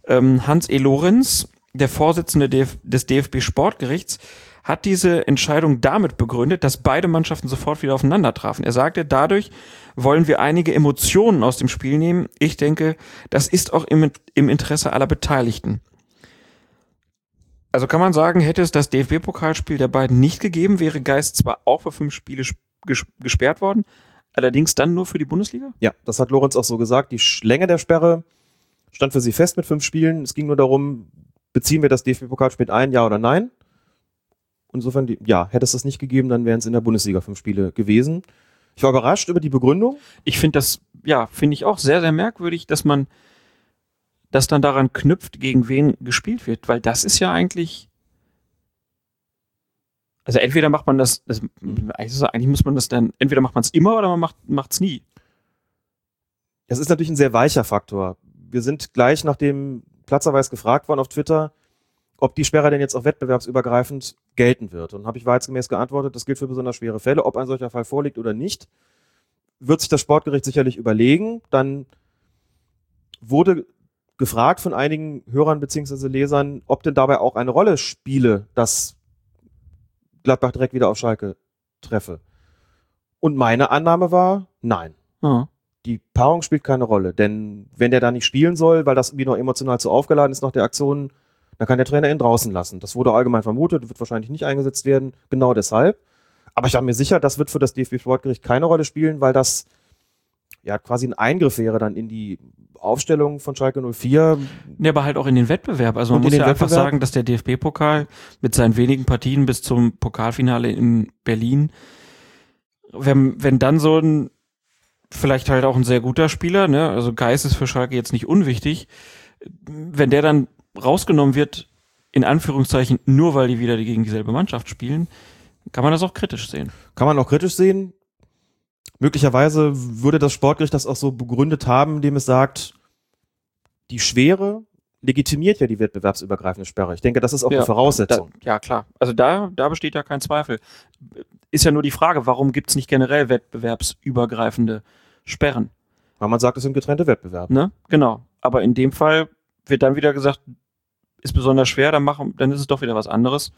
Ähm, Hans E. Lorenz, der Vorsitzende des DFB Sportgerichts, hat diese Entscheidung damit begründet, dass beide Mannschaften sofort wieder aufeinander trafen. Er sagte, dadurch wollen wir einige Emotionen aus dem Spiel nehmen. Ich denke, das ist auch im, im Interesse aller Beteiligten. Also kann man sagen, hätte es das DFB-Pokalspiel der beiden nicht gegeben, wäre Geist zwar auch für fünf Spiele gesperrt worden, allerdings dann nur für die Bundesliga? Ja, das hat Lorenz auch so gesagt. Die Länge der Sperre stand für sie fest mit fünf Spielen. Es ging nur darum, beziehen wir das DFB-Pokalspiel ein, ja oder nein? Insofern, die, ja, hätte es das nicht gegeben, dann wären es in der Bundesliga fünf Spiele gewesen. Ich war überrascht über die Begründung. ich finde das, ja, finde ich auch sehr, sehr merkwürdig, dass man das dann daran knüpft, gegen wen gespielt wird, weil das ist ja eigentlich. Also entweder macht man das, es- eigentlich muss man das dann, entweder macht man es immer oder man macht es nie. Das ist natürlich ein sehr weicher Faktor. Wir sind gleich nach dem Platzerweis gefragt worden auf Twitter, ob die Sperre denn jetzt auch wettbewerbsübergreifend gelten wird. Und habe ich wahrheitsgemäß geantwortet, das gilt für besonders schwere Fälle. Ob ein solcher Fall vorliegt oder nicht, wird sich das Sportgericht sicherlich überlegen. Dann wurde gefragt von einigen Hörern bzw. Lesern, ob denn dabei auch eine Rolle spiele, dass Gladbach direkt wieder auf Schalke treffe. Und meine Annahme war, nein Ja. die Paarung spielt keine Rolle, denn wenn der da nicht spielen soll, weil das irgendwie noch emotional zu aufgeladen ist nach der Aktion, dann kann der Trainer ihn draußen lassen. Das wurde allgemein vermutet, wird wahrscheinlich nicht eingesetzt werden, genau deshalb. Aber ich war mir sicher, das wird für das DFB Sportgericht keine Rolle spielen, weil das ja quasi ein Eingriff wäre dann in die Aufstellung von Schalke 04. Ja, aber halt auch in den Wettbewerb. Also man muss ja einfach Wettbewerb? sagen, dass der DFB-Pokal mit seinen wenigen Partien bis zum Pokalfinale in Berlin, wenn, wenn dann so ein, vielleicht halt auch ein sehr guter Spieler, ne, also Geist ist für Schalke jetzt nicht unwichtig, wenn der dann rausgenommen wird, in Anführungszeichen, nur weil die wieder gegen dieselbe Mannschaft spielen, kann man das auch kritisch sehen. Kann man auch kritisch sehen. Möglicherweise würde das Sportgericht das auch so begründet haben, indem es sagt, die Schwere legitimiert ja die wettbewerbsübergreifende Sperre. Ich denke, das ist auch Ja, eine Voraussetzung. Da, ja, klar. Also da, da besteht ja kein Zweifel. Ist ja nur die Frage, warum gibt's nicht generell wettbewerbsübergreifende Sperren? Weil man sagt, es sind getrennte Wettbewerbe. Ne? Genau. Aber in dem Fall wird dann wieder gesagt, ist besonders schwer, dann, machen, dann ist es doch wieder was anderes.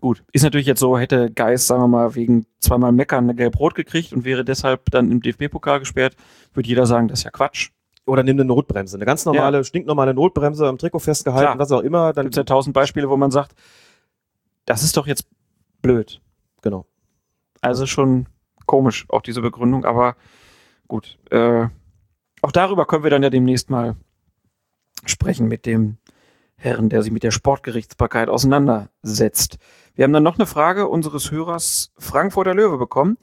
Gut, ist natürlich jetzt so, hätte Geist, sagen wir mal, wegen zweimal Meckern eine Gelb-Rot gekriegt und wäre deshalb dann im DFB-Pokal gesperrt, würde jeder sagen, das ist ja Quatsch. Oder nimm eine Notbremse. Eine ganz normale, stinknormale Notbremse am Trikot festgehalten, Klar. was auch immer. Dann Gibt es ja tausend Beispiele, wo man sagt, das ist doch jetzt blöd. Genau. Also schon komisch, auch diese Begründung, aber gut. Äh, auch darüber können wir dann ja demnächst mal sprechen mit dem Herrn, der sich mit der Sportgerichtsbarkeit auseinandersetzt. Wir haben dann noch eine Frage unseres Hörers Frankfurter Löwe bekommen.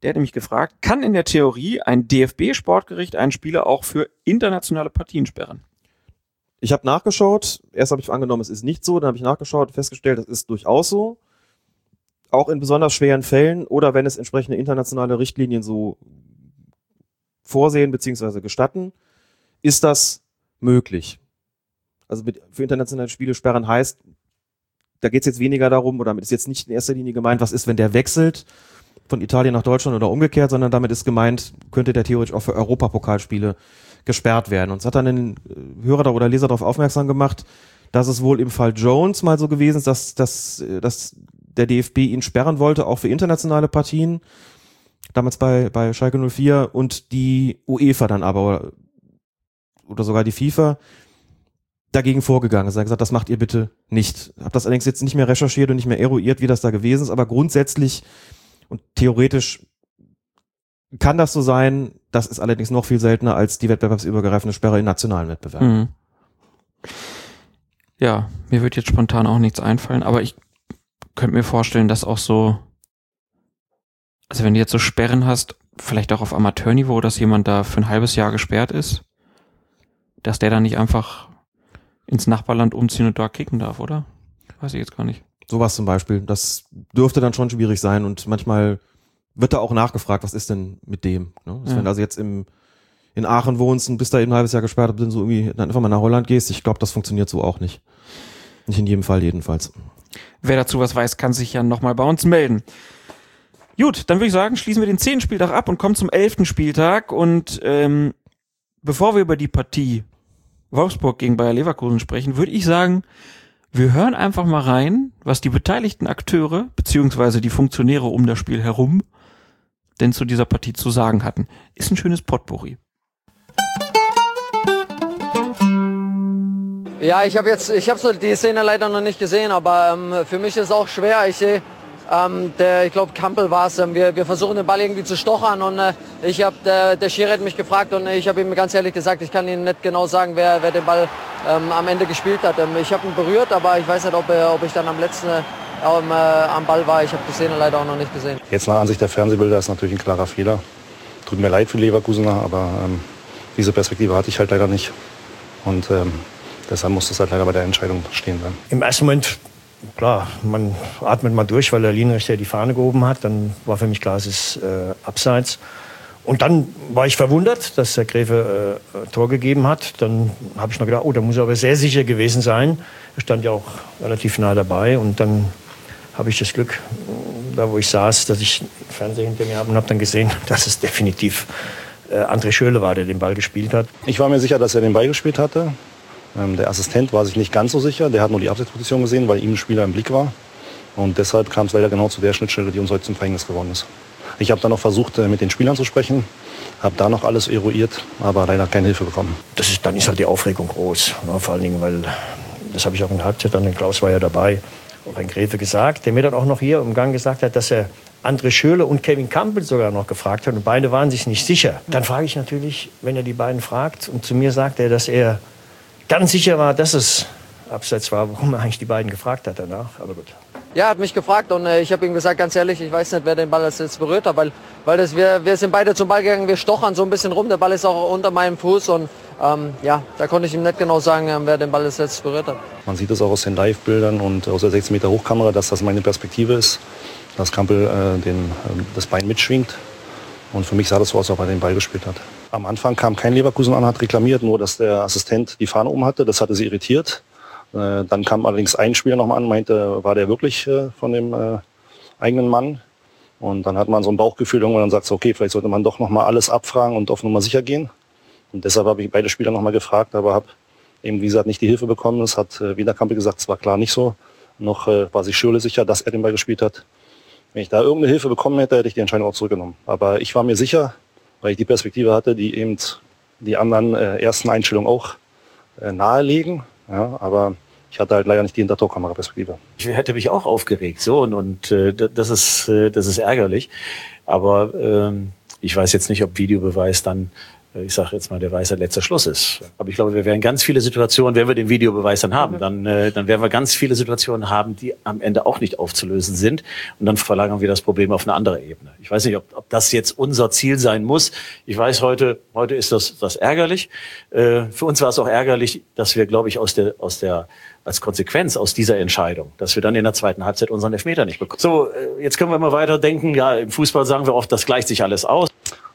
Der hat nämlich gefragt, kann in der Theorie ein DFB-Sportgericht einen Spieler auch für internationale Partien sperren? Ich habe nachgeschaut. Erst habe ich angenommen, es ist nicht so. Dann habe ich nachgeschaut, festgestellt, es ist durchaus so. Auch in besonders schweren Fällen oder wenn es entsprechende internationale Richtlinien so vorsehen bzw. gestatten, ist das möglich. Also mit, für internationale Spiele sperren heißt, da geht es jetzt weniger darum, oder damit ist jetzt nicht in erster Linie gemeint, was ist, wenn der wechselt von Italien nach Deutschland oder umgekehrt, sondern damit ist gemeint, könnte der theoretisch auch für Europapokalspiele gesperrt werden. Und es hat dann ein äh, Hörer oder Leser darauf aufmerksam gemacht, dass es wohl im Fall Jones mal so gewesen ist, dass, dass, äh, dass der DFB ihn sperren wollte, auch für internationale Partien, damals bei, bei Schalke 04 und die UEFA dann aber oder sogar die FIFA dagegen vorgegangen ist. Gesagt, das macht ihr bitte nicht. Hab das allerdings jetzt nicht mehr recherchiert und nicht mehr eruiert, wie das da gewesen ist, aber grundsätzlich und theoretisch kann das so sein. Das ist allerdings noch viel seltener als die wettbewerbsübergreifende Sperre in nationalen Wettbewerben. Mhm. Ja, mir wird jetzt spontan auch nichts einfallen, aber ich könnte mir vorstellen, dass auch so, also wenn du jetzt so Sperren hast, vielleicht auch auf Amateurniveau, dass jemand da für ein halbes Jahr gesperrt ist, dass der dann nicht einfach ins Nachbarland umziehen und dort kicken darf, oder? Weiß ich jetzt gar nicht. Sowas zum Beispiel. Das dürfte dann schon schwierig sein und manchmal wird da auch nachgefragt, was ist denn mit dem? Ne? Ja. Wenn du also jetzt im, in Aachen wohnst und bist da eben ein halbes Jahr gesperrt, du dann so irgendwie dann einfach mal nach Holland gehst, ich glaube, das funktioniert so auch nicht. Nicht in jedem Fall jedenfalls. Wer dazu was weiß, kann sich ja nochmal bei uns melden. Gut, dann würde ich sagen, schließen wir den zehnten Spieltag ab und kommen zum elften Spieltag. Und ähm, bevor wir über die Partie Wolfsburg gegen Bayer Leverkusen sprechen, würde ich sagen, wir hören einfach mal rein, was die beteiligten Akteure beziehungsweise die Funktionäre um das Spiel herum denn zu dieser Partie zu sagen hatten. Ist ein schönes Potpourri. Ja, ich habe jetzt, ich habe so die Szene leider noch nicht gesehen, aber ähm, für mich ist es auch schwer. Ich sehe, ähm, der, ich glaube Kampel war es. Ähm, wir, wir versuchen den Ball irgendwie zu stochern und äh, ich habe der, der Schiri hat mich gefragt und ich habe ihm ganz ehrlich gesagt, ich kann Ihnen nicht genau sagen, wer, wer den Ball ähm, am Ende gespielt hat. Ähm, ich habe ihn berührt, aber ich weiß nicht, ob, er, ob ich dann am letzten äh, am, äh, am Ball war. Ich habe die Szene leider auch noch nicht gesehen. Jetzt nach Ansicht der Fernsehbilder ist natürlich ein klarer Fehler. Tut mir leid für Leverkusener, aber ähm, diese Perspektive hatte ich halt leider nicht. Und ähm, deshalb muss das halt leider bei der Entscheidung stehen bleiben. Im ersten Moment, klar, man atmet mal durch, weil der Linienrichter die Fahne gehoben hat. Dann war für mich klar, es ist äh, abseits. Und dann war ich verwundert, dass der Gräfe äh, Tor gegeben hat. Dann habe ich noch gedacht, oh, da muss er aber sehr sicher gewesen sein. Er stand ja auch relativ nah dabei. Und dann habe ich das Glück, da wo ich saß, dass ich Fernseher hinter mir habe und habe dann gesehen, dass es definitiv äh, André Schöle war, der den Ball gespielt hat. Ich war mir sicher, dass er den Ball gespielt hatte. Ähm, der Assistent war sich nicht ganz so sicher. Der hat nur die Abseitsposition gesehen, weil ihm ein Spieler im Blick war. Und deshalb kam es leider genau zu der Schnittstelle, die uns heute zum Verhängnis geworden ist. Ich habe dann noch versucht, äh, mit den Spielern zu sprechen, habe da noch alles eruiert, aber leider keine Hilfe bekommen. das ist, dann ist halt die Aufregung groß. Ne? Vor allen Dingen, weil, das habe ich auch in der Halbzeit, dann, Klaus war ja dabei, auch ein Gräfe gesagt, der mir dann auch noch hier im Gang gesagt hat, dass er André Schöle und Kevin Campbell sogar noch gefragt hat und beide waren sich nicht sicher. Dann frage ich natürlich, wenn er die beiden fragt und zu mir sagt er, dass er ganz sicher war, dass es abseits war, warum er eigentlich die beiden gefragt hat danach. Aber gut. Ja, er hat mich gefragt und äh, ich habe ihm gesagt, ganz ehrlich, ich weiß nicht, wer den Ball als jetzt berührt hat, weil, weil das, wir, wir sind beide zum Ball gegangen, wir stochern so ein bisschen rum, der Ball ist auch unter meinem Fuß und ähm, ja, da konnte ich ihm nicht genau sagen, ähm, wer den Ball als jetzt berührt hat. Man sieht es auch aus den Live-Bildern und aus der 16 Meter Hochkamera, dass das meine Perspektive ist, dass Kampel äh, den, äh, das Bein mitschwingt. Und für mich sah das so aus, als ob er den Ball gespielt hat. Am Anfang kam kein Leverkusen an, hat reklamiert, nur dass der Assistent die Fahne oben hatte. Das hatte sie irritiert. Äh, dann kam allerdings ein Spieler nochmal an, meinte, war der wirklich äh, von dem äh, eigenen Mann? Und dann hat man so ein Bauchgefühl, irgendwann dann sagt so, okay, vielleicht sollte man doch nochmal alles abfragen und auf Nummer sicher gehen. Und deshalb habe ich beide Spieler nochmal gefragt, aber habe eben, wie gesagt, nicht die Hilfe bekommen. Es hat äh, weder Kampel gesagt, es war klar nicht so, noch äh, war sich Schürle sicher, dass er den Ball gespielt hat. Wenn ich da irgendeine Hilfe bekommen hätte, hätte ich die Entscheidung auch zurückgenommen. Aber ich war mir sicher, weil ich die Perspektive hatte, die eben die anderen äh, ersten Einstellungen auch äh, nahelegen. Ja, aber ich hatte halt leider nicht die Hintertorkamera-Perspektive. Ich hätte mich auch aufgeregt, so und, und äh, das ist äh, das ist ärgerlich. Aber ähm, ich weiß jetzt nicht, ob Videobeweis dann, ich sage jetzt mal, der weiße letzter Schluss ist. Aber ich glaube, wir werden ganz viele Situationen, wenn wir den Videobeweis dann haben, dann äh, dann werden wir ganz viele Situationen haben, die am Ende auch nicht aufzulösen sind und dann verlagern wir das Problem auf eine andere Ebene. Ich weiß nicht, ob, ob das jetzt unser Ziel sein muss. Ich weiß heute heute ist das das ärgerlich. Äh, für uns war es auch ärgerlich, dass wir, glaube ich, aus der aus der als Konsequenz aus dieser Entscheidung, dass wir dann in der zweiten Halbzeit unseren Elfmeter nicht bekommen. So, äh, jetzt können wir mal weiter denken. Ja, im Fußball sagen wir oft, das gleicht sich alles aus.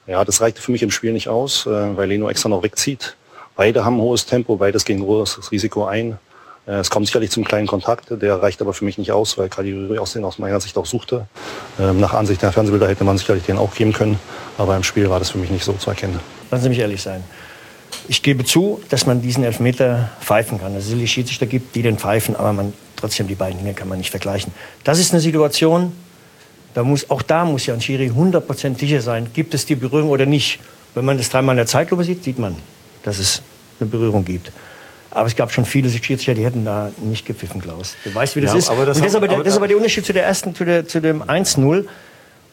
Ja, das reichte für mich im Spiel nicht aus, äh, weil Leno extra noch wegzieht. Beide haben hohes Tempo, beides gehen großes Risiko ein. Äh, Es kommt sicherlich zum kleinen Kontakt, der reicht aber für mich nicht aus, weil Kalibri aus aus meiner Sicht auch suchte. Ähm, Nach Ansicht der Fernsehbilder hätte man sicherlich den auch geben können, aber im Spiel war das für mich nicht so zu erkennen. Lassen Sie mich ehrlich sein. Ich gebe zu, dass man diesen Elfmeter pfeifen kann. Dass es sicherlich Schiedsrichter gibt, die den pfeifen, aber man, trotzdem die beiden Dinge kann man nicht vergleichen. Das ist eine Situation, da muss, auch da muss ja ein Schiri 100% sicher sein, gibt es die Berührung oder nicht. Wenn man das dreimal in der Zeitlupe sieht, sieht man, dass es eine Berührung gibt. Aber es gab schon viele Schiedsrichter, die hätten da nicht gepfiffen, Klaus. Du weißt, wie das Ja, ist. aber das das, ist aber der, das ist aber der Unterschied zu der ersten, zu, der, zu dem 1-0.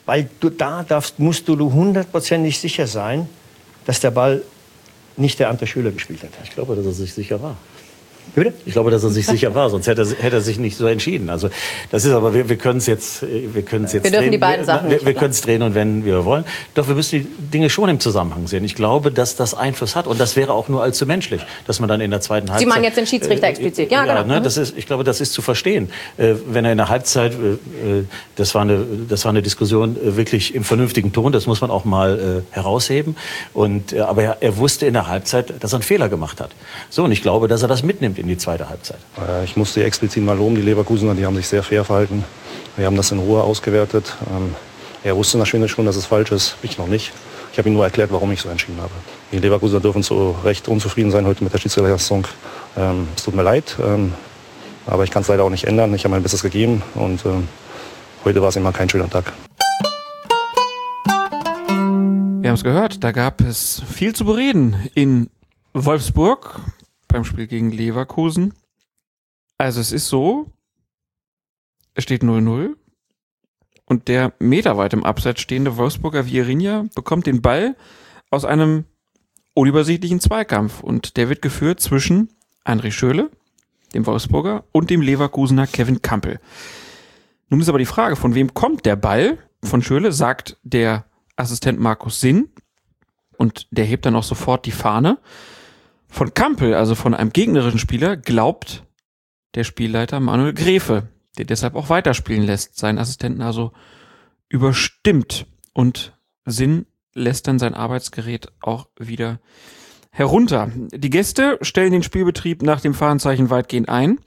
Weil du da darfst, musst du hundertprozentig sicher sein, dass der Ball nicht der andere Schüler gespielt hat. Ich glaube, dass er sich sicher war. Bitte? Ich glaube, dass er sich sicher war, sonst hätte er, hätte er sich nicht so entschieden. Also das ist aber, wir, wir können es jetzt, wir können es jetzt Wir dürfen drehen. die beiden Sachen Wir, wir können es drehen und wenn wir wollen. Doch wir müssen die Dinge schon im Zusammenhang sehen. Ich glaube, dass das Einfluss hat und das wäre auch nur allzu menschlich, dass man dann in der zweiten Halbzeit. meinen jetzt den Schiedsrichter explizit. Ja, genau. Ne, Mhm. das ist, ich glaube, das ist zu verstehen. Äh, wenn er in der Halbzeit, äh, äh, das war eine, das war eine Diskussion äh, wirklich im vernünftigen Ton. Das muss man auch mal äh, herausheben. Und äh, aber er, er wusste in der Halbzeit, dass er einen Fehler gemacht hat. So und ich glaube, dass er das mitnimmt in die zweite Halbzeit. Äh, Ich musste explizit mal loben, die Leverkusener, die haben sich sehr fair verhalten. Wir haben das in Ruhe ausgewertet. Ähm, Er wusste natürlich schon, dass es falsch ist, ich noch nicht. Ich habe ihm nur erklärt, warum ich so entschieden habe. Die Leverkusener dürfen zu Recht unzufrieden sein heute mit der Schiedsrichterleistung. Ähm, Es tut mir leid, ähm, aber ich kann es leider auch nicht ändern. Ich habe mein Bestes gegeben und heute war es immer kein schöner Tag. Wir haben es gehört, da gab es viel zu bereden in Wolfsburg beim Spiel gegen Leverkusen. Also es ist so, es steht 0-0 und der meterweit im Abseits stehende Wolfsburger Vierinha bekommt den Ball aus einem unübersichtlichen Zweikampf und der wird geführt zwischen André Schöle, dem Wolfsburger, und dem Leverkusener Kevin Kampel. Nun ist aber die Frage, von wem kommt der Ball? Von Schöle sagt der Assistent Markus Sinn und der hebt dann auch sofort die Fahne. Von Kampel, also von einem gegnerischen Spieler, glaubt der Spielleiter Manuel Gräfe, der deshalb auch weiterspielen lässt, seinen Assistenten also überstimmt und Sinn lässt dann sein Arbeitsgerät auch wieder herunter. Die Gäste stellen den Spielbetrieb nach dem Fahrenzeichen weitgehend ein.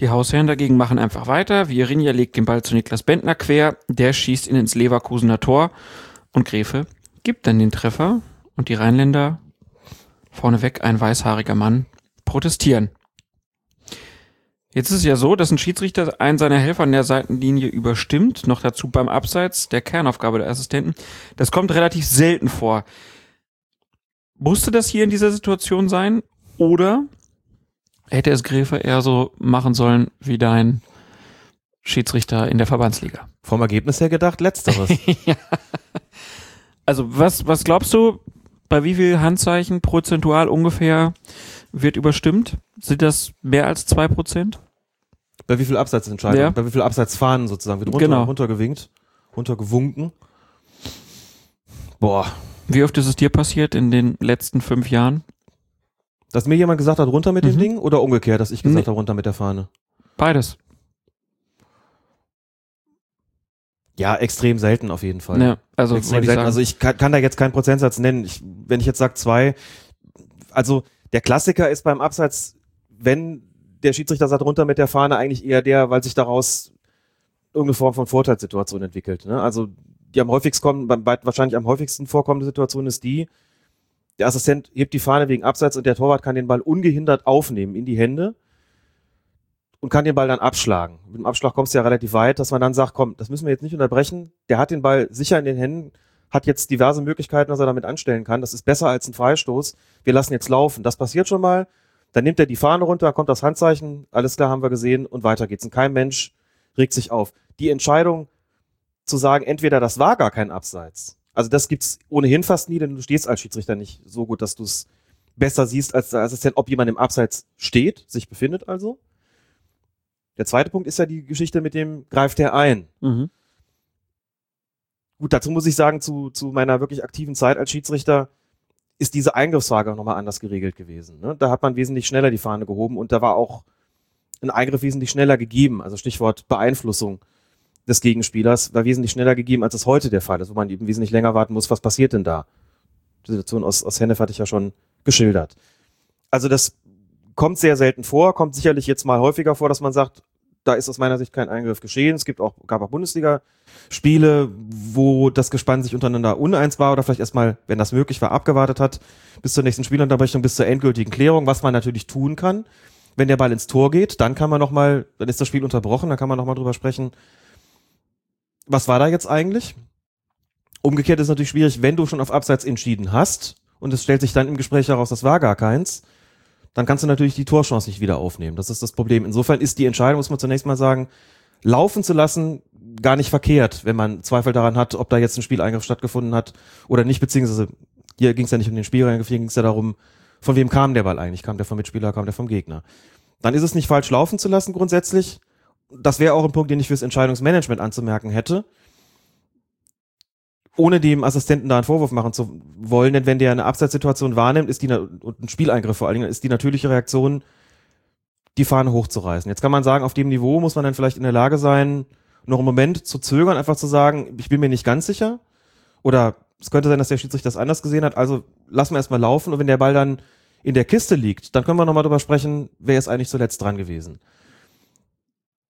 Die Hausherren dagegen machen einfach weiter. Vierinha legt den Ball zu Niklas Bentner quer. Der schießt ihn ins Leverkusener Tor. Und Gräfe gibt dann den Treffer. Und die Rheinländer, vorneweg ein weißhaariger Mann, protestieren. Jetzt ist es ja so, dass ein Schiedsrichter einen seiner Helfer an der Seitenlinie überstimmt, noch dazu beim Abseits der Kernaufgabe der Assistenten. Das kommt relativ selten vor. Musste das hier in dieser Situation sein? Oder hätte es Gräfe eher so machen sollen wie dein Schiedsrichter in der Verbandsliga? Vom Ergebnis her gedacht, letzteres. ja. Also was, was glaubst du, bei wie viel Handzeichen prozentual ungefähr wird überstimmt? Sind das mehr als zwei Prozent? Bei wie viel Abseitsentscheidungen? Ja. Bei wie viel Abseitsfahnen sozusagen? Wird runter, Genau. runtergewinkt, runtergewunken. Boah. Wie oft ist es dir passiert in den letzten fünf Jahren? Dass mir jemand gesagt hat, runter mit dem Mhm. Ding oder umgekehrt, dass ich gesagt Nee. habe, runter mit der Fahne? Beides. Ja, extrem selten auf jeden Fall. Ja, also extrem ich selten. sagen. Also ich kann, kann da jetzt keinen Prozentsatz nennen. Ich, wenn ich jetzt sage zwei, also der Klassiker ist beim Abseits, wenn der Schiedsrichter sagt runter mit der Fahne, eigentlich eher der, weil sich daraus irgendeine Form von Vorteilssituation entwickelt. Ne? Also die am häufigsten kommen, beim, wahrscheinlich am häufigsten vorkommende Situation ist die, der Assistent hebt die Fahne wegen Abseits und der Torwart kann den Ball ungehindert aufnehmen in die Hände und kann den Ball dann abschlagen. Mit dem Abschlag kommst du ja relativ weit, dass man dann sagt, komm, das müssen wir jetzt nicht unterbrechen. Der hat den Ball sicher in den Händen, hat jetzt diverse Möglichkeiten, was er damit anstellen kann. Das ist besser als ein Freistoß. Wir lassen jetzt laufen. Das passiert schon mal. Dann nimmt er die Fahne runter, kommt das Handzeichen, alles klar, haben wir gesehen und weiter geht's. Und kein Mensch regt sich auf. Die Entscheidung zu sagen, entweder das war gar kein Abseits. Also das gibt's ohnehin fast nie, denn du stehst als Schiedsrichter nicht so gut, dass du es besser siehst als der Assistent, ob jemand im Abseits steht, sich befindet also. Der zweite Punkt ist ja die Geschichte mit dem, greift er ein? Mhm. Gut, dazu muss ich sagen, zu, zu meiner wirklich aktiven Zeit als Schiedsrichter ist diese Eingriffsfrage auch nochmal anders geregelt gewesen. Ne? Da hat man wesentlich schneller die Fahne gehoben und da war auch ein Eingriff wesentlich schneller gegeben. Also Stichwort Beeinflussung des Gegenspielers war wesentlich schneller gegeben, als es heute der Fall ist, wo man eben wesentlich länger warten muss, was passiert denn da? Die Situation aus, aus Hennef hatte ich ja schon geschildert. Also das kommt sehr selten vor, kommt sicherlich jetzt mal häufiger vor, dass man sagt, da ist aus meiner Sicht kein Eingriff geschehen. Es gibt auch, gab auch Bundesliga-Spiele, wo das Gespann sich untereinander uneins war oder vielleicht erstmal, wenn das möglich war, abgewartet hat, bis zur nächsten Spielunterbrechung, bis zur endgültigen Klärung, was man natürlich tun kann. Wenn der Ball ins Tor geht, dann kann man nochmal, dann ist das Spiel unterbrochen, dann kann man nochmal drüber sprechen, was war da jetzt eigentlich? Umgekehrt ist natürlich schwierig, wenn du schon auf Abseits entschieden hast und es stellt sich dann im Gespräch heraus, das war gar keins, dann kannst du natürlich die Torchance nicht wieder aufnehmen. Das ist das Problem. Insofern ist die Entscheidung, muss man zunächst mal sagen, laufen zu lassen, gar nicht verkehrt, wenn man Zweifel daran hat, ob da jetzt ein Spieleingriff stattgefunden hat oder nicht, beziehungsweise hier ging es ja nicht um den Spieleingriff, hier ging es ja darum, von wem kam der Ball eigentlich? Kam der vom Mitspieler, kam der vom Gegner? Dann ist es nicht falsch laufen zu lassen grundsätzlich. Das wäre auch ein Punkt, den ich fürs Entscheidungsmanagement anzumerken hätte. Ohne dem Assistenten da einen Vorwurf machen zu wollen, denn wenn der eine Abseitssituation wahrnimmt, ist die und ein Spieleingriff vor allen Dingen, ist die natürliche Reaktion, die Fahne hochzureißen. Jetzt kann man sagen, auf dem Niveau muss man dann vielleicht in der Lage sein, noch einen Moment zu zögern, einfach zu sagen, ich bin mir nicht ganz sicher. Oder es könnte sein, dass der Schiedsrichter das anders gesehen hat, also lassen wir erstmal laufen und wenn der Ball dann in der Kiste liegt, dann können wir nochmal drüber sprechen, wer ist eigentlich zuletzt dran gewesen.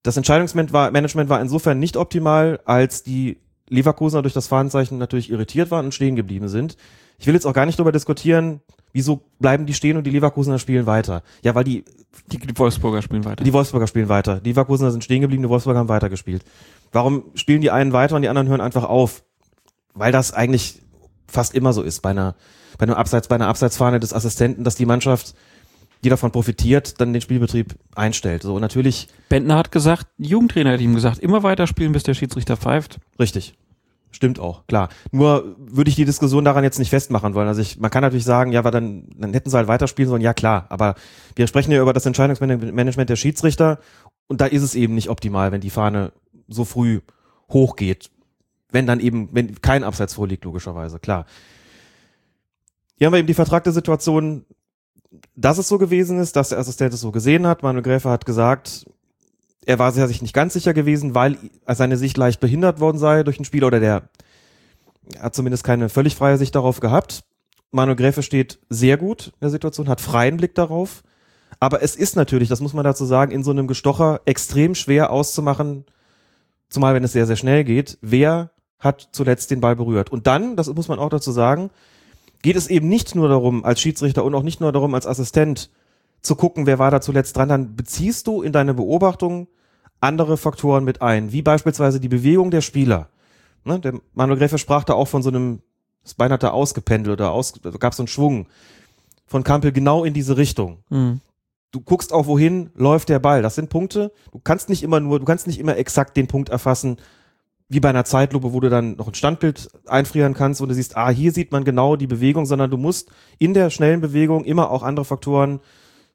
Das Entscheidungsmanagement war insofern nicht optimal, als die Leverkusener durch das Fahnenzeichen natürlich irritiert waren und stehen geblieben sind. Ich will jetzt auch gar nicht darüber diskutieren, wieso bleiben die stehen und die Leverkusener spielen weiter. Ja, weil die die, die Wolfsburger spielen weiter. Die Wolfsburger spielen weiter. Die Leverkusener sind stehen geblieben, die Wolfsburger haben weitergespielt. Warum spielen die einen weiter und die anderen hören einfach auf? Weil das eigentlich fast immer so ist bei einer bei einem Abseits bei einer Abseitsfahne des Assistenten, dass die Mannschaft die davon profitiert, dann den Spielbetrieb einstellt. So natürlich. Bentner hat gesagt, Jugendtrainer hat ihm gesagt, immer weiter spielen, bis der Schiedsrichter pfeift. Richtig. Stimmt auch, klar. Nur würde ich die Diskussion daran jetzt nicht festmachen wollen. Also ich, man kann natürlich sagen, ja, aber dann, dann hätten sie halt weiterspielen sollen. Ja, klar. Aber wir sprechen ja über das Entscheidungsmanagement der Schiedsrichter. Und da ist es eben nicht optimal, wenn die Fahne so früh hochgeht. Wenn dann eben, wenn kein Abseits vorliegt, logischerweise, klar. Hier haben wir eben die vertragte Situation, dass es so gewesen ist, dass der Assistent es so gesehen hat. Manuel Gräfer hat gesagt, er war sich nicht ganz sicher gewesen, weil seine Sicht leicht behindert worden sei durch den Spieler oder der hat zumindest keine völlig freie Sicht darauf gehabt. Manuel Gräfe steht sehr gut in der Situation, hat freien Blick darauf. Aber es ist natürlich, das muss man dazu sagen, in so einem Gestocher extrem schwer auszumachen, zumal wenn es sehr, sehr schnell geht, wer hat zuletzt den Ball berührt. Und dann, das muss man auch dazu sagen, geht es eben nicht nur darum, als Schiedsrichter und auch nicht nur darum, als Assistent zu gucken, wer war da zuletzt dran, dann beziehst du in deine Beobachtung andere Faktoren mit ein, wie beispielsweise die Bewegung der Spieler. Ne, der Manuel Gräfe sprach da auch von so einem, das Bein hat da ausgependelt oder aus, da gab so einen Schwung von Kampel genau in diese Richtung. Mhm. Du guckst auch, wohin läuft der Ball. Das sind Punkte. Du kannst nicht immer nur, du kannst nicht immer exakt den Punkt erfassen, wie bei einer Zeitlupe, wo du dann noch ein Standbild einfrieren kannst, wo du siehst, ah, hier sieht man genau die Bewegung, sondern du musst in der schnellen Bewegung immer auch andere Faktoren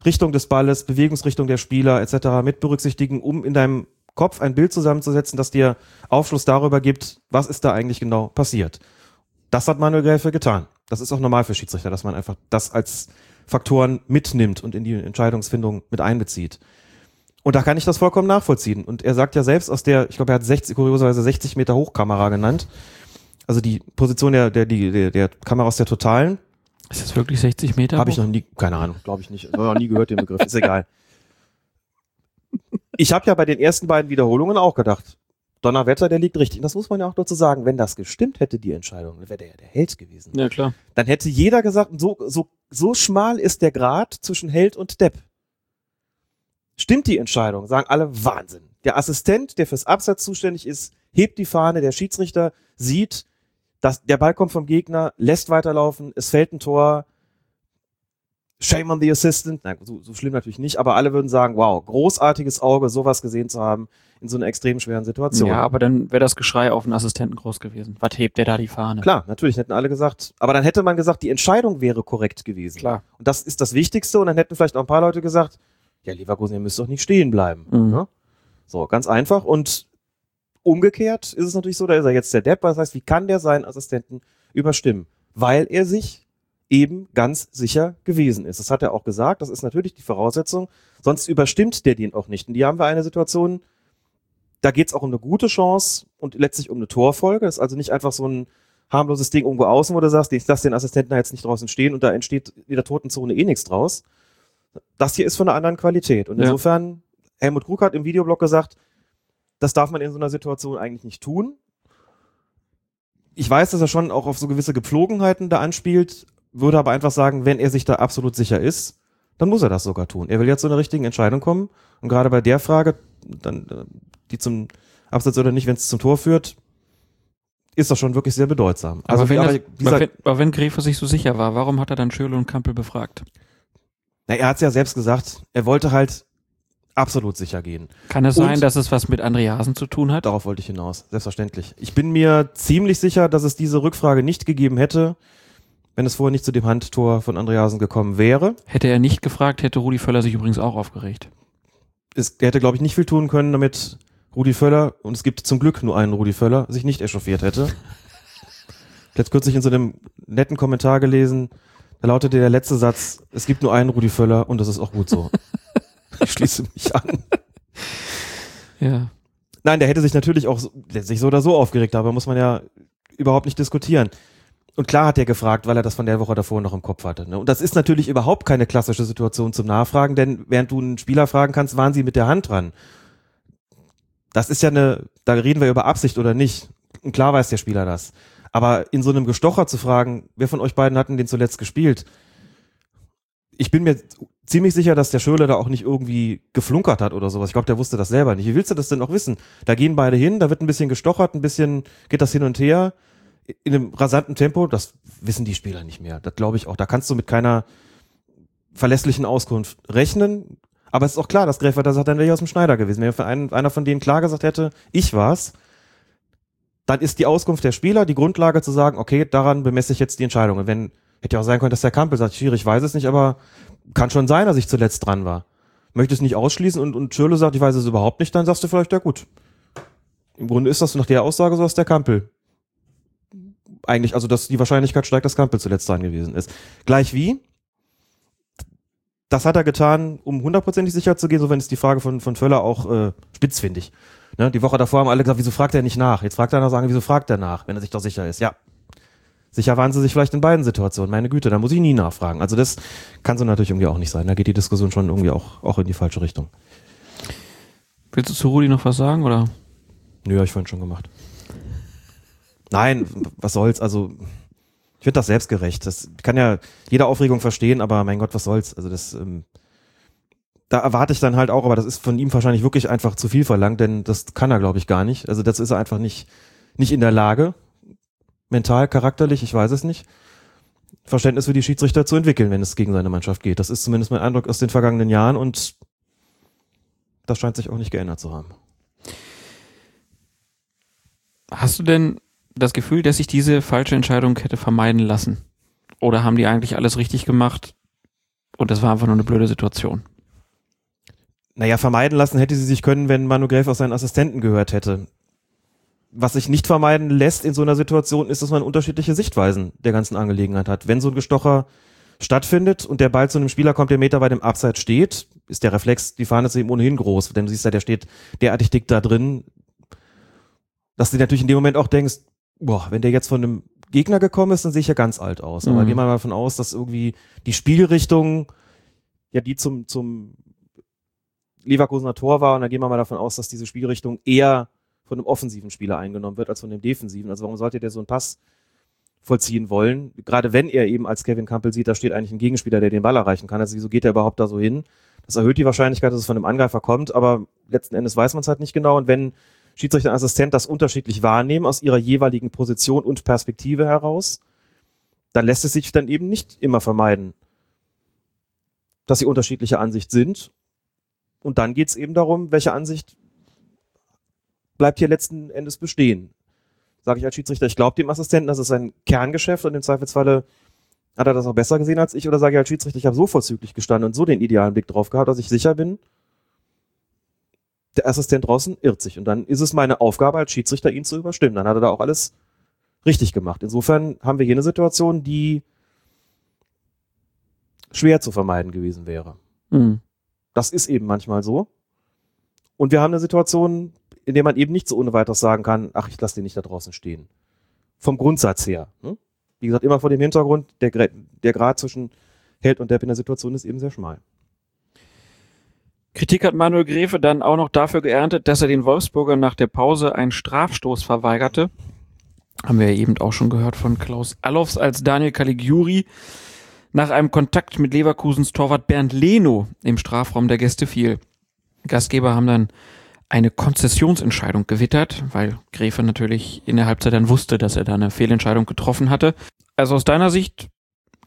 Richtung des Balles, Bewegungsrichtung der Spieler etc. mit berücksichtigen, um in deinem Kopf ein Bild zusammenzusetzen, das dir Aufschluss darüber gibt, was ist da eigentlich genau passiert. Das hat Manuel Gräfe getan. Das ist auch normal für Schiedsrichter, dass man einfach das als Faktoren mitnimmt und in die Entscheidungsfindung mit einbezieht. Und da kann ich das vollkommen nachvollziehen. Und er sagt ja selbst aus der, ich glaube, er hat 60, kurioserweise 60 Meter Hochkamera genannt. Also die Position der, der, der, der Kamera aus der Totalen. Ist das wirklich 60 Meter? Habe ich noch nie, keine Ahnung, glaube ich nicht. Habe noch nie gehört den Begriff, ist egal. Ich habe ja bei den ersten beiden Wiederholungen auch gedacht, Donnerwetter, der liegt richtig. Und das muss man ja auch dazu sagen, wenn das gestimmt hätte, die Entscheidung, dann wäre der ja der Held gewesen. Ja, klar. Dann hätte jeder gesagt, so, so, so schmal ist der Grad zwischen Held und Depp. Stimmt die Entscheidung, sagen alle Wahnsinn. Der Assistent, der fürs Absatz zuständig ist, hebt die Fahne, der Schiedsrichter sieht, das, der Ball kommt vom Gegner, lässt weiterlaufen, es fällt ein Tor. Shame on the assistant. Nein, so, so schlimm natürlich nicht, aber alle würden sagen, wow, großartiges Auge, sowas gesehen zu haben in so einer extrem schweren Situation. Ja, aber dann wäre das Geschrei auf den Assistenten groß gewesen. Was hebt der da die Fahne? Klar, natürlich hätten alle gesagt, aber dann hätte man gesagt, die Entscheidung wäre korrekt gewesen. Klar. Und das ist das Wichtigste und dann hätten vielleicht auch ein paar Leute gesagt, ja, Leverkusen, ihr müsst doch nicht stehen bleiben. Mhm. Ne? So, ganz einfach und Umgekehrt ist es natürlich so, da ist er jetzt der Depp. Das heißt, wie kann der seinen Assistenten überstimmen? Weil er sich eben ganz sicher gewesen ist. Das hat er auch gesagt. Das ist natürlich die Voraussetzung. Sonst überstimmt der den auch nicht. Und die haben wir eine Situation, da geht es auch um eine gute Chance und letztlich um eine Torfolge. Das ist also nicht einfach so ein harmloses Ding irgendwo außen, wo du sagst, ich lasse den Assistenten da jetzt nicht draußen stehen und da entsteht in der Totenzone eh nichts draus. Das hier ist von einer anderen Qualität. Und insofern, Helmut Krug hat im Videoblog gesagt, das darf man in so einer Situation eigentlich nicht tun. Ich weiß, dass er schon auch auf so gewisse Gepflogenheiten da anspielt, würde aber einfach sagen, wenn er sich da absolut sicher ist, dann muss er das sogar tun. Er will jetzt zu einer richtigen Entscheidung kommen. Und gerade bei der Frage, dann, die zum Absatz oder nicht, wenn es zum Tor führt, ist das schon wirklich sehr bedeutsam. Also aber wenn, aber, das, aber wenn, aber wenn Gräfe sich so sicher war, warum hat er dann Schöle und Kampel befragt? Na, er hat es ja selbst gesagt. Er wollte halt absolut sicher gehen. Kann es sein, dass es was mit Andreasen zu tun hat? Darauf wollte ich hinaus, selbstverständlich. Ich bin mir ziemlich sicher, dass es diese Rückfrage nicht gegeben hätte, wenn es vorher nicht zu dem Handtor von Andreasen gekommen wäre. Hätte er nicht gefragt, hätte Rudi Völler sich übrigens auch aufgeregt. Es, er hätte, glaube ich, nicht viel tun können, damit Rudi Völler, und es gibt zum Glück nur einen Rudi Völler, sich nicht echauffiert hätte. Ich habe kürzlich in so einem netten Kommentar gelesen, da lautete der letzte Satz, es gibt nur einen Rudi Völler und das ist auch gut so. ich schließe mich an. Ja. Nein, der hätte sich natürlich auch so, sich so oder so aufgeregt, aber muss man ja überhaupt nicht diskutieren. Und klar hat er gefragt, weil er das von der Woche davor noch im Kopf hatte. Ne? Und das ist natürlich überhaupt keine klassische Situation zum Nachfragen, denn während du einen Spieler fragen kannst, waren sie mit der Hand dran. Das ist ja eine, da reden wir über Absicht oder nicht. Und klar weiß der Spieler das. Aber in so einem Gestocher zu fragen, wer von euch beiden hatten den zuletzt gespielt? Ich bin mir ziemlich sicher, dass der Schöle da auch nicht irgendwie geflunkert hat oder sowas. Ich glaube, der wusste das selber nicht. Wie willst du das denn auch wissen? Da gehen beide hin, da wird ein bisschen gestochert, ein bisschen geht das hin und her in einem rasanten Tempo. Das wissen die Spieler nicht mehr. Das glaube ich auch. Da kannst du mit keiner verlässlichen Auskunft rechnen. Aber es ist auch klar, dass Gräfer da sagt, dann wäre ich aus dem Schneider gewesen. Wenn einer von denen klar gesagt hätte, ich war's, dann ist die Auskunft der Spieler die Grundlage zu sagen, okay, daran bemesse ich jetzt die Entscheidung. Und wenn, hätte ja auch sein können, dass der Kampel sagt, schwierig, weiß es nicht, aber kann schon sein, dass ich zuletzt dran war. Möchte es nicht ausschließen und, und Schürle sagt, ich weiß es überhaupt nicht, dann sagst du vielleicht, ja gut. Im Grunde ist das nach der Aussage so, dass der Kampel eigentlich, also dass die Wahrscheinlichkeit steigt, dass Kampel zuletzt dran gewesen ist. Gleich wie, das hat er getan, um hundertprozentig sicher zu gehen, so wenn es die Frage von, von Völler auch äh, spitzfindig. Ne? Die Woche davor haben alle gesagt, wieso fragt er nicht nach? Jetzt fragt er nach, sagen, wieso fragt er nach, wenn er sich doch sicher ist? Ja. Sicher waren sie sich vielleicht in beiden Situationen. Meine Güte, da muss ich nie nachfragen. Also das kann so natürlich irgendwie auch nicht sein. Da geht die Diskussion schon irgendwie auch, auch in die falsche Richtung. Willst du zu Rudi noch was sagen, oder? Nö, hab ich vorhin schon gemacht. Nein, was soll's, also ich finde das selbstgerecht. Das kann ja jede Aufregung verstehen, aber mein Gott, was soll's. Also das, ähm, da erwarte ich dann halt auch, aber das ist von ihm wahrscheinlich wirklich einfach zu viel verlangt, denn das kann er, glaube ich, gar nicht. Also das ist er einfach nicht, nicht in der Lage mental, charakterlich, ich weiß es nicht, Verständnis für die Schiedsrichter zu entwickeln, wenn es gegen seine Mannschaft geht. Das ist zumindest mein Eindruck aus den vergangenen Jahren und das scheint sich auch nicht geändert zu haben. Hast du denn das Gefühl, dass sich diese falsche Entscheidung hätte vermeiden lassen? Oder haben die eigentlich alles richtig gemacht und das war einfach nur eine blöde Situation? Naja, vermeiden lassen hätte sie sich können, wenn Manu Gräf aus seinen Assistenten gehört hätte was sich nicht vermeiden lässt in so einer Situation, ist, dass man unterschiedliche Sichtweisen der ganzen Angelegenheit hat. Wenn so ein Gestocher stattfindet und der Ball zu einem Spieler kommt, der Meter bei dem Abseits steht, ist der Reflex, die Fahne ist eben ohnehin groß, denn du siehst ja, der steht derartig dick da drin, dass du natürlich in dem Moment auch denkst, boah, wenn der jetzt von einem Gegner gekommen ist, dann sehe ich ja ganz alt aus. Aber mhm. gehen wir mal davon aus, dass irgendwie die Spielrichtung, ja, die zum, zum Leverkusener Tor war, und dann gehen wir mal davon aus, dass diese Spielrichtung eher von einem offensiven Spieler eingenommen wird als von dem defensiven. Also warum sollte der so einen Pass vollziehen wollen? Gerade wenn er eben als Kevin Campbell sieht, da steht eigentlich ein Gegenspieler, der den Ball erreichen kann. Also wieso geht er überhaupt da so hin? Das erhöht die Wahrscheinlichkeit, dass es von einem Angreifer kommt, aber letzten Endes weiß man es halt nicht genau. Und wenn Schiedsrichter und Assistent das unterschiedlich wahrnehmen aus ihrer jeweiligen Position und Perspektive heraus, dann lässt es sich dann eben nicht immer vermeiden, dass sie unterschiedlicher Ansicht sind. Und dann geht es eben darum, welche Ansicht bleibt hier letzten Endes bestehen. Sage ich als Schiedsrichter, ich glaube dem Assistenten, das ist sein Kerngeschäft und im Zweifelsfalle hat er das auch besser gesehen als ich oder sage ich als Schiedsrichter, ich habe so vorzüglich gestanden und so den idealen Blick drauf gehabt, dass ich sicher bin, der Assistent draußen irrt sich. Und dann ist es meine Aufgabe als Schiedsrichter, ihn zu überstimmen. Dann hat er da auch alles richtig gemacht. Insofern haben wir hier eine Situation, die schwer zu vermeiden gewesen wäre. Mhm. Das ist eben manchmal so. Und wir haben eine Situation, in dem man eben nicht so ohne weiteres sagen kann, ach, ich lasse den nicht da draußen stehen. Vom Grundsatz her. Ne? Wie gesagt, immer vor dem Hintergrund, der, der Grad zwischen Held und Depp in der Situation ist eben sehr schmal. Kritik hat Manuel Gräfe dann auch noch dafür geerntet, dass er den Wolfsburger nach der Pause einen Strafstoß verweigerte. Haben wir ja eben auch schon gehört von Klaus Allofs, als Daniel Caligiuri nach einem Kontakt mit Leverkusens Torwart Bernd Leno im Strafraum der Gäste fiel. Gastgeber haben dann eine Konzessionsentscheidung gewittert, weil Gräfe natürlich in der Halbzeit dann wusste, dass er da eine Fehlentscheidung getroffen hatte. Also aus deiner Sicht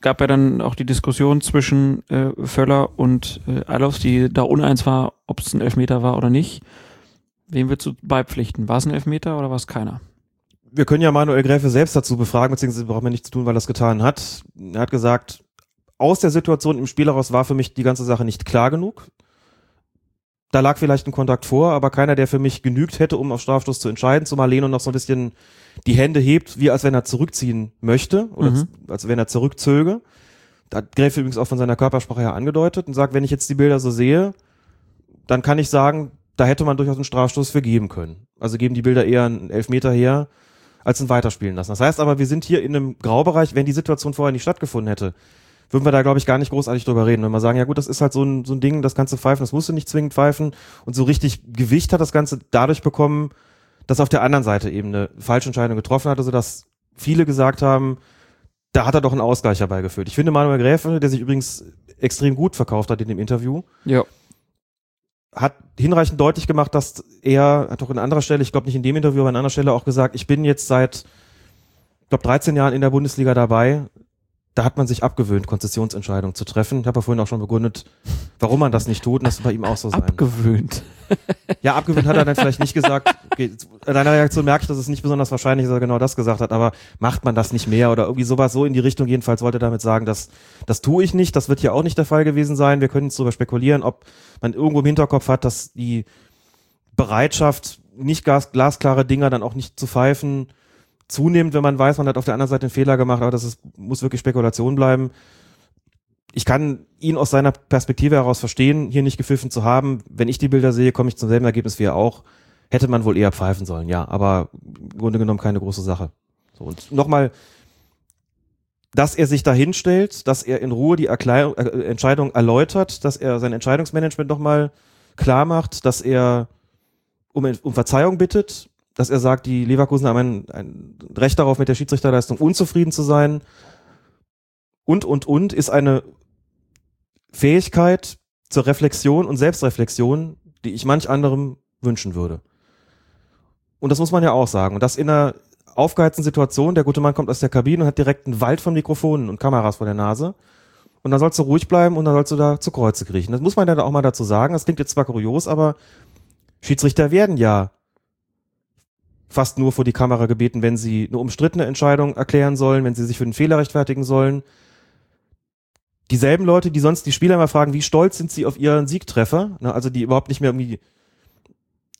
gab er dann auch die Diskussion zwischen äh, Völler und äh, Alofs, die da uneins war, ob es ein Elfmeter war oder nicht. Wem würdest du beipflichten? War es ein Elfmeter oder war es keiner? wir können ja Manuel Gräfe selbst dazu befragen, beziehungsweise brauchen wir nichts tun, weil er es getan hat. Er hat gesagt, aus der Situation im Spiel heraus war für mich die ganze Sache nicht klar genug. Da lag vielleicht ein Kontakt vor, aber keiner, der für mich genügt hätte, um auf Strafstoß zu entscheiden, zumal Leno noch so ein bisschen die Hände hebt, wie als wenn er zurückziehen möchte oder Mhm. als wenn er zurückzöge. Da hat Gräfe übrigens auch von seiner Körpersprache her angedeutet und sagt, wenn ich jetzt die Bilder so sehe, dann kann ich sagen, da hätte man durchaus einen Strafstoß für geben können. Also geben die Bilder eher einen Elfmeter her, als ein Weiterspielen lassen. Das heißt aber, wir sind hier in einem Graubereich, wenn die Situation vorher nicht stattgefunden hätte, würden wir da, glaube ich, gar nicht großartig drüber reden. Wenn wir sagen, ja gut, das ist halt so ein, so ein Ding, das kannst du pfeifen, das musst du nicht zwingend pfeifen. Und so richtig Gewicht hat das Ganze dadurch bekommen, dass auf der anderen Seite eben eine falsche Entscheidung getroffen hatte, sodass viele gesagt haben, da hat er doch einen Ausgleich herbeigeführt. Ich finde Manuel Gräfe, der sich übrigens extrem gut verkauft hat in dem Interview, Ja. hat hinreichend deutlich gemacht, dass er, hat doch an anderer Stelle, ich glaube nicht in dem Interview, aber an anderer Stelle auch gesagt, ich bin jetzt seit, ich glaube 13 Jahren in der Bundesliga dabei. Da hat man sich abgewöhnt, Konzessionsentscheidungen zu treffen. Ich habe ja vorhin auch schon begründet, warum man das nicht tut und das wird bei ihm auch so sein. Abgewöhnt. Ja, abgewöhnt hat er dann vielleicht nicht gesagt. An deiner Reaktion merke ich, dass es nicht besonders wahrscheinlich ist, dass er genau das gesagt hat, aber macht man das nicht mehr oder irgendwie sowas so in die Richtung jedenfalls wollte er damit sagen, dass das tue ich nicht, das wird hier auch nicht der Fall gewesen sein. Wir können jetzt darüber spekulieren, ob man irgendwo im Hinterkopf hat, dass die Bereitschaft, nicht glasklare Dinger dann auch nicht zu pfeifen, zunimmt, wenn man weiß, man hat auf der anderen Seite einen Fehler gemacht, aber das ist, muss wirklich Spekulation bleiben. Ich kann ihn aus seiner Perspektive heraus verstehen, hier nicht gepfiffen zu haben. Wenn ich die Bilder sehe, komme ich zum selben Ergebnis wie er auch. Hätte man wohl eher pfeifen sollen, ja, aber im Grunde genommen keine große Sache. So, und nochmal, dass er sich da hinstellt, dass er in Ruhe die Erklärung, äh, Entscheidung erläutert, dass er sein Entscheidungsmanagement nochmal klar macht, dass er um, um Verzeihung bittet, dass er sagt, die Leverkusen haben ein, ein Recht darauf, mit der Schiedsrichterleistung unzufrieden zu sein. Und, und, und ist eine Fähigkeit zur Reflexion und Selbstreflexion, die ich manch anderem wünschen würde. Und das muss man ja auch sagen. Und das in einer aufgeheizten Situation, der gute Mann kommt aus der Kabine und hat direkt einen Wald von Mikrofonen und Kameras vor der Nase. Und dann sollst du ruhig bleiben und dann sollst du da zu Kreuze kriechen. Das muss man dann auch mal dazu sagen. Das klingt jetzt zwar kurios, aber Schiedsrichter werden ja fast nur vor die Kamera gebeten, wenn sie eine umstrittene Entscheidung erklären sollen, wenn sie sich für den Fehler rechtfertigen sollen. Dieselben Leute, die sonst die Spieler immer fragen, wie stolz sind sie auf ihren Siegtreffer, ne, also die überhaupt nicht mehr irgendwie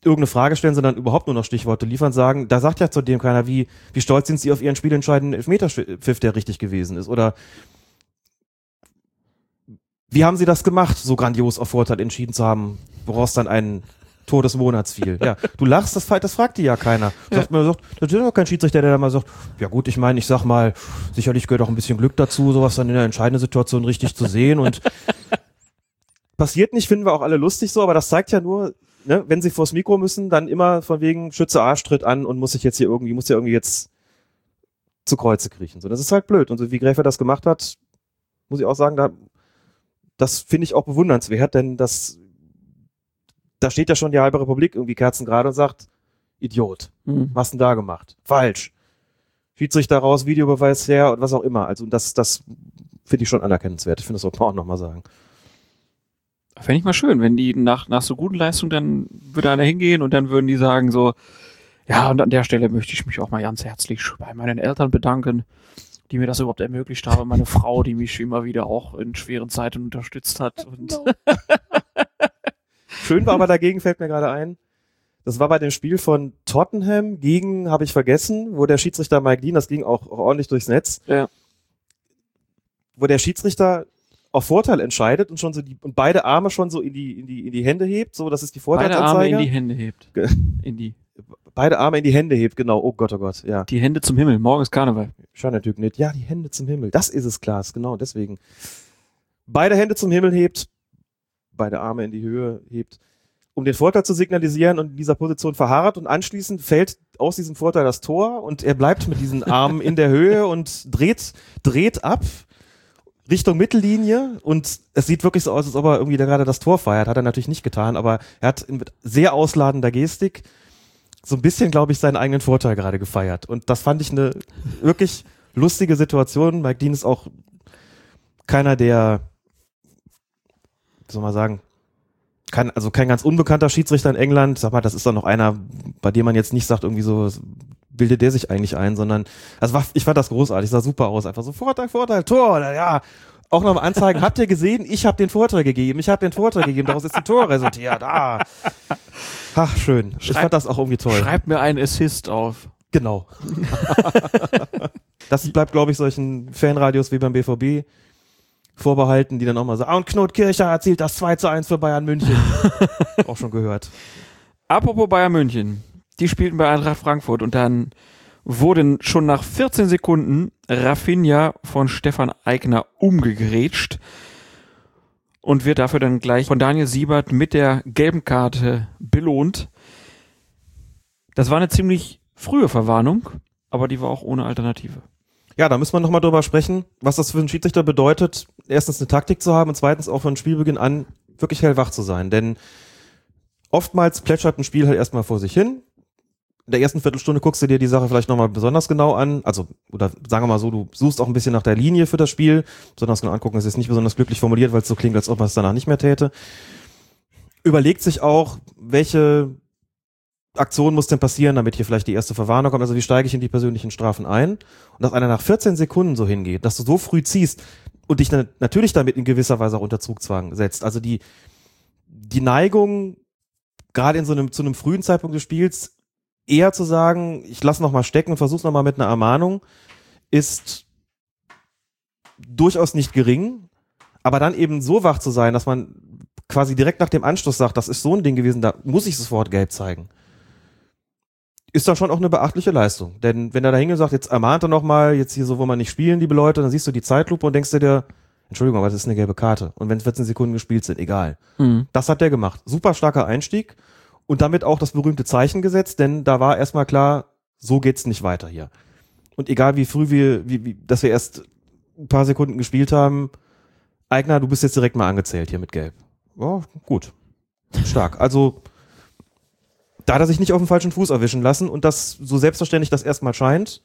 irgendeine Frage stellen, sondern überhaupt nur noch Stichworte liefern, sagen, da sagt ja zudem keiner, wie, wie stolz sind sie auf ihren spielentscheidenden Elfmeterpfiff, der richtig gewesen ist, oder wie haben sie das gemacht, so grandios auf Vorteil entschieden zu haben, woraus dann ein Tor des Monats fiel. Ja, du lachst, das, das fragt dir ja keiner. Sagt man, sagt, das ist doch kein Schiedsrichter, der da mal sagt, ja gut, ich meine, ich sag mal, sicherlich gehört auch ein bisschen Glück dazu, sowas dann in der entscheidenden Situation richtig zu sehen und passiert nicht, finden wir auch alle lustig so, aber das zeigt ja nur, ne, wenn sie vors Mikro müssen, dann immer von wegen Schütze Arschtritt an und muss sich jetzt hier irgendwie, muss ja irgendwie jetzt zu Kreuze kriechen. So, das ist halt blöd. Und so wie Gräfer das gemacht hat, muss ich auch sagen, da, das finde ich auch bewundernswert, denn das, da steht ja schon die halbe Republik irgendwie Kerzen gerade und sagt, Idiot, Mhm. was denn da gemacht? Falsch. Schiedsrichter raus, Videobeweis her und was auch immer. Also das, das finde ich schon anerkennenswert. Ich finde, das sollte man auch nochmal sagen. Fände ich mal schön, wenn die nach, nach so guten Leistungen, dann würde einer hingehen und dann würden die sagen so, ja, und an der Stelle möchte ich mich auch mal ganz herzlich bei meinen Eltern bedanken, die mir das überhaupt ermöglicht haben, meine Frau, die mich immer wieder auch in schweren Zeiten unterstützt hat. Und Schön war aber dagegen, fällt mir gerade ein. Das war bei dem Spiel von Tottenham gegen, habe ich vergessen, wo der Schiedsrichter Mike Dean, das ging auch, auch ordentlich durchs Netz, Ja. wo der Schiedsrichter auf Vorteil entscheidet und schon so die, und beide Arme schon so in die, in die, in die Hände hebt, so, das ist die beide Vorteilsanzeige. Arme in die Hände hebt. In die, Beide Arme in die Hände hebt, genau. Oh Gott, oh Gott, ja. die Hände zum Himmel. Morgen ist Karneval. Scheint natürlich nicht. Ja, die Hände zum Himmel. Das ist es, Klaas, genau, deswegen. Beide Hände zum Himmel hebt, beide Arme in die Höhe hebt, um den Vorteil zu signalisieren und in dieser Position verharrt und anschließend fällt aus diesem Vorteil das Tor und er bleibt mit diesen Armen in der Höhe und dreht, dreht ab Richtung Mittellinie und es sieht wirklich so aus, als ob er irgendwie da gerade das Tor feiert. Hat er natürlich nicht getan, aber er hat mit sehr ausladender Gestik so ein bisschen, glaube ich, seinen eigenen Vorteil gerade gefeiert. Und das fand ich eine wirklich lustige Situation. Mike Dean ist auch keiner, der, soll man sagen, kein, also kein ganz unbekannter Schiedsrichter in England. Sag mal, das ist doch noch einer, bei dem man jetzt nicht sagt, irgendwie so, bildet der sich eigentlich ein, sondern, also war, ich fand das großartig, sah super aus. Einfach so Vorteil, Vorteil, Tor, ja. Auch nochmal anzeigen, habt ihr gesehen? Ich habe den Vorteil gegeben, ich habe den Vorteil gegeben, daraus ist ein Tor resultiert. Ah. Ach, schön. ich fand das auch irgendwie toll. Schreibt mir einen Assist auf. Genau. das bleibt, glaube ich, solchen Fanradios wie beim BVB vorbehalten, die dann auch mal sagen, ah, und Knut Kircher erzielt das 2 zu 1 für Bayern München. auch schon gehört. Apropos Bayern München. Die spielten bei Eintracht Frankfurt und dann wurden schon nach 14 Sekunden Rafinha von Stefan Eigner umgegrätscht und wird dafür dann gleich von Daniel Siebert mit der gelben Karte belohnt. Das war eine ziemlich frühe Verwarnung, aber die war auch ohne Alternative. Ja, da müssen wir nochmal drüber sprechen, was das für einen Schiedsrichter bedeutet, erstens eine Taktik zu haben und zweitens auch von Spielbeginn an wirklich hellwach zu sein. Denn oftmals plätschert ein Spiel halt erstmal vor sich hin. In der ersten Viertelstunde guckst du dir die Sache vielleicht nochmal besonders genau an. Also, oder sagen wir mal so, du suchst auch ein bisschen nach der Linie für das Spiel. Besonders genau angucken ist jetzt nicht besonders glücklich formuliert, weil es so klingt, als ob man es danach nicht mehr täte. Überlegt sich auch, welche Aktion muss denn passieren, damit hier vielleicht die erste Verwarnung kommt? Also wie steige ich in die persönlichen Strafen ein? Und dass einer nach 14 Sekunden so hingeht, dass du so früh ziehst und dich natürlich damit in gewisser Weise auch unter Zugzwang setzt. Also die, die Neigung, gerade in so einem, zu einem frühen Zeitpunkt des Spiels, eher zu sagen, ich lass noch mal stecken und versuch's noch mal mit einer Ermahnung, ist durchaus nicht gering, aber dann eben so wach zu sein, dass man quasi direkt nach dem Anschluss sagt, das ist so ein Ding gewesen, da muss ich sofort gelb zeigen ist dann schon auch eine beachtliche Leistung. Denn wenn er da hingesagt, jetzt ermahnt er nochmal, jetzt hier so, wo man nicht spielen, liebe Leute, dann siehst du die Zeitlupe und denkst dir, Entschuldigung, aber das ist eine gelbe Karte. Und wenn 14 Sekunden gespielt sind, egal. Mhm. Das hat der gemacht. Super starker Einstieg und damit auch das berühmte Zeichen gesetzt, denn da war erstmal klar, so geht's nicht weiter hier. Und egal wie früh wir, wie, wie, dass wir erst ein paar Sekunden gespielt haben, Eigner, du bist jetzt direkt mal angezählt hier mit Gelb. Ja, gut. Stark. Also, da hat er sich nicht auf den falschen Fuß erwischen lassen und das so selbstverständlich das erstmal scheint.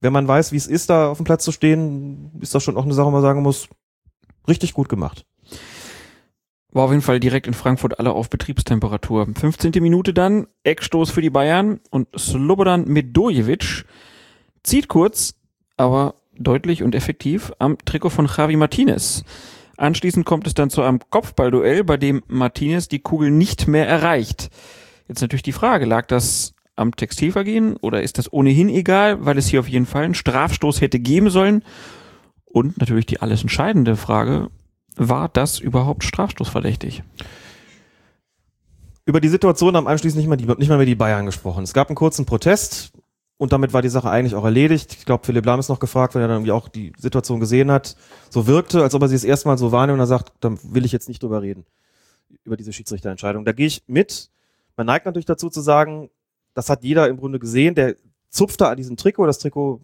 Wenn man weiß, wie es ist, da auf dem Platz zu stehen, ist das schon auch eine Sache, wo man sagen muss, richtig gut gemacht. War auf jeden Fall direkt in Frankfurt alle auf Betriebstemperatur. 15. Minute dann, Eckstoß für die Bayern und Slobodan Medojevic zieht kurz, aber deutlich und effektiv am Trikot von Javi Martinez. Anschließend kommt es dann zu einem Kopfballduell, bei dem Martinez die Kugel nicht mehr erreicht. Jetzt natürlich die Frage, lag das am Textilvergehen oder ist das ohnehin egal, weil es hier auf jeden Fall einen Strafstoß hätte geben sollen? Und natürlich die alles entscheidende Frage, war das überhaupt strafstoßverdächtig? Über die Situation haben anschließend nicht mal, die, nicht mal mehr die Bayern gesprochen. Es gab einen kurzen Protest und damit war die Sache eigentlich auch erledigt. Ich glaube, Philipp Lahm ist noch gefragt, wenn er dann irgendwie auch die Situation gesehen hat. So wirkte, als ob er sie das erste Mal so wahrnimmt und er sagt, dann will ich jetzt nicht drüber reden. Über diese Schiedsrichterentscheidung. Da gehe ich mit. Man neigt natürlich dazu zu sagen, das hat jeder im Grunde gesehen, der zupft da an diesem Trikot, das Trikot,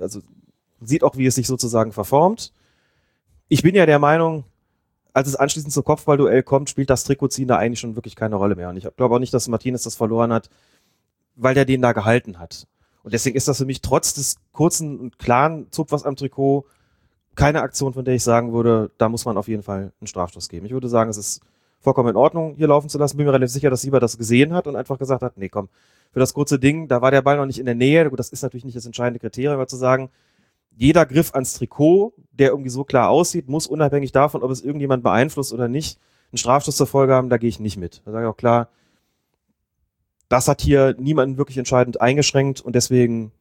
also sieht auch, wie es sich sozusagen verformt. Ich bin ja der Meinung, als es anschließend zum Kopfballduell kommt, spielt das Trikotziehen da eigentlich schon wirklich keine Rolle mehr. Und ich glaube auch nicht, dass Martinez das verloren hat, weil der den da gehalten hat. Und deswegen ist das für mich trotz des kurzen und klaren Zupfers am Trikot keine Aktion, von der ich sagen würde, da muss man auf jeden Fall einen Strafstoß geben. Ich würde sagen, es ist vollkommen in Ordnung, hier laufen zu lassen. Bin mir relativ sicher, dass Sieber das gesehen hat und einfach gesagt hat, nee, komm, für das kurze Ding, da war der Ball noch nicht in der Nähe. Gut, das ist natürlich nicht das entscheidende Kriterium, aber zu sagen, jeder Griff ans Trikot, der irgendwie so klar aussieht, muss unabhängig davon, ob es irgendjemand beeinflusst oder nicht, einen Strafstoß zur Folge haben, da gehe ich nicht mit. Da sage ich auch klar, das hat hier niemanden wirklich entscheidend eingeschränkt und deswegen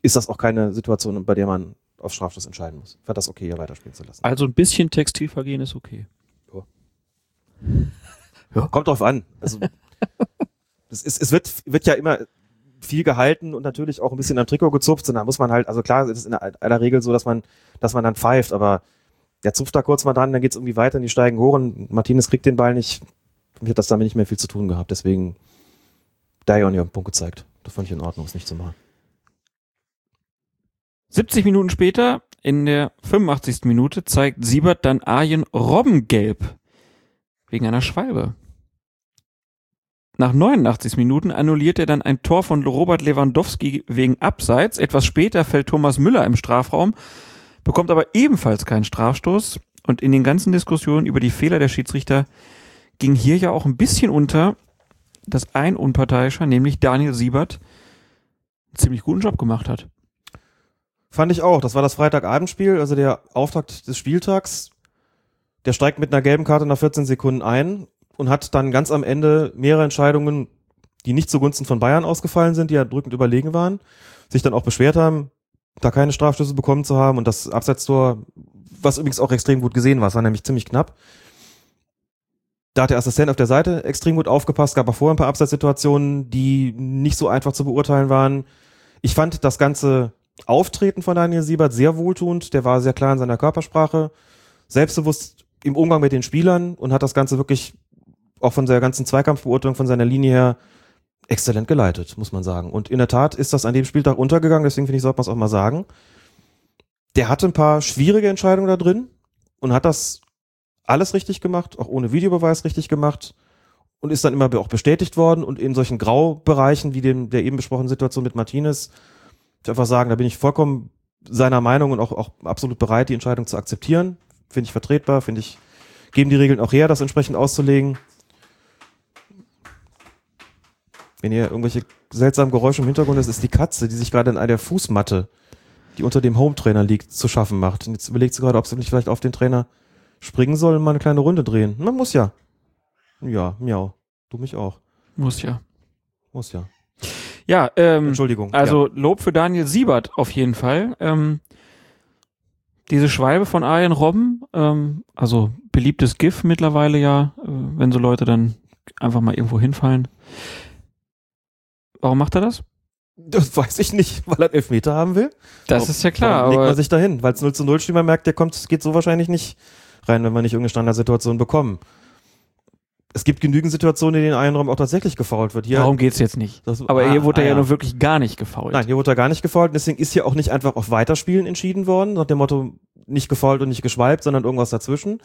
ist das auch keine Situation, bei der man auf Strafstoß entscheiden muss. Ich fand das okay, hier weiterspielen zu lassen. Also ein bisschen Textilvergehen ist okay. Ja. Kommt drauf an. Also, es, ist, es wird, wird ja immer viel gehalten und natürlich auch ein bisschen am Trikot gezupft. Und da muss man halt, also klar, es ist in aller Regel so, dass man, dass man dann pfeift, aber der zupft da kurz mal dran, dann geht's irgendwie weiter und die steigen hoch und Martinez kriegt den Ball nicht. Mir hat das damit nicht mehr viel zu tun gehabt. Deswegen da ja auch nicht auf den Punkt gezeigt. Das fand ich in Ordnung, es nicht zu machen. 70 Minuten später, in der 85. Minute, zeigt Siebert dann Arjen Robbengelb wegen einer Schwalbe. Nach 89 Minuten annulliert er dann ein Tor von Robert Lewandowski wegen Abseits. Etwas später fällt Thomas Müller im Strafraum, bekommt aber ebenfalls keinen Strafstoß. Und in den ganzen Diskussionen über die Fehler der Schiedsrichter ging hier ja auch ein bisschen unter, dass ein Unparteiischer, nämlich Daniel Siebert, einen ziemlich guten Job gemacht hat. Fand ich auch. Das war das Freitagabendspiel, also der Auftakt des Spieltags. Der steigt mit einer gelben Karte nach 14 Sekunden ein und hat dann ganz am Ende mehrere Entscheidungen, die nicht zugunsten von Bayern ausgefallen sind, die ja drückend überlegen waren, sich dann auch beschwert haben, da keine Strafstöße bekommen zu haben und das Absetztor, was übrigens auch extrem gut gesehen war, es war nämlich ziemlich knapp. Da hat der Assistent auf der Seite extrem gut aufgepasst, gab auch vorher ein paar Abseitssituationen, die nicht so einfach zu beurteilen waren. Ich fand das ganze Auftreten von Daniel Siebert sehr wohltuend, der war sehr klar in seiner Körpersprache, selbstbewusst im Umgang mit den Spielern und hat das Ganze wirklich auch von der ganzen Zweikampfbeurteilung, von seiner Linie her exzellent geleitet, muss man sagen. Und in der Tat ist das an dem Spieltag untergegangen, deswegen finde ich, sollte man es auch mal sagen. Der hatte ein paar schwierige Entscheidungen da drin und hat das alles richtig gemacht, auch ohne Videobeweis richtig gemacht und ist dann immer auch bestätigt worden und in solchen Graubereichen wie dem der eben besprochenen Situation mit Martinez, ich einfach sagen, da bin ich vollkommen seiner Meinung und auch, auch absolut bereit, die Entscheidung zu akzeptieren. Finde ich vertretbar, finde ich, geben die Regeln auch her, das entsprechend auszulegen. Wenn ihr irgendwelche seltsamen Geräusche im Hintergrund ist, ist die Katze, die sich gerade in einer Fußmatte, die unter dem Home-Trainer liegt, zu schaffen macht. Und jetzt überlegt sie gerade, ob sie nicht vielleicht auf den Trainer springen soll und mal eine kleine Runde drehen. Man muss ja. Ja, miau. Du mich auch. Muss ja. Muss ja. Ja, ähm, Entschuldigung. Also ja. Lob für Daniel Siebert auf jeden Fall. Ähm, diese Schwalbe von Arjen Robben, ähm, also beliebtes GIF mittlerweile ja, äh, wenn so Leute dann einfach mal irgendwo hinfallen. Warum macht er das? Das weiß ich nicht, weil er einen Elfmeter haben will. Das ist ja klar, Warum legt man sich dahin, weil es 0 zu 0 steht, man merkt, der kommt, geht so wahrscheinlich nicht rein, wenn wir nicht irgendeine Standardsituation bekommen. Es gibt genügend Situationen, in denen ein Raum auch tatsächlich gefault wird. Hier, darum geht's jetzt nicht. Das- aber Ah, hier wurde ah, er ja ja. nur wirklich gar nicht gefault. Nein, hier wurde er gar nicht gefault. und Deswegen ist hier auch nicht einfach auf Weiterspielen entschieden worden, nach dem Motto nicht gefault und nicht geschwalbt, sondern irgendwas dazwischen.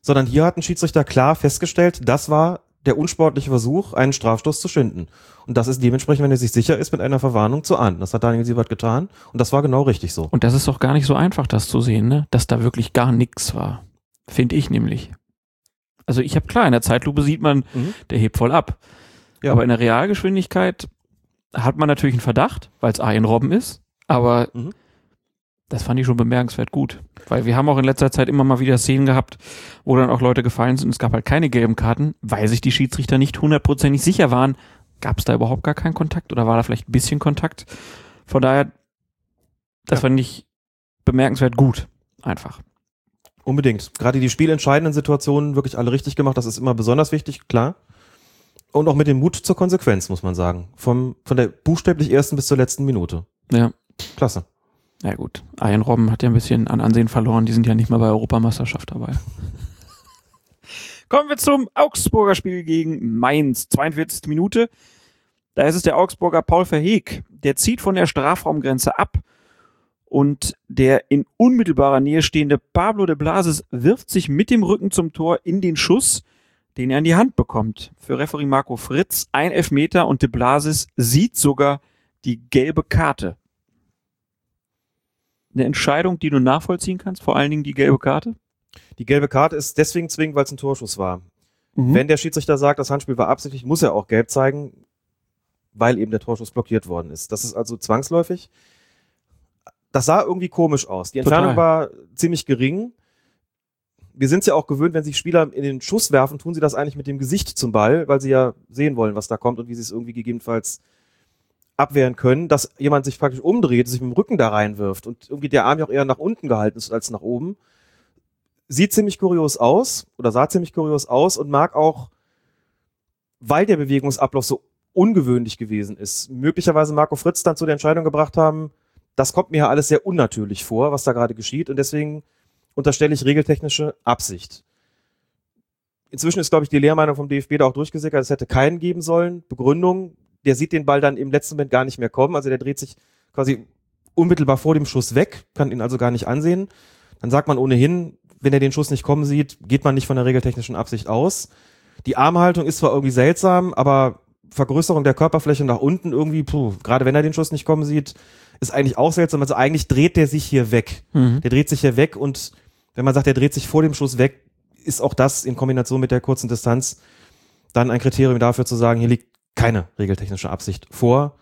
Sondern hier hat ein Schiedsrichter klar festgestellt, das war der unsportliche Versuch, einen Strafstoß zu schinden. Und das ist dementsprechend, wenn er sich sicher ist, mit einer Verwarnung zu ahnden. Das hat Daniel Siebert getan und das war genau richtig so. Und das ist doch gar nicht so einfach, das zu sehen, ne? Dass da wirklich gar nichts war. Finde ich nämlich. Also ich habe klar, in der Zeitlupe sieht man, Mhm. der hebt voll ab. Ja. Aber in der Realgeschwindigkeit hat man natürlich einen Verdacht, weil es Arjen Robben ist. Aber Mhm. das fand ich schon bemerkenswert gut. Weil wir haben auch in letzter Zeit immer mal wieder Szenen gehabt, wo dann auch Leute gefallen sind. Es gab halt keine gelben Karten, weil sich die Schiedsrichter nicht hundertprozentig sicher waren. Gab es da überhaupt gar keinen Kontakt oder war da vielleicht ein bisschen Kontakt? Von daher, das Ja. fand ich bemerkenswert gut. Einfach. Unbedingt. Gerade die spielentscheidenden Situationen wirklich alle richtig gemacht. Das ist immer besonders wichtig, klar. Und auch mit dem Mut zur Konsequenz, muss man sagen. Vom, von der buchstäblich ersten bis zur letzten Minute. Ja. Klasse. Ja gut, Arjen Robben hat ja ein bisschen an Ansehen verloren, die sind ja nicht mehr bei Europameisterschaft dabei. Kommen wir zum Augsburger Spiel gegen Mainz, 42. Minute. Da ist es der Augsburger Paul Verheeg, der zieht von der Strafraumgrenze ab und der in unmittelbarer Nähe stehende Pablo de Blasis wirft sich mit dem Rücken zum Tor in den Schuss, den er in die Hand bekommt. Für Referee Marco Fritz ein Elfmeter und de Blasis sieht sogar die gelbe Karte eine Entscheidung, die du nachvollziehen kannst, vor allen Dingen die gelbe Karte? Die gelbe Karte ist deswegen zwingend, weil es ein Torschuss war. Mhm. Wenn der Schiedsrichter sagt, das Handspiel war absichtlich, muss er auch gelb zeigen, weil eben der Torschuss blockiert worden ist. Das ist also zwangsläufig. Das sah irgendwie komisch aus. Die Entfernung Total. war ziemlich gering. Wir sind es ja auch gewöhnt, wenn sich Spieler in den Schuss werfen, tun sie das eigentlich mit dem Gesicht zum Ball, weil sie ja sehen wollen, was da kommt und wie sie es irgendwie gegebenenfalls abwehren können, dass jemand sich praktisch umdreht, sich mit dem Rücken da reinwirft und irgendwie der Arm ja auch eher nach unten gehalten ist als nach oben. Sieht ziemlich kurios aus oder sah ziemlich kurios aus und mag auch, weil der Bewegungsablauf so ungewöhnlich gewesen ist, möglicherweise Marco Fritz dann zu der Entscheidung gebracht haben, das kommt mir ja alles sehr unnatürlich vor, was da gerade geschieht und deswegen unterstelle ich regeltechnische Absicht. Inzwischen ist, glaube ich, die Lehrmeinung vom DFB da auch durchgesickert, es hätte keinen geben sollen. Begründung, der sieht den Ball dann im letzten Moment gar nicht mehr kommen, also der dreht sich quasi unmittelbar vor dem Schuss weg, kann ihn also gar nicht ansehen. Dann sagt man ohnehin, wenn er den Schuss nicht kommen sieht, geht man nicht von der regeltechnischen Absicht aus. Die Armhaltung ist zwar irgendwie seltsam, aber Vergrößerung der Körperfläche nach unten irgendwie, puh, gerade wenn er den Schuss nicht kommen sieht, ist eigentlich auch seltsam. Also eigentlich dreht der sich hier weg. Mhm. Der dreht sich hier weg und wenn man sagt, der dreht sich vor dem Schuss weg, ist auch das in Kombination mit der kurzen Distanz dann ein Kriterium dafür zu sagen, hier liegt keine regeltechnische Absicht vor,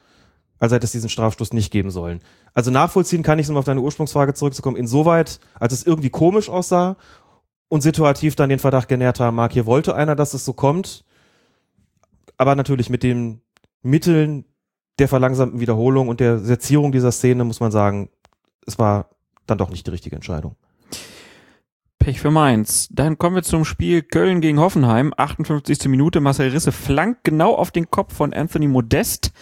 also hätte es diesen Strafstoß nicht geben sollen. Also nachvollziehen kann ich, um auf deine Ursprungsfrage zurückzukommen, insoweit, als es irgendwie komisch aussah und situativ dann den Verdacht genährt haben mag, hier wollte einer, dass es so kommt, aber natürlich mit den Mitteln der verlangsamten Wiederholung und der Setzierung dieser Szene muss man sagen, es war dann doch nicht die richtige Entscheidung. Pech für Mainz. Dann kommen wir zum Spiel Köln gegen Hoffenheim. 58. Minute. Marcel Risse flankt genau auf den Kopf von Anthony Modest.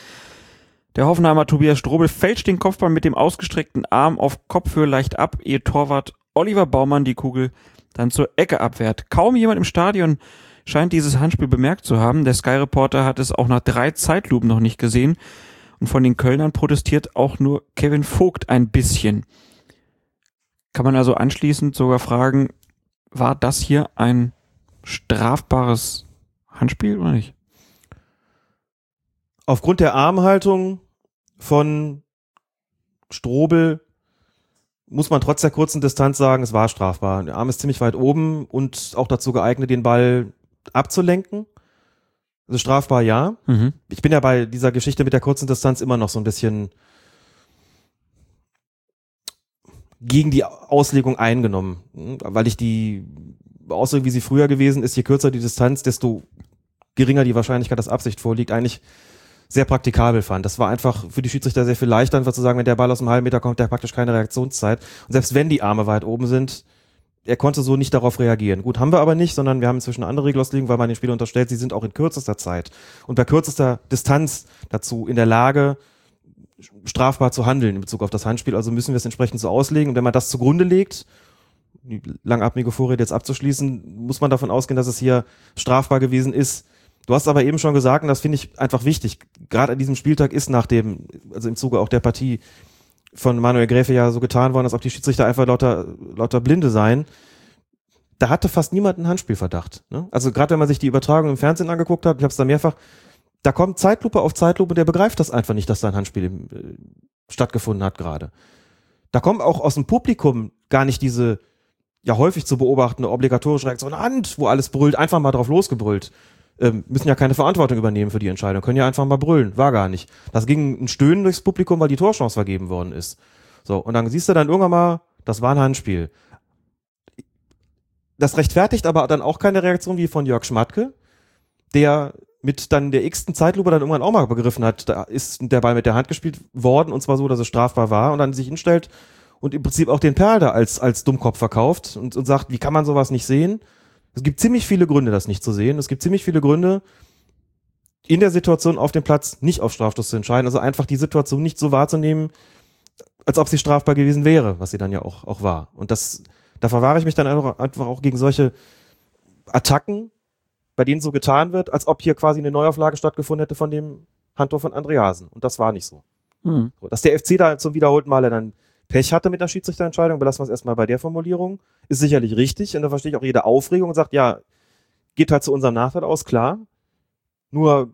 Der Hoffenheimer Tobias Strobel fälscht den Kopfball mit dem ausgestreckten Arm auf Kopfhöhe leicht ab, ehe Torwart Oliver Baumann die Kugel dann zur Ecke abwehrt. Kaum jemand im Stadion scheint dieses Handspiel bemerkt zu haben. Der Sky Reporter hat es auch nach drei Zeitlupen noch nicht gesehen. Und von den Kölnern protestiert auch nur Kevin Vogt ein bisschen. Kann man also anschließend sogar fragen, war das hier ein strafbares Handspiel oder nicht? Aufgrund der Armhaltung von Strobel muss man trotz der kurzen Distanz sagen, es war strafbar. Der Arm ist ziemlich weit oben und auch dazu geeignet, den Ball abzulenken. Also strafbar ja. Mhm. Ich bin ja bei dieser Geschichte mit der kurzen Distanz immer noch so ein bisschen gegen die Auslegung eingenommen, weil ich die Auslegung, wie sie früher gewesen ist, je kürzer die Distanz, desto geringer die Wahrscheinlichkeit, dass Absicht vorliegt, eigentlich sehr praktikabel fand. Das war einfach für die Schiedsrichter sehr viel leichter, einfach zu sagen, wenn der Ball aus einem halben Meter kommt, der hat praktisch keine Reaktionszeit. Und selbst wenn die Arme weit oben sind, er konnte so nicht darauf reagieren. Gut, haben wir aber nicht, sondern wir haben inzwischen andere Regel ausliegen, weil man den Spieler unterstellt, sie sind auch in kürzester Zeit und bei kürzester Distanz dazu in der Lage, strafbar zu handeln in Bezug auf das Handspiel. Also müssen wir es entsprechend so auslegen. Und wenn man das zugrunde legt, die langatmige Vorrede jetzt abzuschließen, muss man davon ausgehen, dass es hier strafbar gewesen ist. Du hast aber eben schon gesagt, und das finde ich einfach wichtig, gerade an diesem Spieltag ist nach dem, also im Zuge auch der Partie von Manuel Gräfe ja so getan worden, als ob die Schiedsrichter einfach lauter, lauter Blinde seien. Da hatte fast niemand einen Handspielverdacht. Ne? Also gerade wenn man sich die Übertragung im Fernsehen angeguckt hat, ich habe es da mehrfach, da kommt Zeitlupe auf Zeitlupe, der begreift das einfach nicht, dass da ein Handspiel äh, stattgefunden hat gerade. Da kommt auch aus dem Publikum gar nicht diese ja häufig zu beobachtende obligatorische Reaktion Hand, wo alles brüllt, einfach mal drauf losgebrüllt ähm, müssen ja keine Verantwortung übernehmen für die Entscheidung, können ja einfach mal brüllen, war gar nicht. Das ging ein Stöhnen durchs Publikum, weil die Torchance vergeben worden ist. So, und dann siehst du dann irgendwann mal, das war ein Handspiel. Das rechtfertigt aber dann auch keine Reaktion wie von Jörg Schmatke, der mit dann der x-ten Zeitlupe dann irgendwann auch mal begriffen hat, da ist der Ball mit der Hand gespielt worden und zwar so, dass es strafbar war und dann sich hinstellt und im Prinzip auch den Perl da als, als Dummkopf verkauft und, und sagt, wie kann man sowas nicht sehen? Es gibt ziemlich viele Gründe, das nicht zu sehen. Es gibt ziemlich viele Gründe, in der Situation auf dem Platz nicht auf Strafstoß zu entscheiden. Also einfach die Situation nicht so wahrzunehmen, als ob sie strafbar gewesen wäre, was sie dann ja auch, auch war. Und das, da verwahre ich mich dann einfach auch gegen solche Attacken, bei denen so getan wird, als ob hier quasi eine Neuauflage stattgefunden hätte von dem Handtor von Andreasen. Und das war nicht so. Mhm. Dass der FC da zum wiederholten Male dann Pech hatte mit der Schiedsrichterentscheidung, belassen wir es erstmal bei der Formulierung, ist sicherlich richtig und da verstehe ich auch jede Aufregung und sagt, ja, geht halt zu unserem Nachteil aus, klar. Nur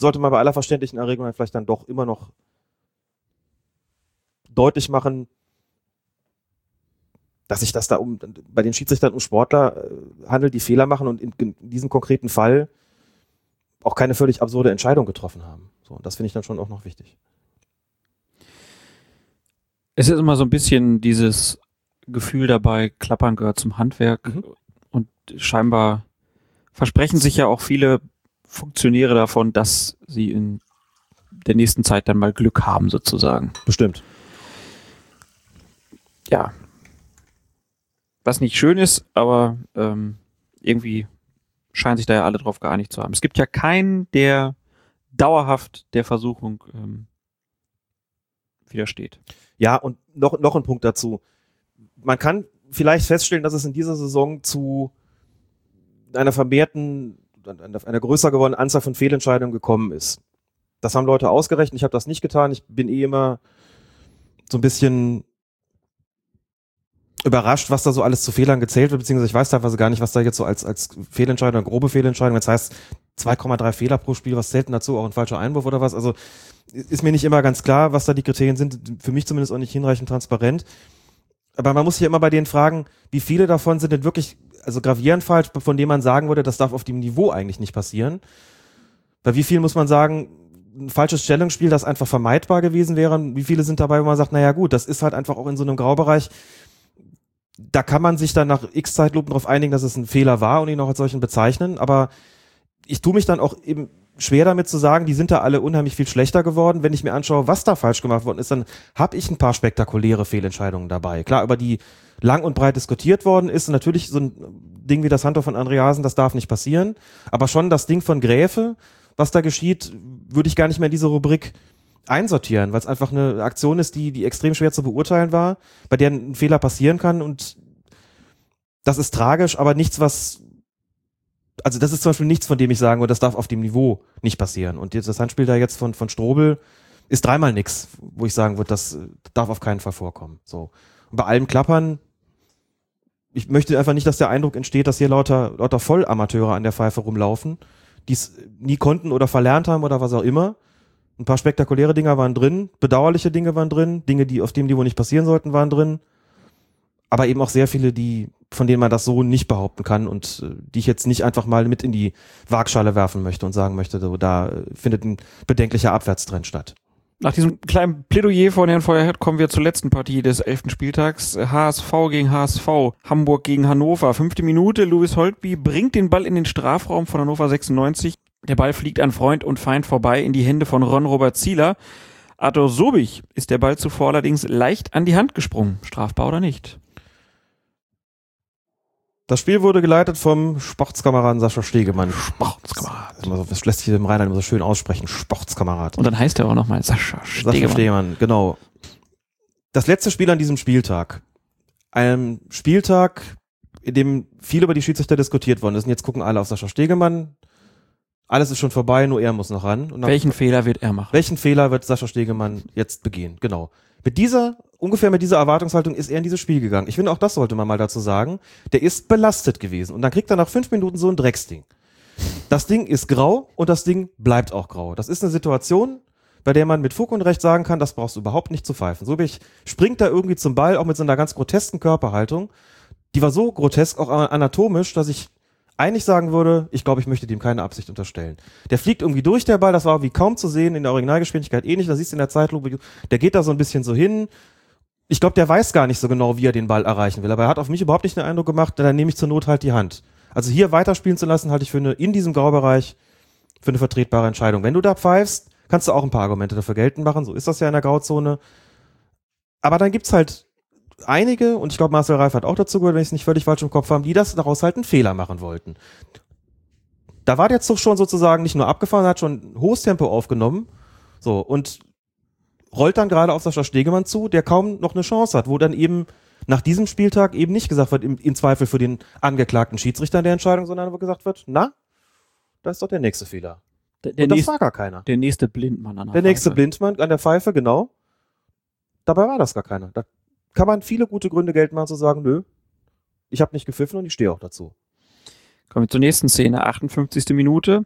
sollte man bei aller verständlichen Erregung halt vielleicht dann doch immer noch deutlich machen, dass sich das da um, bei den Schiedsrichtern um Sportler äh, handelt, die Fehler machen und in, in, diesem konkreten Fall auch keine völlig absurde Entscheidung getroffen haben. So, und das finde ich dann schon auch noch wichtig. Es ist immer so ein bisschen dieses Gefühl dabei, Klappern gehört zum Handwerk mhm. und scheinbar versprechen sich ja auch viele Funktionäre davon, dass sie in der nächsten Zeit dann mal Glück haben, sozusagen. Bestimmt. Ja. Was nicht schön ist, aber ähm, irgendwie scheinen sich da ja alle drauf geeinigt zu haben. Es gibt ja keinen, der dauerhaft der Versuchung ähm, widersteht. Ja, und noch, noch ein Punkt dazu. Man kann vielleicht feststellen, dass es in dieser Saison zu einer vermehrten, einer, größer gewordenen Anzahl von Fehlentscheidungen gekommen ist. Das haben Leute ausgerechnet, ich habe das nicht getan. Ich bin eh immer so ein bisschen überrascht, was da so alles zu Fehlern gezählt wird, beziehungsweise ich weiß teilweise gar nicht, was da jetzt so als, als Fehlentscheidung, grobe Fehlentscheidung, das heißt 2,3 Fehler pro Spiel, was denn dazu, auch ein falscher Einwurf oder was, also ist mir nicht immer ganz klar, was da die Kriterien sind, für mich zumindest auch nicht hinreichend transparent. Aber man muss sich ja immer bei denen fragen, wie viele davon sind denn wirklich also gravierend falsch, von dem man sagen würde, das darf auf dem Niveau eigentlich nicht passieren. Bei wie viel muss man sagen, ein falsches Stellungsspiel, das einfach vermeidbar gewesen wäre? Wie viele sind dabei, wo man sagt, naja gut, das ist halt einfach auch in so einem Graubereich, da kann man sich dann nach x Zeitlupen darauf einigen, dass es ein Fehler war und ihn auch als solchen bezeichnen, aber ich tue mich dann auch eben schwer damit zu sagen, die sind da alle unheimlich viel schlechter geworden. Wenn ich mir anschaue, was da falsch gemacht worden ist, dann habe ich ein paar spektakuläre Fehlentscheidungen dabei. Klar, über die lang und breit diskutiert worden ist. Und natürlich so ein Ding wie das Handtuch von Andreasen, das darf nicht passieren. Aber schon das Ding von Gräfe, was da geschieht, würde ich gar nicht mehr in diese Rubrik einsortieren, weil es einfach eine Aktion ist, die, die extrem schwer zu beurteilen war, bei der ein Fehler passieren kann und das ist tragisch, aber nichts, was also das ist zum Beispiel nichts, von dem ich sagen würde, das darf auf dem Niveau nicht passieren. Und das Handspiel da jetzt von, von Strobel ist dreimal nix, wo ich sagen würde, das darf auf keinen Fall vorkommen. So. Und bei allem Klappern, ich möchte einfach nicht, dass der Eindruck entsteht, dass hier lauter, lauter Vollamateure an der Pfeife rumlaufen, die es nie konnten oder verlernt haben oder was auch immer. Ein paar spektakuläre Dinger waren drin, bedauerliche Dinge waren drin, Dinge, die auf dem Niveau nicht passieren sollten, waren drin. Aber eben auch sehr viele, die von denen man das so nicht behaupten kann und äh, die ich jetzt nicht einfach mal mit in die Waagschale werfen möchte und sagen möchte, so, da äh, findet ein bedenklicher Abwärtstrend statt. Nach diesem kleinen Plädoyer von Herrn Feuerherd kommen wir zur letzten Partie des elften Spieltags. HSV gegen HSV, Hamburg gegen Hannover. Fünfte Minute, Louis Holtby bringt den Ball in den Strafraum von Hannover 96. Der Ball fliegt an Freund und Feind vorbei in die Hände von Ron-Robert Zieler. Arthur Sobich ist der Ball zuvor allerdings leicht an die Hand gesprungen. Strafbar oder nicht? Das Spiel wurde geleitet vom Sportskameraden Sascha Stegemann. Sportskamerad. Das lässt sich im Rheinland immer so schön aussprechen. Sportskamerad. Und dann heißt er auch nochmal Sascha Stegemann. Sascha Stegemann, genau. Das letzte Spiel an diesem Spieltag. Einem Spieltag, in dem viel über die Schiedsrichter diskutiert worden ist. Und jetzt gucken alle auf Sascha Stegemann. Alles ist schon vorbei, nur er muss noch ran. welchen Fehler wird er machen? Welchen Fehler wird Sascha Stegemann jetzt begehen? Genau. Mit dieser, ungefähr mit dieser Erwartungshaltung ist er in dieses Spiel gegangen. Ich finde, auch das sollte man mal dazu sagen. Der ist belastet gewesen. Und dann kriegt er nach fünf Minuten so ein Drecksding. Das Ding ist grau und das Ding bleibt auch grau. Das ist eine Situation, bei der man mit Fug und Recht sagen kann, das brauchst du überhaupt nicht zu pfeifen. So ich springt da irgendwie zum Ball, auch mit so einer ganz grotesken Körperhaltung. Die war so grotesk, auch anatomisch, dass ich eigentlich sagen würde, ich glaube, ich möchte dem keine Absicht unterstellen. Der fliegt irgendwie durch der Ball, das war wie kaum zu sehen in der Originalgeschwindigkeit ähnlich, da siehst du in der Zeitlupe, der geht da so ein bisschen so hin. Ich glaube, der weiß gar nicht so genau, wie er den Ball erreichen will, aber er hat auf mich überhaupt nicht den Eindruck gemacht, dann nehme ich zur Not halt die Hand. Also hier weiterspielen zu lassen, halte ich für eine, in diesem Graubereich für eine vertretbare Entscheidung. Wenn du da pfeifst, kannst du auch ein paar Argumente dafür geltend machen, so ist das ja in der Grauzone. Aber dann gibt's halt einige, und ich glaube, Marcel Reif hat auch dazu gehört, wenn ich es nicht völlig falsch im Kopf habe, die das daraus halt einen Fehler machen wollten. Da war der Zug schon sozusagen nicht nur abgefahren, hat schon ein hohes Tempo aufgenommen. So, und rollt dann gerade auf Sascha Stegemann zu, der kaum noch eine Chance hat, wo dann eben nach diesem Spieltag eben nicht gesagt wird, im, im Zweifel für den angeklagten Schiedsrichter der Entscheidung, sondern wo gesagt wird, na, da ist doch der nächste Fehler. Der, der und das nächste, war gar keiner. Der nächste Blindmann an der Der nächste Blindmann an der Pfeife, genau. Dabei war das gar keiner. Da kann man viele gute Gründe geltend machen zu sagen, nö, ich habe nicht gepfiffen und ich stehe auch dazu. Kommen wir zur nächsten Szene, 58. Minute.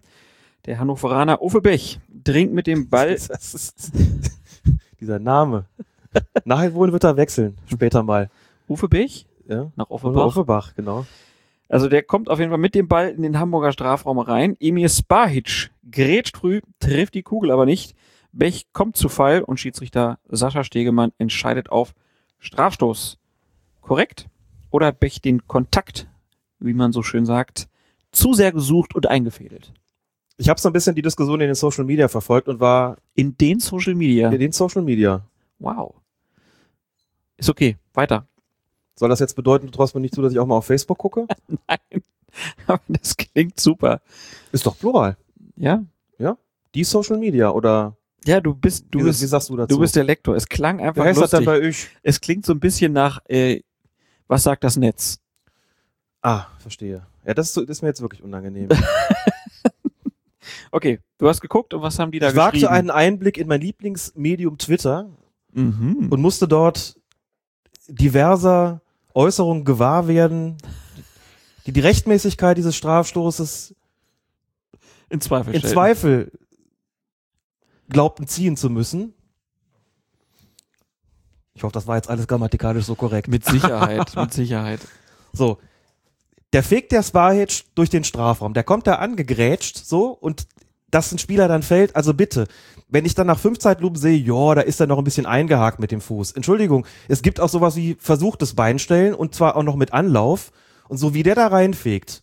Der Hannoveraner Uwe Bech dringt mit dem Ball. dieser Name. Nachher wohl wird er wechseln, später mal. Uwe Bech? Ja. Nach Offenbach. Offenbach, genau. Also der kommt auf jeden Fall mit dem Ball in den Hamburger Strafraum rein. Emil Spahic grätscht früh, trifft die Kugel aber nicht. Bech kommt zu Fall und Schiedsrichter Sascha Stegemann entscheidet auf Strafstoß. Korrekt? Oder hat Bech den Kontakt, wie man so schön sagt, zu sehr gesucht und eingefädelt? Ich habe so ein bisschen die Diskussion in den Social Media verfolgt und war. In den Social Media? In den Social Media. Wow. Ist okay. Weiter. Soll das jetzt bedeuten, du traust mir nicht zu, dass ich auch mal auf Facebook gucke? Nein. Aber das klingt super. Ist doch plural. Ja? Ja? Die Social Media oder ja, du bist, du wie, bist, wie sagst du dazu? Du bist der Lektor. Es klang einfach Wer heißt lustig. das denn bei euch? Es klingt so ein bisschen nach, äh, was sagt das Netz? Ah, verstehe. Ja, das ist, das ist mir jetzt wirklich unangenehm. Okay, du hast geguckt und was haben die da ich geschrieben? Ich wagte einen Einblick in mein Lieblingsmedium Twitter mhm. und musste dort diverser Äußerungen gewahr werden, die die Rechtmäßigkeit dieses Strafstoßes in Zweifel, in Zweifel glaubten ziehen zu müssen. Ich hoffe, das war jetzt alles grammatikalisch so korrekt. Mit Sicherheit, mit Sicherheit. So. Der fegt der Sparhitch durch den Strafraum. Der kommt da angegrätscht, so, und dass ein Spieler dann fällt, also bitte. Wenn ich dann nach fünf Zeitlupen sehe, ja, da ist er noch ein bisschen eingehakt mit dem Fuß. Entschuldigung, es gibt auch sowas wie versuchtes Beinstellen und zwar auch noch mit Anlauf. Und so wie der da reinfegt,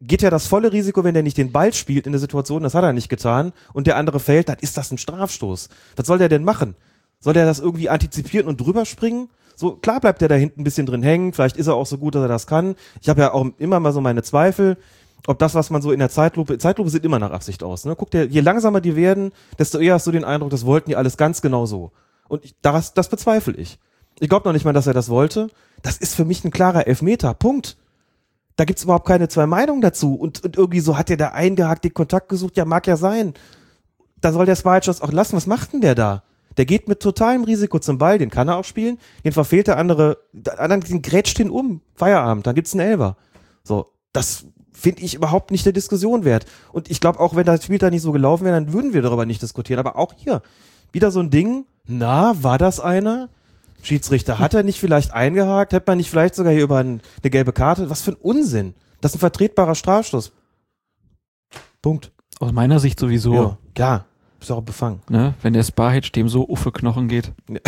geht ja das volle Risiko, wenn der nicht den Ball spielt in der Situation, das hat er nicht getan, und der andere fällt, dann ist das ein Strafstoß. Was soll der denn machen? Soll der das irgendwie antizipieren und drüber springen? So, klar bleibt der da hinten ein bisschen drin hängen, vielleicht ist er auch so gut, dass er das kann. Ich habe ja auch immer mal so meine Zweifel, ob das, was man so in der Zeitlupe, Zeitlupe sieht immer nach Absicht aus. Ne? Guck dir, je langsamer die werden, desto eher hast du den Eindruck, das wollten die alles ganz genau so. Und ich, das, das bezweifle ich. Ich glaube noch nicht mal, dass er das wollte. Das ist für mich ein klarer Elfmeter. Punkt. Da gibt's überhaupt keine zwei Meinungen dazu. Und, und irgendwie so hat der da eingehakt, den Kontakt gesucht. Ja, mag ja sein. Da soll der Sparheitschuss auch lassen. Was macht denn der da? Der geht mit totalem Risiko zum Ball, den kann er auch spielen. Den verfehlt der andere, der andere den grätscht ihn um. Feierabend, dann gibt's einen Elber. So, das finde ich überhaupt nicht der Diskussion wert. Und ich glaube, auch wenn das Spiel da nicht so gelaufen wäre, dann würden wir darüber nicht diskutieren. Aber auch hier, wieder so ein Ding, na, war das einer? Schiedsrichter, hat er nicht vielleicht eingehakt? Hätte man nicht vielleicht sogar hier über ein, eine gelbe Karte? Was für ein Unsinn. Das ist ein vertretbarer Strafstoß. Punkt. Aus meiner Sicht sowieso. Ja, klar. Ist auch befangen. Ne? Wenn der Sparhitch dem so uffe Knochen geht.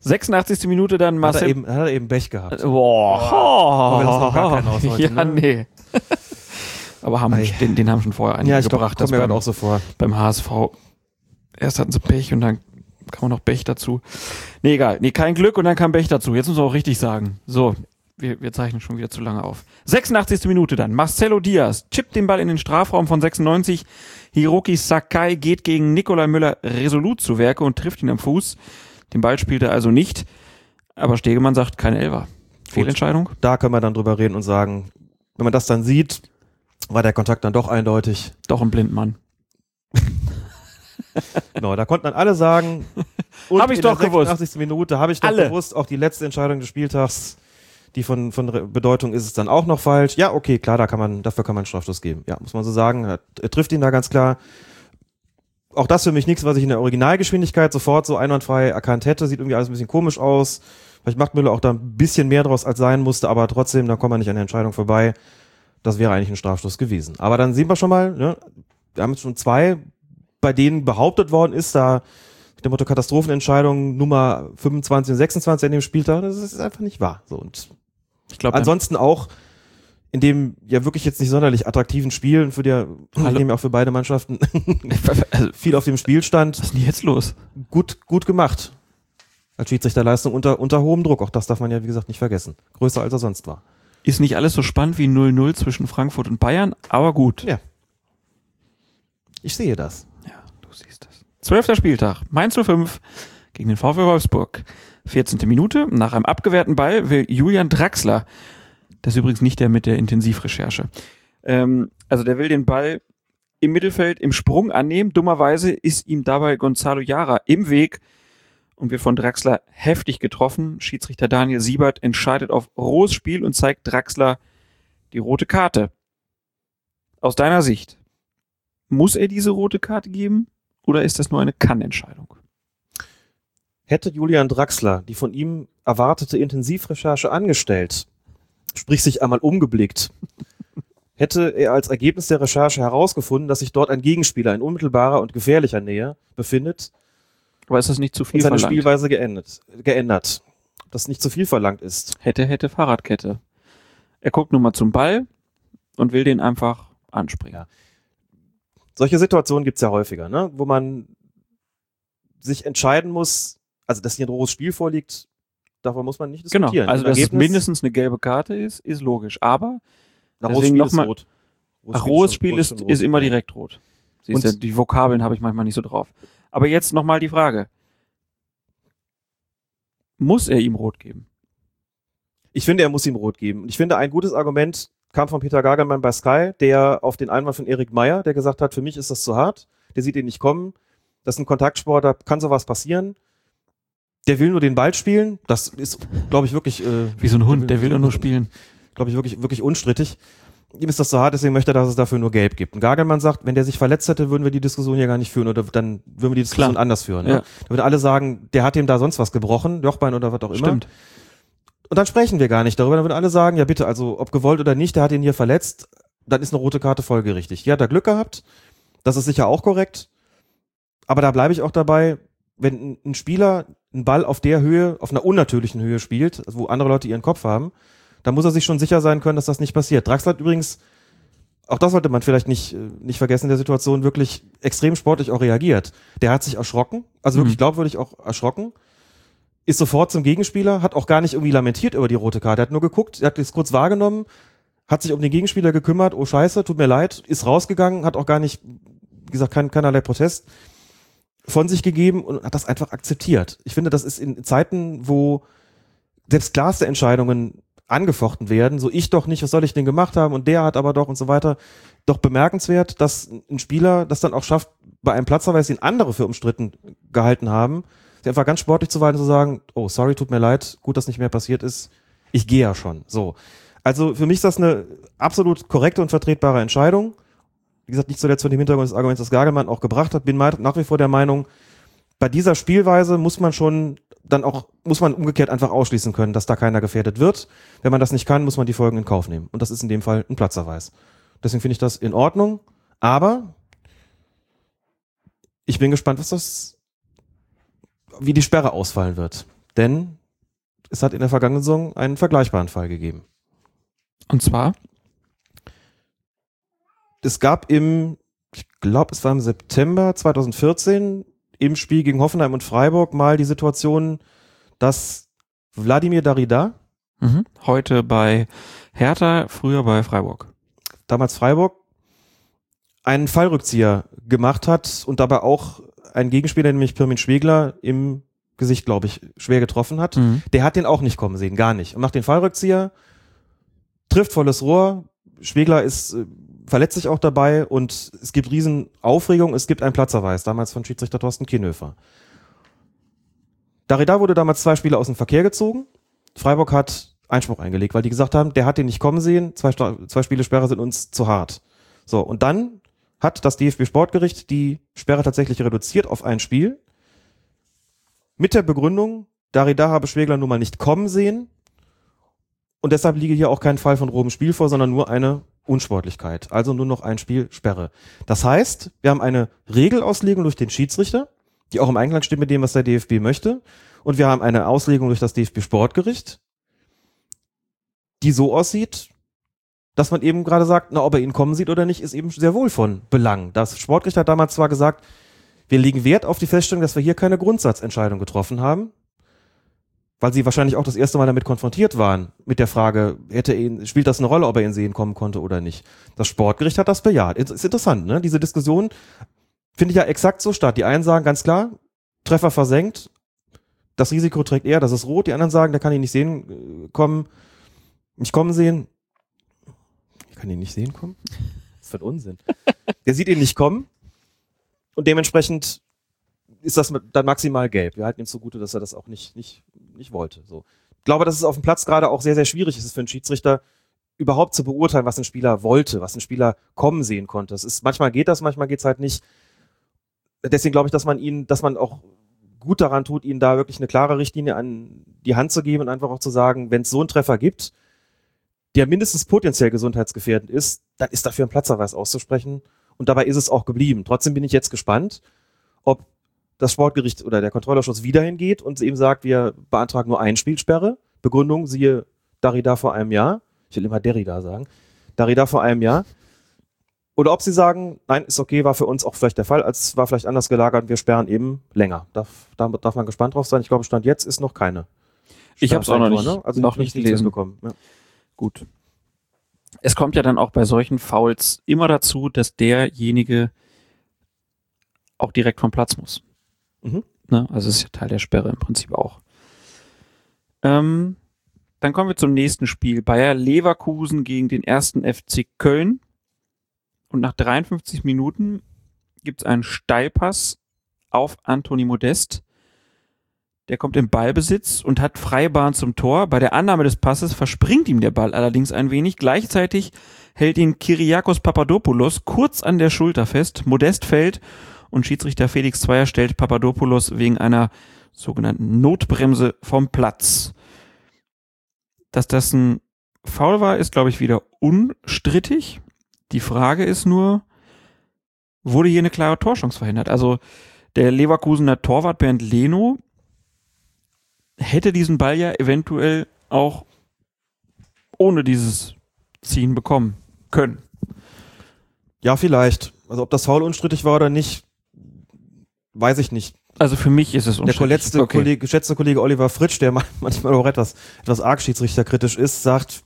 86. Minute dann Hat Marcel. er eben, hat er eben Pech gehabt. Boah. Aber das noch gar kein aus heute, ja, ne? nee. Aber haben, den, den haben schon vorher einige Ja, ich glaub, gebracht. kommt mir beim, auch so vor. beim HSV. Erst hatten sie Pech und dann kam noch Pech dazu. Nee, egal. Nee, kein Glück und dann kam Pech dazu. Jetzt muss man auch richtig sagen. So, wir, wir zeichnen schon wieder zu lange auf. 86. Minute dann. Marcelo Diaz chippt den Ball in den Strafraum von 96. Hiroki Sakai geht gegen Nikolai Müller resolut zu Werke und trifft ihn am Fuß. Den Ball spielt er also nicht. Aber Stegemann sagt keine Elfer. Fehlentscheidung? Da können wir dann drüber reden und sagen, wenn man das dann sieht, war der Kontakt dann doch eindeutig. Doch ein Blindmann. Genau, da konnten dann alle sagen, und Hab ich in doch der gewusst. 86. Minute habe ich doch Alle. gewusst, auch die letzte Entscheidung des Spieltags, die von, von Bedeutung ist es dann auch noch falsch. Ja, okay, klar, da kann man, dafür kann man einen Strafstoß geben. Ja, muss man so sagen. Er, er trifft ihn da ganz klar. Auch das für mich nichts, was ich in der Originalgeschwindigkeit sofort so einwandfrei erkannt hätte. Sieht irgendwie alles ein bisschen komisch aus. Vielleicht macht Müller auch da ein bisschen mehr draus, als sein musste, aber trotzdem, da kommt man nicht an der Entscheidung vorbei. Das wäre eigentlich ein Strafstoß gewesen. Aber dann sehen wir schon mal, ne, wir haben jetzt schon zwei, bei denen behauptet worden ist, da mit dem Motto Katastrophenentscheidung Nummer 25 und 26 an dem Spieltag, das ist einfach nicht wahr. So, und Ich glaube, ansonsten auch in dem ja wirklich jetzt nicht sonderlich attraktiven Spiel, für der, Hallo. dem ja auch für beide Mannschaften viel auf dem Spiel stand, was ist denn jetzt los? gut, gut gemacht. Als Schiedsrichterleistung unter, unter hohem Druck. Auch das darf man ja, wie gesagt, nicht vergessen. Größer als er sonst war. Ist nicht alles so spannend wie 0-0 zwischen Frankfurt und Bayern, aber gut. Ja. Ich sehe das. Ja, du siehst das. Zwölfter Spieltag. Mainz 05 gegen den VfL Wolfsburg. 14. Minute. Nach einem abgewehrten Ball will Julian Draxler, das ist übrigens nicht der mit der Intensivrecherche, ähm, also der will den Ball im Mittelfeld im Sprung annehmen. Dummerweise ist ihm dabei Gonzalo Jara im Weg und wird von Draxler heftig getroffen. Schiedsrichter Daniel Siebert entscheidet auf rohes Spiel und zeigt Draxler die rote Karte. Aus deiner Sicht, muss er diese rote Karte geben oder ist das nur eine Kann-Entscheidung? Hätte Julian Draxler die von ihm erwartete Intensivrecherche angestellt, sprich sich einmal umgeblickt, hätte er als Ergebnis der Recherche herausgefunden, dass sich dort ein Gegenspieler in unmittelbarer und gefährlicher Nähe befindet Aber ist das nicht zu viel seine verlangt? Spielweise geändert, geändert. Das nicht zu viel verlangt ist. Hätte, hätte Fahrradkette. Er guckt nun mal zum Ball und will den einfach anspringen. Ja. Solche Situationen gibt's ja häufiger, ne? wo man sich entscheiden muss, also dass hier ein rohes Spiel vorliegt, davon muss man nicht Genau, diskutieren. also Im dass es mindestens eine gelbe Karte ist, ist logisch. Aber rohes Spiel noch ist mal- rot. ach, rohes schon- Spiel ist, ist rot. immer direkt rot. Siehst Und- die Vokabeln habe ich manchmal nicht so drauf. Aber jetzt nochmal die Frage. Muss er ihm rot geben? Ich finde, er muss ihm rot geben. Und ich finde, ein gutes Argument kam von Peter Gagelmann bei Sky, der auf den Einwand von Erik Meyer, der gesagt hat, für mich ist das zu hart, der sieht ihn nicht kommen, das ist ein Kontaktsport, da kann sowas passieren. Der will nur den Ball spielen, das ist, glaube ich, wirklich, äh, Wie so ein Hund, der will nur spielen. glaube ich, wirklich, wirklich unstrittig. Ihm ist das zu hart, deswegen möchte er, dass es dafür nur gelb gibt. Und Gagelmann sagt, wenn der sich verletzt hätte, würden wir die Diskussion hier gar nicht führen oder dann würden wir die Diskussion Klar. anders führen. Ja. Ne? Da würden alle sagen, der hat ihm da sonst was gebrochen, Jochbein oder was auch immer. Stimmt. Und dann sprechen wir gar nicht darüber. Dann würden alle sagen, ja bitte, also ob gewollt oder nicht, der hat ihn hier verletzt, dann ist eine rote Karte folgerichtig. Ja, hat er Glück gehabt. Das ist sicher auch korrekt. Aber da bleibe ich auch dabei, wenn ein Spieler einen Ball auf der Höhe, auf einer unnatürlichen Höhe spielt, wo andere Leute ihren Kopf haben, dann muss er sich schon sicher sein können, dass das nicht passiert. Draxler hat übrigens, auch das sollte man vielleicht nicht, nicht vergessen in der Situation, wirklich extrem sportlich auch reagiert. Der hat sich erschrocken, also wirklich Mhm. glaubwürdig auch erschrocken, ist sofort zum Gegenspieler, hat auch gar nicht irgendwie lamentiert über die rote Karte, er hat nur geguckt, er hat es kurz wahrgenommen, hat sich um den Gegenspieler gekümmert, oh scheiße, tut mir leid, ist rausgegangen, hat auch gar nicht, wie gesagt, kein, keinerlei Protest von sich gegeben und hat das einfach akzeptiert. Ich finde, das ist in Zeiten, wo selbst klarste Entscheidungen angefochten werden, so ich doch nicht, was soll ich denn gemacht haben und der hat aber doch und so weiter, doch bemerkenswert, dass ein Spieler das dann auch schafft, bei einem Platzverweis, den andere für umstritten gehalten haben, einfach ganz sportlich zu weisen und zu sagen, oh, sorry, tut mir leid, gut, dass nicht mehr passiert ist, ich gehe ja schon. So. Also für mich ist das eine absolut korrekte und vertretbare Entscheidung. Wie gesagt, nicht zuletzt von dem Hintergrund des Arguments, das Gagelmann auch gebracht hat, bin nach wie vor der Meinung, bei dieser Spielweise muss man schon dann auch, muss man umgekehrt einfach ausschließen können, dass da keiner gefährdet wird. Wenn man das nicht kann, muss man die Folgen in Kauf nehmen. Und das ist in dem Fall ein Platzerweis. Deswegen finde ich das in Ordnung. Aber ich bin gespannt, was das, wie die Sperre ausfallen wird. Denn es hat in der vergangenen Saison einen vergleichbaren Fall gegeben. Und zwar? Es gab im, ich glaube, es war im September 2014 im Spiel gegen Hoffenheim und Freiburg mal die Situation, dass Wladimir Darida, Mhm. Heute bei Hertha, früher bei Freiburg. damals Freiburg, einen Fallrückzieher gemacht hat und dabei auch einen Gegenspieler, nämlich Pirmin Schwegler, im Gesicht, glaube ich, schwer getroffen hat. Mhm. Der hat den auch nicht kommen sehen, gar nicht. Und macht den Fallrückzieher, trifft volles Rohr. Schwegler ist, äh, verletzt sich auch dabei und es gibt riesen Aufregung. Es gibt einen Platzerweis, damals von Schiedsrichter Thorsten Kienhöfer. Darida wurde damals zwei Spiele aus dem Verkehr gezogen. Freiburg hat Einspruch eingelegt, weil die gesagt haben, der hat den nicht kommen sehen, zwei, zwei Spiele Sperre sind uns zu hart. So, und dann hat das DFB Sportgericht die Sperre tatsächlich reduziert auf ein Spiel. Mit der Begründung, Darida habe Schwegler nun mal nicht kommen sehen. Und deshalb liege hier auch kein Fall von grobem Spiel vor, sondern nur eine Unsportlichkeit. Also nur noch ein Spiel Sperre. Das heißt, wir haben eine Regelauslegung durch den Schiedsrichter, die auch im Einklang steht mit dem, was der DFB möchte. Und wir haben eine Auslegung durch das DFB Sportgericht, die so aussieht, dass man eben gerade sagt, na, ob er ihn kommen sieht oder nicht, ist eben sehr wohl von Belang. Das Sportgericht hat damals zwar gesagt, wir legen Wert auf die Feststellung, dass wir hier keine Grundsatzentscheidung getroffen haben, weil sie wahrscheinlich auch das erste Mal damit konfrontiert waren, mit der Frage, hätte er ihn, spielt das eine Rolle, ob er ihn sehen kommen konnte oder nicht. Das Sportgericht hat das bejaht. Ist ist interessant, ne? Diese Diskussion finde ich ja exakt so statt. Die einen sagen ganz klar, Treffer versenkt, das Risiko trägt er, das ist rot. Die anderen sagen, der kann ihn nicht sehen äh, kommen, nicht kommen sehen. Ich kann ihn nicht sehen kommen? Das ist für ein Unsinn. der sieht ihn nicht kommen und dementsprechend ist das dann maximal gelb. Wir halten ihm zugute, dass er das auch nicht, nicht, nicht wollte. So. Ich glaube, dass es auf dem Platz gerade auch sehr, sehr schwierig ist für einen Schiedsrichter, überhaupt zu beurteilen, was ein Spieler wollte, was ein Spieler kommen sehen konnte. Das ist, manchmal geht das, manchmal geht's halt nicht. Deswegen glaube ich, dass man ihn, dass man auch gut daran tut, ihnen da wirklich eine klare Richtlinie an die Hand zu geben und einfach auch zu sagen, wenn es so einen Treffer gibt, der mindestens potenziell gesundheitsgefährdend ist, dann ist dafür ein Platzerweis auszusprechen. Und dabei ist es auch geblieben. Trotzdem bin ich jetzt gespannt, ob das Sportgericht oder der Kontrollausschuss wieder hingeht und eben sagt, wir beantragen nur eine Spielsperre. Begründung, siehe Darida vor einem Jahr. Ich will immer Derrida sagen. Darida vor einem Jahr. Oder ob sie sagen, nein, ist okay, war für uns auch vielleicht der Fall, als war vielleicht anders gelagert, wir sperren eben länger. Darf, da darf man gespannt drauf sein. Ich glaube, Stand jetzt ist noch keine. Ich habe es auch noch nicht, Sperre, Also noch nicht gelesen. bekommen. Ja. Gut. Es kommt ja dann auch bei solchen Fouls immer dazu, dass derjenige auch direkt vom Platz muss. Mhm. Ne? Also ist ja Teil der Sperre im Prinzip auch. Ähm, dann kommen wir zum nächsten Spiel. Bayer Leverkusen gegen den ersten FC Köln. Und nach 53 Minuten gibt es einen Steilpass auf Anthony Modest. Der kommt im Ballbesitz und hat Freibahn zum Tor. Bei der Annahme des Passes verspringt ihm der Ball allerdings ein wenig. Gleichzeitig hält ihn Kyriakos Papadopoulos kurz an der Schulter fest. Modest fällt und Schiedsrichter Felix Zweier stellt Papadopoulos wegen einer sogenannten Notbremse vom Platz. dass das ein Foul war, ist, glaube ich, wieder unstrittig. Die Frage ist nur, wurde hier eine klare Torchance verhindert? Also der Leverkusener Torwart Bernd Leno hätte diesen Ball ja eventuell auch ohne dieses Ziehen bekommen können. Ja, vielleicht. Also ob das Foul unstrittig war oder nicht, weiß ich nicht. Also für mich ist es Der unstrittig. letzte Okay. Kollege, geschätzte Kollege Oliver Fritsch, der ma- manchmal auch etwas, etwas arg schiedsrichterkritisch ist, sagt,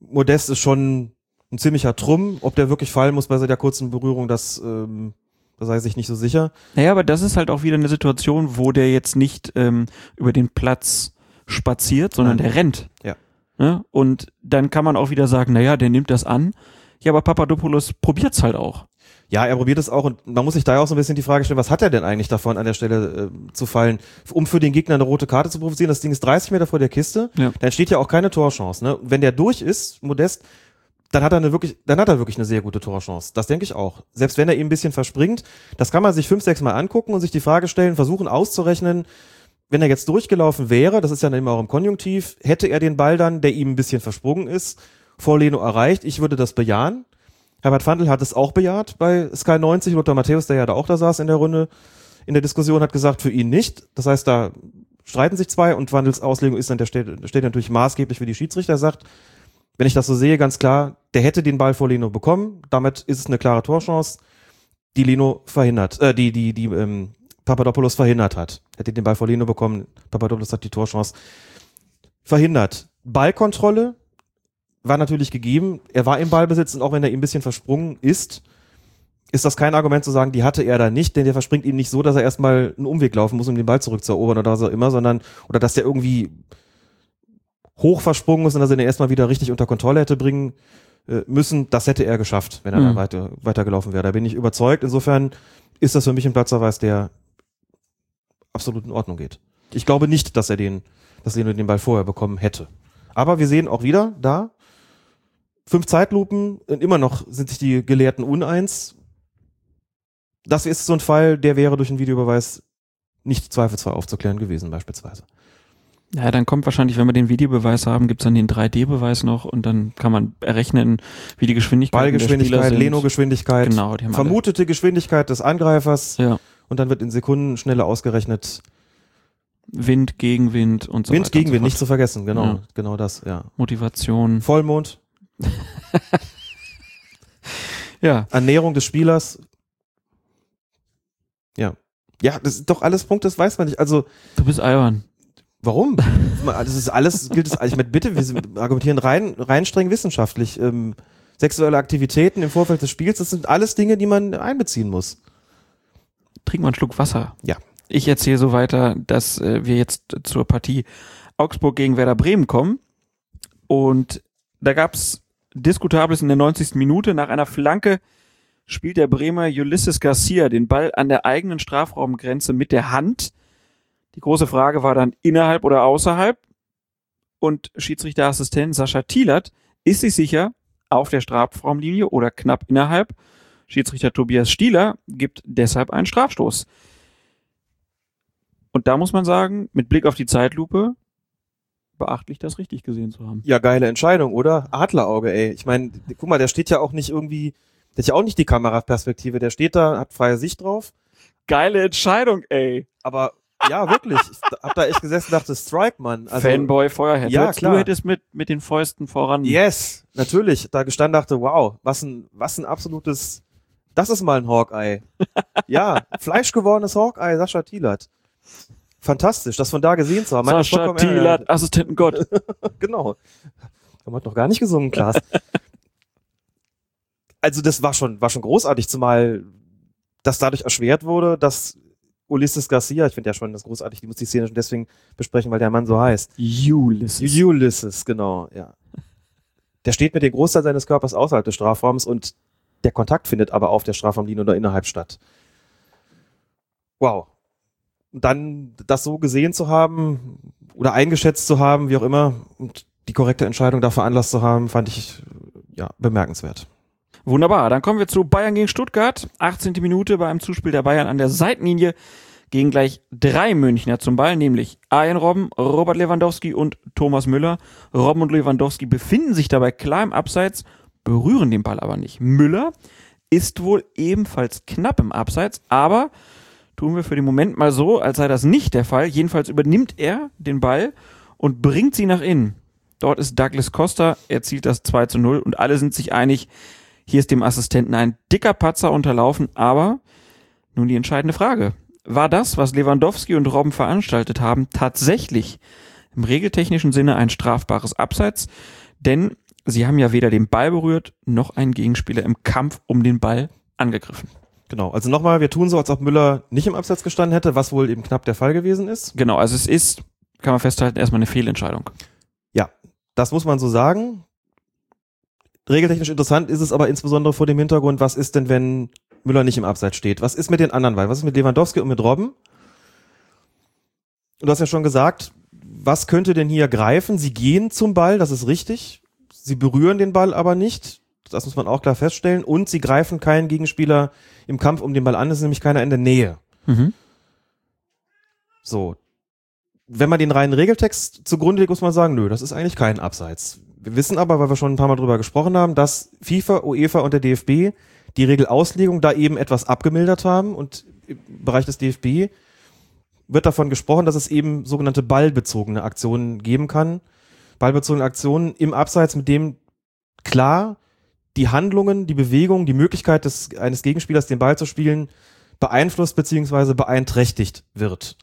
Modest ist schon ein ziemlicher Trumm. Ob der wirklich fallen muss bei der kurzen Berührung, das, ähm, da sei sich nicht so sicher. Naja, aber das ist halt auch wieder eine Situation, wo der jetzt nicht ähm, über den Platz spaziert, sondern Nein. der rennt. Ja. Ne? Und dann kann man auch wieder sagen, naja, der nimmt das an. Ja, aber Papadopoulos probiert's halt auch. Ja, er probiert es auch und man muss sich da ja auch so ein bisschen die Frage stellen, was hat er denn eigentlich davon, an der Stelle äh, zu fallen, um für den Gegner eine rote Karte zu provozieren? Das Ding ist 30 Meter vor der Kiste, Ja. da entsteht ja auch keine Torchance. Ne? Wenn der durch ist, Modest, dann hat er eine wirklich, dann hat er wirklich eine sehr gute Torchance. Das denke ich auch. Selbst wenn er ihm ein bisschen verspringt, das kann man sich fünf, sechs Mal angucken und sich die Frage stellen, versuchen auszurechnen, wenn er jetzt durchgelaufen wäre, das ist ja dann immer auch im Konjunktiv, hätte er den Ball dann, der ihm ein bisschen versprungen ist, vor Leno erreicht. Ich würde das bejahen. Herbert Fandl hat es auch bejaht bei Sky 90. Lothar Matthäus, der ja da auch da saß in der Runde, in der Diskussion, hat gesagt, für ihn nicht. Das heißt, da streiten sich zwei und Wandels Auslegung ist dann, der steht, steht natürlich maßgeblich für die Schiedsrichter, Er sagt, wenn ich das so sehe, ganz klar, der hätte den Ball vor Leno bekommen. Damit ist es eine klare Torchance, die Leno verhindert, äh, die, die, die, ähm, Papadopoulos verhindert hat. Hätte den Ball vor Leno bekommen, Papadopoulos hat die Torchance verhindert. Ballkontrolle war natürlich gegeben. Er war im Ballbesitz und auch wenn er ihm ein bisschen versprungen ist, ist das kein Argument zu sagen, die hatte er da nicht, denn der verspringt ihm nicht so, dass er erstmal einen Umweg laufen muss, um den Ball zurückzuerobern oder was auch immer, sondern, oder dass der irgendwie hoch versprungen ist und dass er den erstmal wieder richtig unter Kontrolle hätte bringen äh, müssen. Das hätte er geschafft, wenn er da Mhm. weiter, weitergelaufen wäre. Da bin ich überzeugt. Insofern ist das für mich ein Platzverweis, der absolut in Ordnung geht. Ich glaube nicht, dass er den, dass Leno den Ball vorher bekommen hätte. Aber wir sehen auch wieder da, fünf Zeitlupen, und immer noch sind sich die Gelehrten uneins. Das ist so ein Fall, der wäre durch einen Videobeweis nicht zweifelsfrei aufzuklären gewesen, beispielsweise. Ja, dann kommt wahrscheinlich, wenn wir den Videobeweis haben, gibt's dann den 3D-Beweis noch und dann kann man errechnen, wie die Geschwindigkeit Ballgeschwindigkeit, Leno-Geschwindigkeit, Genau, haben alle- vermutete Geschwindigkeit des Angreifers Ja. und dann wird in Sekunden schneller ausgerechnet. Wind, Gegenwind und so Wind, weiter. und Gegenwind, so nicht zu vergessen, genau, Ja. genau das, ja. Motivation. Vollmond, Ja. Ernährung des Spielers. Ja. Ja, das ist doch alles Punkt, das weiß man nicht. Also, Du bist albern. warum? Das ist alles, gilt es, ich meine, bitte, wir argumentieren rein, rein streng wissenschaftlich. Ähm, sexuelle Aktivitäten im Vorfeld des Spiels, das sind alles Dinge, die man einbeziehen muss. Trink mal einen Schluck Wasser. Ja. Ich erzähle so weiter, dass äh, wir jetzt zur Partie Augsburg gegen Werder Bremen kommen. Und da gab's Diskutables in der 90. Minute. Nach einer Flanke spielt der Bremer Ulysses Garcia den Ball an der eigenen Strafraumgrenze mit der Hand. Die große Frage war dann innerhalb oder außerhalb. Und Schiedsrichterassistent Sascha Thielert ist sich sicher, auf der Strafraumlinie oder knapp innerhalb. Schiedsrichter Tobias Stieler gibt deshalb einen Strafstoß. Und da muss man sagen, mit Blick auf die Zeitlupe, beachtlich, das richtig gesehen zu haben. Ja, geile Entscheidung, oder? Adlerauge, ey. Ich meine, guck mal, der steht ja auch nicht irgendwie, der hat ja auch nicht die Kameraperspektive, der steht da, hat freie Sicht drauf. Geile Entscheidung, ey. Aber ja, wirklich. Ich hab da echt gesessen und dachte, Strike, Mann. Also, Fanboy Feuerhead. Ja, klar. Du hättest mit, mit den Fäusten voran. Yes, natürlich. Da gestanden dachte, wow, was ein, was ein absolutes, das ist mal ein Hawkeye. ja, fleischgewordenes Hawkeye, Sascha Thielert. Fantastisch, das von da gesehen zu haben. Sascha Thielert. Assistenten Gott. genau. Haben wir noch gar nicht gesungen, Klaas. also das war schon, war schon großartig, zumal das dadurch erschwert wurde, dass Ulysses Garcia, ich finde ja schon das großartig, die muss die Szene schon deswegen besprechen, weil der Mann so heißt. Ulysses. Ulysses, genau, ja. Der steht mit dem Großteil seines Körpers außerhalb des Strafraums und der Kontakt findet aber auf der Strafraumlinie oder innerhalb statt. Wow. Dann das so gesehen zu haben oder eingeschätzt zu haben, wie auch immer, und die korrekte Entscheidung da veranlasst zu haben, fand ich ja bemerkenswert. Wunderbar, dann kommen wir zu Bayern gegen Stuttgart. 18. Minute bei einem Zuspiel der Bayern an der Seitenlinie gehen gleich drei Münchner zum Ball, nämlich Arjen Robben, Robert Lewandowski und Thomas Müller. Robben und Lewandowski befinden sich dabei klar im Abseits, berühren den Ball aber nicht. Müller ist wohl ebenfalls knapp im Abseits, aber tun wir für den Moment mal so, als sei das nicht der Fall. Jedenfalls übernimmt er den Ball und bringt sie nach innen. Dort ist Douglas Costa, er zielt das 2 zu 0 und alle sind sich einig, hier ist dem Assistenten ein dicker Patzer unterlaufen, aber nun die entscheidende Frage. War das, was Lewandowski und Robben veranstaltet haben, tatsächlich im regeltechnischen Sinne ein strafbares Abseits? Denn sie haben ja weder den Ball berührt, noch einen Gegenspieler im Kampf um den Ball angegriffen. Genau, also nochmal, wir tun so, als ob Müller nicht im Abseits gestanden hätte, was wohl eben knapp der Fall gewesen ist. Genau, also es ist, kann man festhalten, erstmal eine Fehlentscheidung. Ja, das muss man so sagen. Regeltechnisch interessant ist es aber insbesondere vor dem Hintergrund, was ist denn, wenn Müller nicht im Abseits steht? Was ist mit den anderen beiden? Was ist mit Lewandowski und mit Robben? Du hast ja schon gesagt, was könnte denn hier greifen? Sie gehen zum Ball, das ist richtig. Sie berühren den Ball aber nicht. Das muss man auch klar feststellen. Und sie greifen keinen Gegenspieler im Kampf um den Ball an. Ist nämlich keiner in der Nähe. Mhm. So. Wenn man den reinen Regeltext zugrunde legt, muss man sagen, nö, das ist eigentlich kein Abseits. Wir wissen aber, weil wir schon ein paar Mal drüber gesprochen haben, dass FIFA, UEFA und der DFB die Regelauslegung da eben etwas abgemildert haben und im Bereich des DFB wird davon gesprochen, dass es eben sogenannte ballbezogene Aktionen geben kann. Ballbezogene Aktionen im Abseits, mit dem klar die Handlungen, die Bewegungen, die Möglichkeit des, eines Gegenspielers, den Ball zu spielen, beeinflusst bzw. beeinträchtigt wird.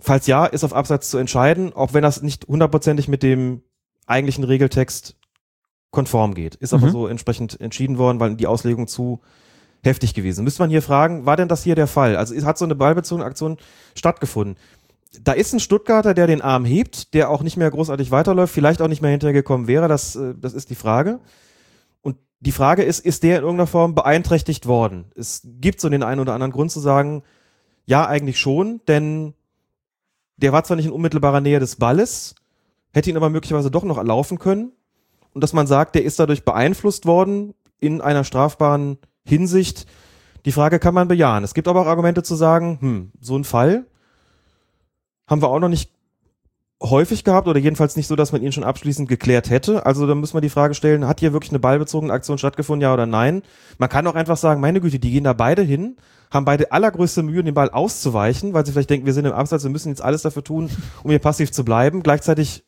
Falls ja, ist auf Abseits zu entscheiden, auch wenn das nicht hundertprozentig mit dem eigentlichen Regeltext konform geht. Ist aber Mhm. so entsprechend entschieden worden, weil die Auslegung zu heftig gewesen. Müsste man hier fragen, war denn das hier der Fall? Also hat so eine ballbezogene Aktion stattgefunden? Da ist ein Stuttgarter, der den Arm hebt, der auch nicht mehr großartig weiterläuft, vielleicht auch nicht mehr hinterhergekommen wäre, das, äh, das ist die Frage. Und die Frage ist, ist der in irgendeiner Form beeinträchtigt worden? Es gibt so den einen oder anderen Grund zu sagen, ja, eigentlich schon, denn der war zwar nicht in unmittelbarer Nähe des Balles, hätte ihn aber möglicherweise doch noch erlaufen können. Und dass man sagt, der ist dadurch beeinflusst worden in einer strafbaren Hinsicht. Die Frage kann man bejahen. Es gibt aber auch Argumente zu sagen, hm, so ein Fall haben wir auch noch nicht häufig gehabt oder jedenfalls nicht so, dass man ihn schon abschließend geklärt hätte. Also da muss man die Frage stellen, hat hier wirklich eine ballbezogene Aktion stattgefunden, ja oder nein? Man kann auch einfach sagen, meine Güte, die gehen da beide hin, haben beide allergrößte Mühe, den Ball auszuweichen, weil sie vielleicht denken, wir sind im Abseits, wir müssen jetzt alles dafür tun, um hier passiv zu bleiben. Gleichzeitig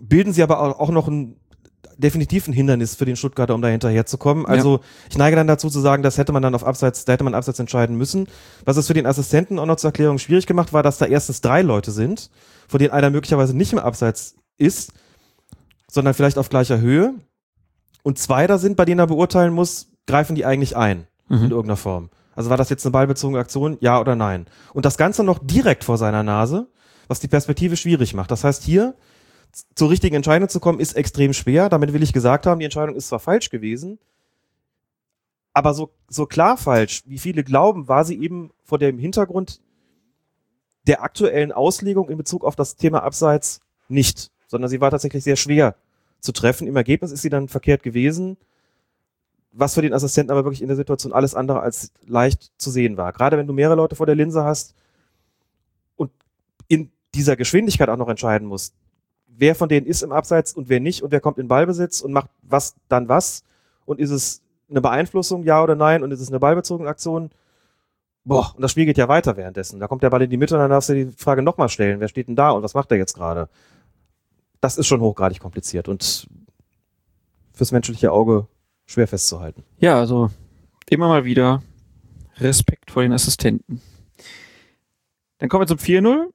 bilden sie aber auch noch ein definitiv ein Hindernis für den Stuttgarter, um da hinterherzukommen. Also ich neige dann dazu zu sagen, das hätte man dann auf Abseits, da hätte man Abseits entscheiden müssen. Was es für den Assistenten auch noch zur Erklärung schwierig gemacht war, dass da erstens drei Leute sind, von denen einer möglicherweise nicht im Abseits ist, sondern vielleicht auf gleicher Höhe. Und zwei da sind, bei denen er beurteilen muss, greifen die eigentlich ein Mhm. in irgendeiner Form. Also war das jetzt eine ballbezogene Aktion, ja oder nein? Und das Ganze noch direkt vor seiner Nase, was die Perspektive schwierig macht. Das heißt, hier zur richtigen Entscheidung zu kommen, ist extrem schwer. Damit will ich gesagt haben, die Entscheidung ist zwar falsch gewesen, aber so, so klar falsch, wie viele glauben, war sie eben vor dem Hintergrund der aktuellen Auslegung in Bezug auf das Thema Abseits nicht, sondern sie war tatsächlich sehr schwer zu treffen. Im Ergebnis ist sie dann verkehrt gewesen, was für den Assistenten aber wirklich in der Situation alles andere als leicht zu sehen war. Gerade wenn du mehrere Leute vor der Linse hast und in dieser Geschwindigkeit auch noch entscheiden musst, wer von denen ist im Abseits und wer nicht und wer kommt in Ballbesitz und macht was dann was und ist es eine Beeinflussung, ja oder nein und ist es eine ballbezogene Aktion? Boah, und das Spiel geht ja weiter währenddessen. Da kommt der Ball in die Mitte und dann darfst du die Frage nochmal stellen, wer steht denn da und was macht er jetzt gerade? Das ist schon hochgradig kompliziert und fürs menschliche Auge schwer festzuhalten. Ja, also immer mal wieder Respekt vor den Assistenten. Dann kommen wir zum 4-0.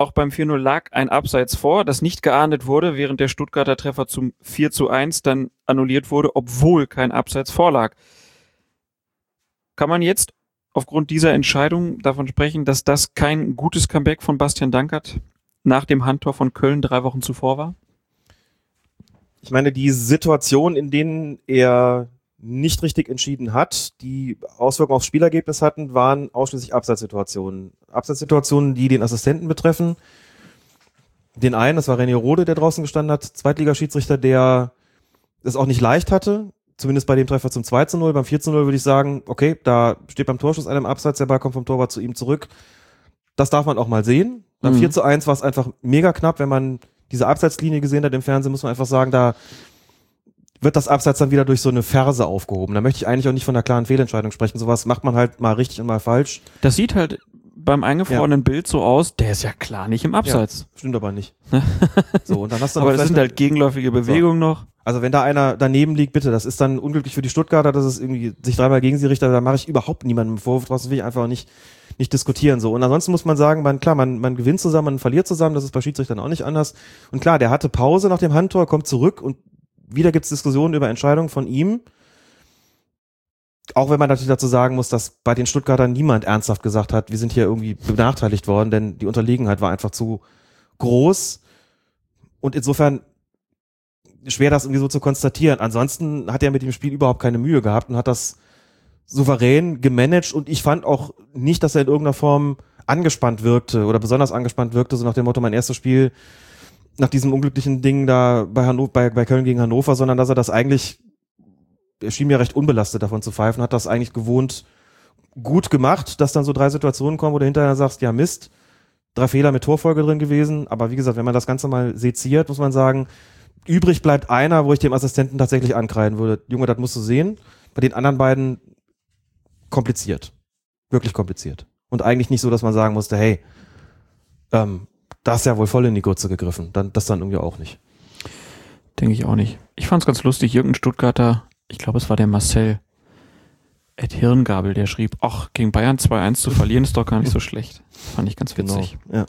Auch beim 4-0 lag ein Abseits vor, das nicht geahndet wurde, während der Stuttgarter Treffer zum 4 zu 1 dann annulliert wurde, obwohl kein Abseits vorlag. Kann man jetzt aufgrund dieser Entscheidung davon sprechen, dass das kein gutes Comeback von Bastian Dankert nach dem Handtor von Köln drei Wochen zuvor war? Ich meine, die Situation, in denen er nicht richtig entschieden hat, die Auswirkungen aufs Spielergebnis hatten, waren ausschließlich Abseitssituationen. Abseitssituationen, die den Assistenten betreffen. Den einen, das war René Rode, der draußen gestanden hat, Zweitligaschiedsrichter, der es auch nicht leicht hatte. zumindest bei dem Treffer zum 2 zu 0. Beim 4 zu 0 würde ich sagen, okay, da steht beim Torschuss einem Abseits, der Ball kommt vom Torwart zu ihm zurück. Das darf man auch mal sehen. Beim Mhm. 4 zu 1 war es einfach mega knapp. Wenn man diese Abseitslinie gesehen hat im Fernsehen, muss man einfach sagen, da wird das Abseits dann wieder durch so eine Ferse aufgehoben. Da möchte ich eigentlich auch nicht von einer klaren Fehlentscheidung sprechen. Sowas macht man halt mal richtig und mal falsch. Das sieht halt beim eingefrorenen Bild so aus, der ist ja klar nicht im Abseits. Stimmt aber nicht. so, und dann hast du Aber das sind halt gegenläufige Bewegungen noch. Also wenn da einer daneben liegt, bitte, das ist dann unglücklich für die Stuttgarter, dass es irgendwie sich dreimal gegen sie richtet, da mache ich überhaupt niemandem Vorwurf draus, das will ich einfach auch nicht, nicht diskutieren. So. Und ansonsten muss man sagen, man, klar, man, man gewinnt zusammen, man verliert zusammen, das ist bei Schiedsrichtern auch nicht anders. Und klar, der hatte Pause nach dem Handtor, kommt zurück und wieder gibt's Diskussionen über Entscheidungen von ihm. Auch wenn man natürlich dazu sagen muss, dass bei den Stuttgartern niemand ernsthaft gesagt hat, wir sind hier irgendwie benachteiligt worden, denn die Unterlegenheit war einfach zu groß. Und insofern schwer, das irgendwie so zu konstatieren. Ansonsten hat er mit dem Spiel überhaupt keine Mühe gehabt und hat das souverän gemanagt und ich fand auch nicht, dass er in irgendeiner Form angespannt wirkte oder besonders angespannt wirkte, so nach dem Motto, mein erstes Spiel nach diesem unglücklichen Ding da bei, Hannover, bei, bei Köln gegen Hannover, sondern dass er das eigentlich, er schien mir recht unbelastet davon zu pfeifen, hat das eigentlich gewohnt gut gemacht, dass dann so drei Situationen kommen, wo du hinterher sagst, ja Mist, drei Fehler mit Torfolge drin gewesen, aber wie gesagt, wenn man das Ganze mal seziert, muss man sagen, übrig bleibt einer, wo ich dem Assistenten tatsächlich ankreiden würde. Junge, das musst du sehen. Bei den anderen beiden kompliziert. Wirklich kompliziert. Und eigentlich nicht so, dass man sagen musste, hey, ähm, da ist ja wohl voll in die Gurze gegriffen. Dann, das dann irgendwie auch nicht. Denke ich auch nicht. Ich fand's ganz lustig, irgendein Stuttgarter, ich glaube es war der Marcel Ed Hirngabel, der schrieb, ach, gegen Bayern 2-1 zu verlieren ist doch gar nicht so schlecht. Fand ich ganz witzig. Ja.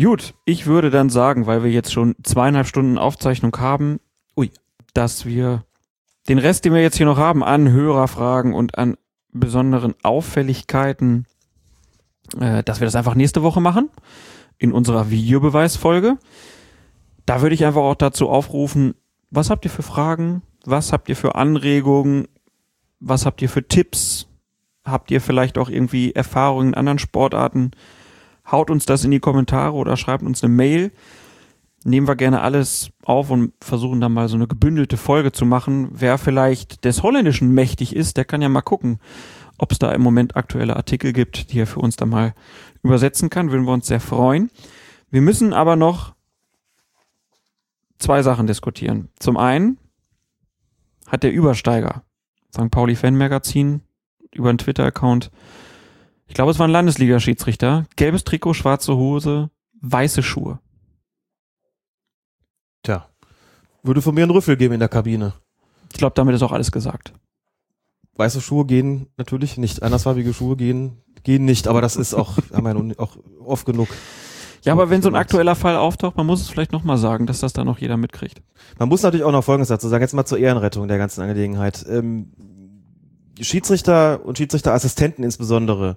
Gut, ich würde dann sagen, weil wir jetzt schon zweieinhalb Stunden Aufzeichnung haben, ui, dass wir den Rest, den wir jetzt hier noch haben, an Hörerfragen und an besonderen Auffälligkeiten, äh, dass wir das einfach nächste Woche machen, in unserer Videobeweisfolge. Da würde ich einfach auch dazu aufrufen, was habt ihr für Fragen? Was habt ihr für Anregungen? Was habt ihr für Tipps? Habt ihr vielleicht auch irgendwie Erfahrungen in anderen Sportarten? Haut uns das in die Kommentare oder schreibt uns eine Mail. Nehmen wir gerne alles auf und versuchen dann mal so eine gebündelte Folge zu machen. Wer vielleicht des Holländischen mächtig ist, der kann ja mal gucken, ob es da im Moment aktuelle Artikel gibt, die er für uns dann mal übersetzen kann. Würden wir uns sehr freuen. Wir müssen aber noch zwei Sachen diskutieren. Zum einen hat der Übersteiger, St. Pauli Fan Magazin, über einen Twitter-Account, ich glaube, es war ein Landesliga-Schiedsrichter, gelbes Trikot, schwarze Hose, weiße Schuhe. Tja. Würde von mir einen Rüffel geben in der Kabine. Ich glaube, damit ist auch alles gesagt. Weiße Schuhe gehen natürlich nicht. Andersfarbige Schuhe gehen, gehen nicht, aber das ist auch, haben wir ja nun auch oft genug. Ja, aber wenn so ein aktueller Fall auftaucht, man muss es vielleicht nochmal sagen, dass das dann noch jeder mitkriegt. Man muss natürlich auch noch Folgendes dazu sagen, jetzt mal zur Ehrenrettung der ganzen Angelegenheit. Ähm, Schiedsrichter und Schiedsrichterassistenten insbesondere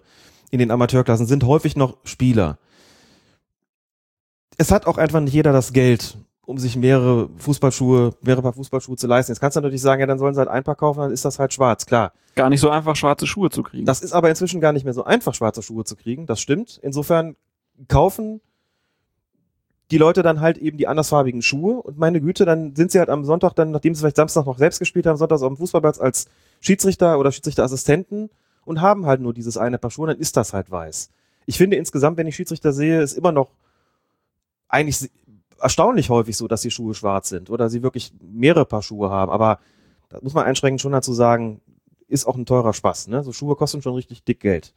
in den Amateurklassen sind häufig noch Spieler. Es hat auch einfach nicht jeder das Geld, um sich mehrere Fußballschuhe, mehrere Paar Fußballschuhe zu leisten. Jetzt kannst du natürlich sagen, ja, dann sollen sie halt ein Paar kaufen, dann ist das halt schwarz, klar. Gar nicht so einfach, schwarze Schuhe zu kriegen. Das ist aber inzwischen gar nicht mehr so einfach, schwarze Schuhe zu kriegen, das stimmt. Insofern kaufen die Leute dann halt eben die andersfarbigen Schuhe und meine Güte, dann sind sie halt am Sonntag dann, nachdem sie vielleicht Samstag noch selbst gespielt haben, sonntags auf dem Fußballplatz als Schiedsrichter oder Schiedsrichterassistenten und haben halt nur dieses eine Paar Schuhe, dann ist das halt weiß. Ich finde insgesamt, wenn ich Schiedsrichter sehe, ist immer noch eigentlich erstaunlich häufig so, dass die Schuhe schwarz sind oder sie wirklich mehrere Paar Schuhe haben, aber da muss man einschränkend schon dazu sagen, ist auch ein teurer Spaß, ne? So Schuhe kosten schon richtig dick Geld.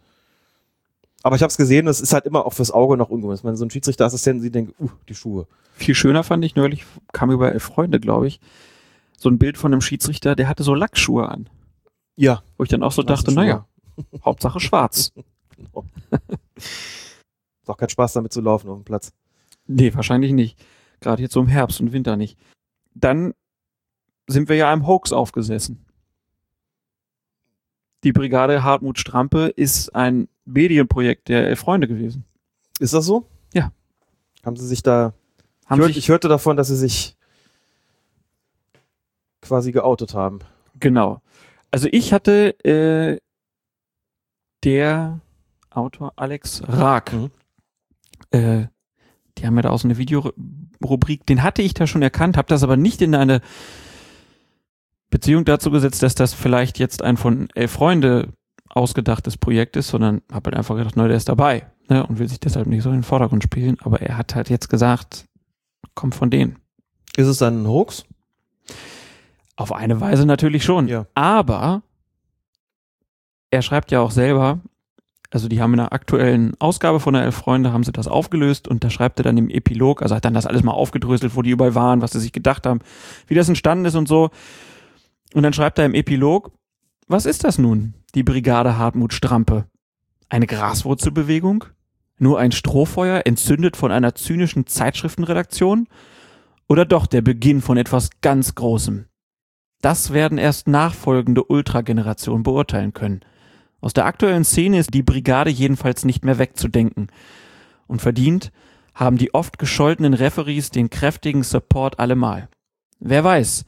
Aber ich habe es gesehen, es ist halt immer auch fürs Auge noch ungewöhnlich. Wenn man so einen Schiedsrichterassistenten sieht, denkt, uh, die Schuhe. Viel schöner fand ich neulich, kam über elf Freunde, glaube ich, so ein Bild von einem Schiedsrichter, der hatte so Lackschuhe an. Ja. Wo ich dann auch so Schwarze dachte, naja, Hauptsache schwarz. Ist auch kein Spaß damit zu laufen auf dem Platz. Nee, wahrscheinlich nicht. Gerade jetzt so im Herbst und Winter nicht. Dann sind wir ja einem Hoax aufgesessen. Die Brigade Hartmut Strampe ist ein Medienprojekt der Elf Freunde gewesen. Ist das so? Ja. Haben sie sich da. Haben ich, hörte, sich- ich hörte davon, dass sie sich quasi geoutet haben. Genau. Also ich hatte äh, der Autor Alex Raag, Mhm. äh, die haben ja da auch so eine Videorubrik, den hatte ich da schon erkannt, habe das aber nicht in eine Beziehung dazu gesetzt, dass das vielleicht jetzt ein von elf Freunde ausgedachtes Projekt ist, sondern habe halt einfach gedacht, neu, der ist dabei ne, und will sich deshalb nicht so in den Vordergrund spielen. Aber er hat halt jetzt gesagt, kommt von denen. Ist es dann ein Hoax? Auf eine Weise natürlich schon. Ja. Aber er schreibt ja auch selber, also die haben in der aktuellen Ausgabe von der Elf Freunde haben sie das aufgelöst und da schreibt er dann im Epilog, also hat dann das alles mal aufgedröselt, wo die überall waren, was sie sich gedacht haben, wie das entstanden ist und so. Und dann schreibt er im Epilog, was ist das nun, die Brigade Hartmut Strampe? Eine Graswurzelbewegung? Nur ein Strohfeuer, entzündet von einer zynischen Zeitschriftenredaktion? Oder doch der Beginn von etwas ganz Großem? Das werden erst nachfolgende Ultragenerationen beurteilen können. Aus der aktuellen Szene ist die Brigade jedenfalls nicht mehr wegzudenken. Und verdient haben die oft gescholtenen Referees den kräftigen Support allemal. Wer weiß,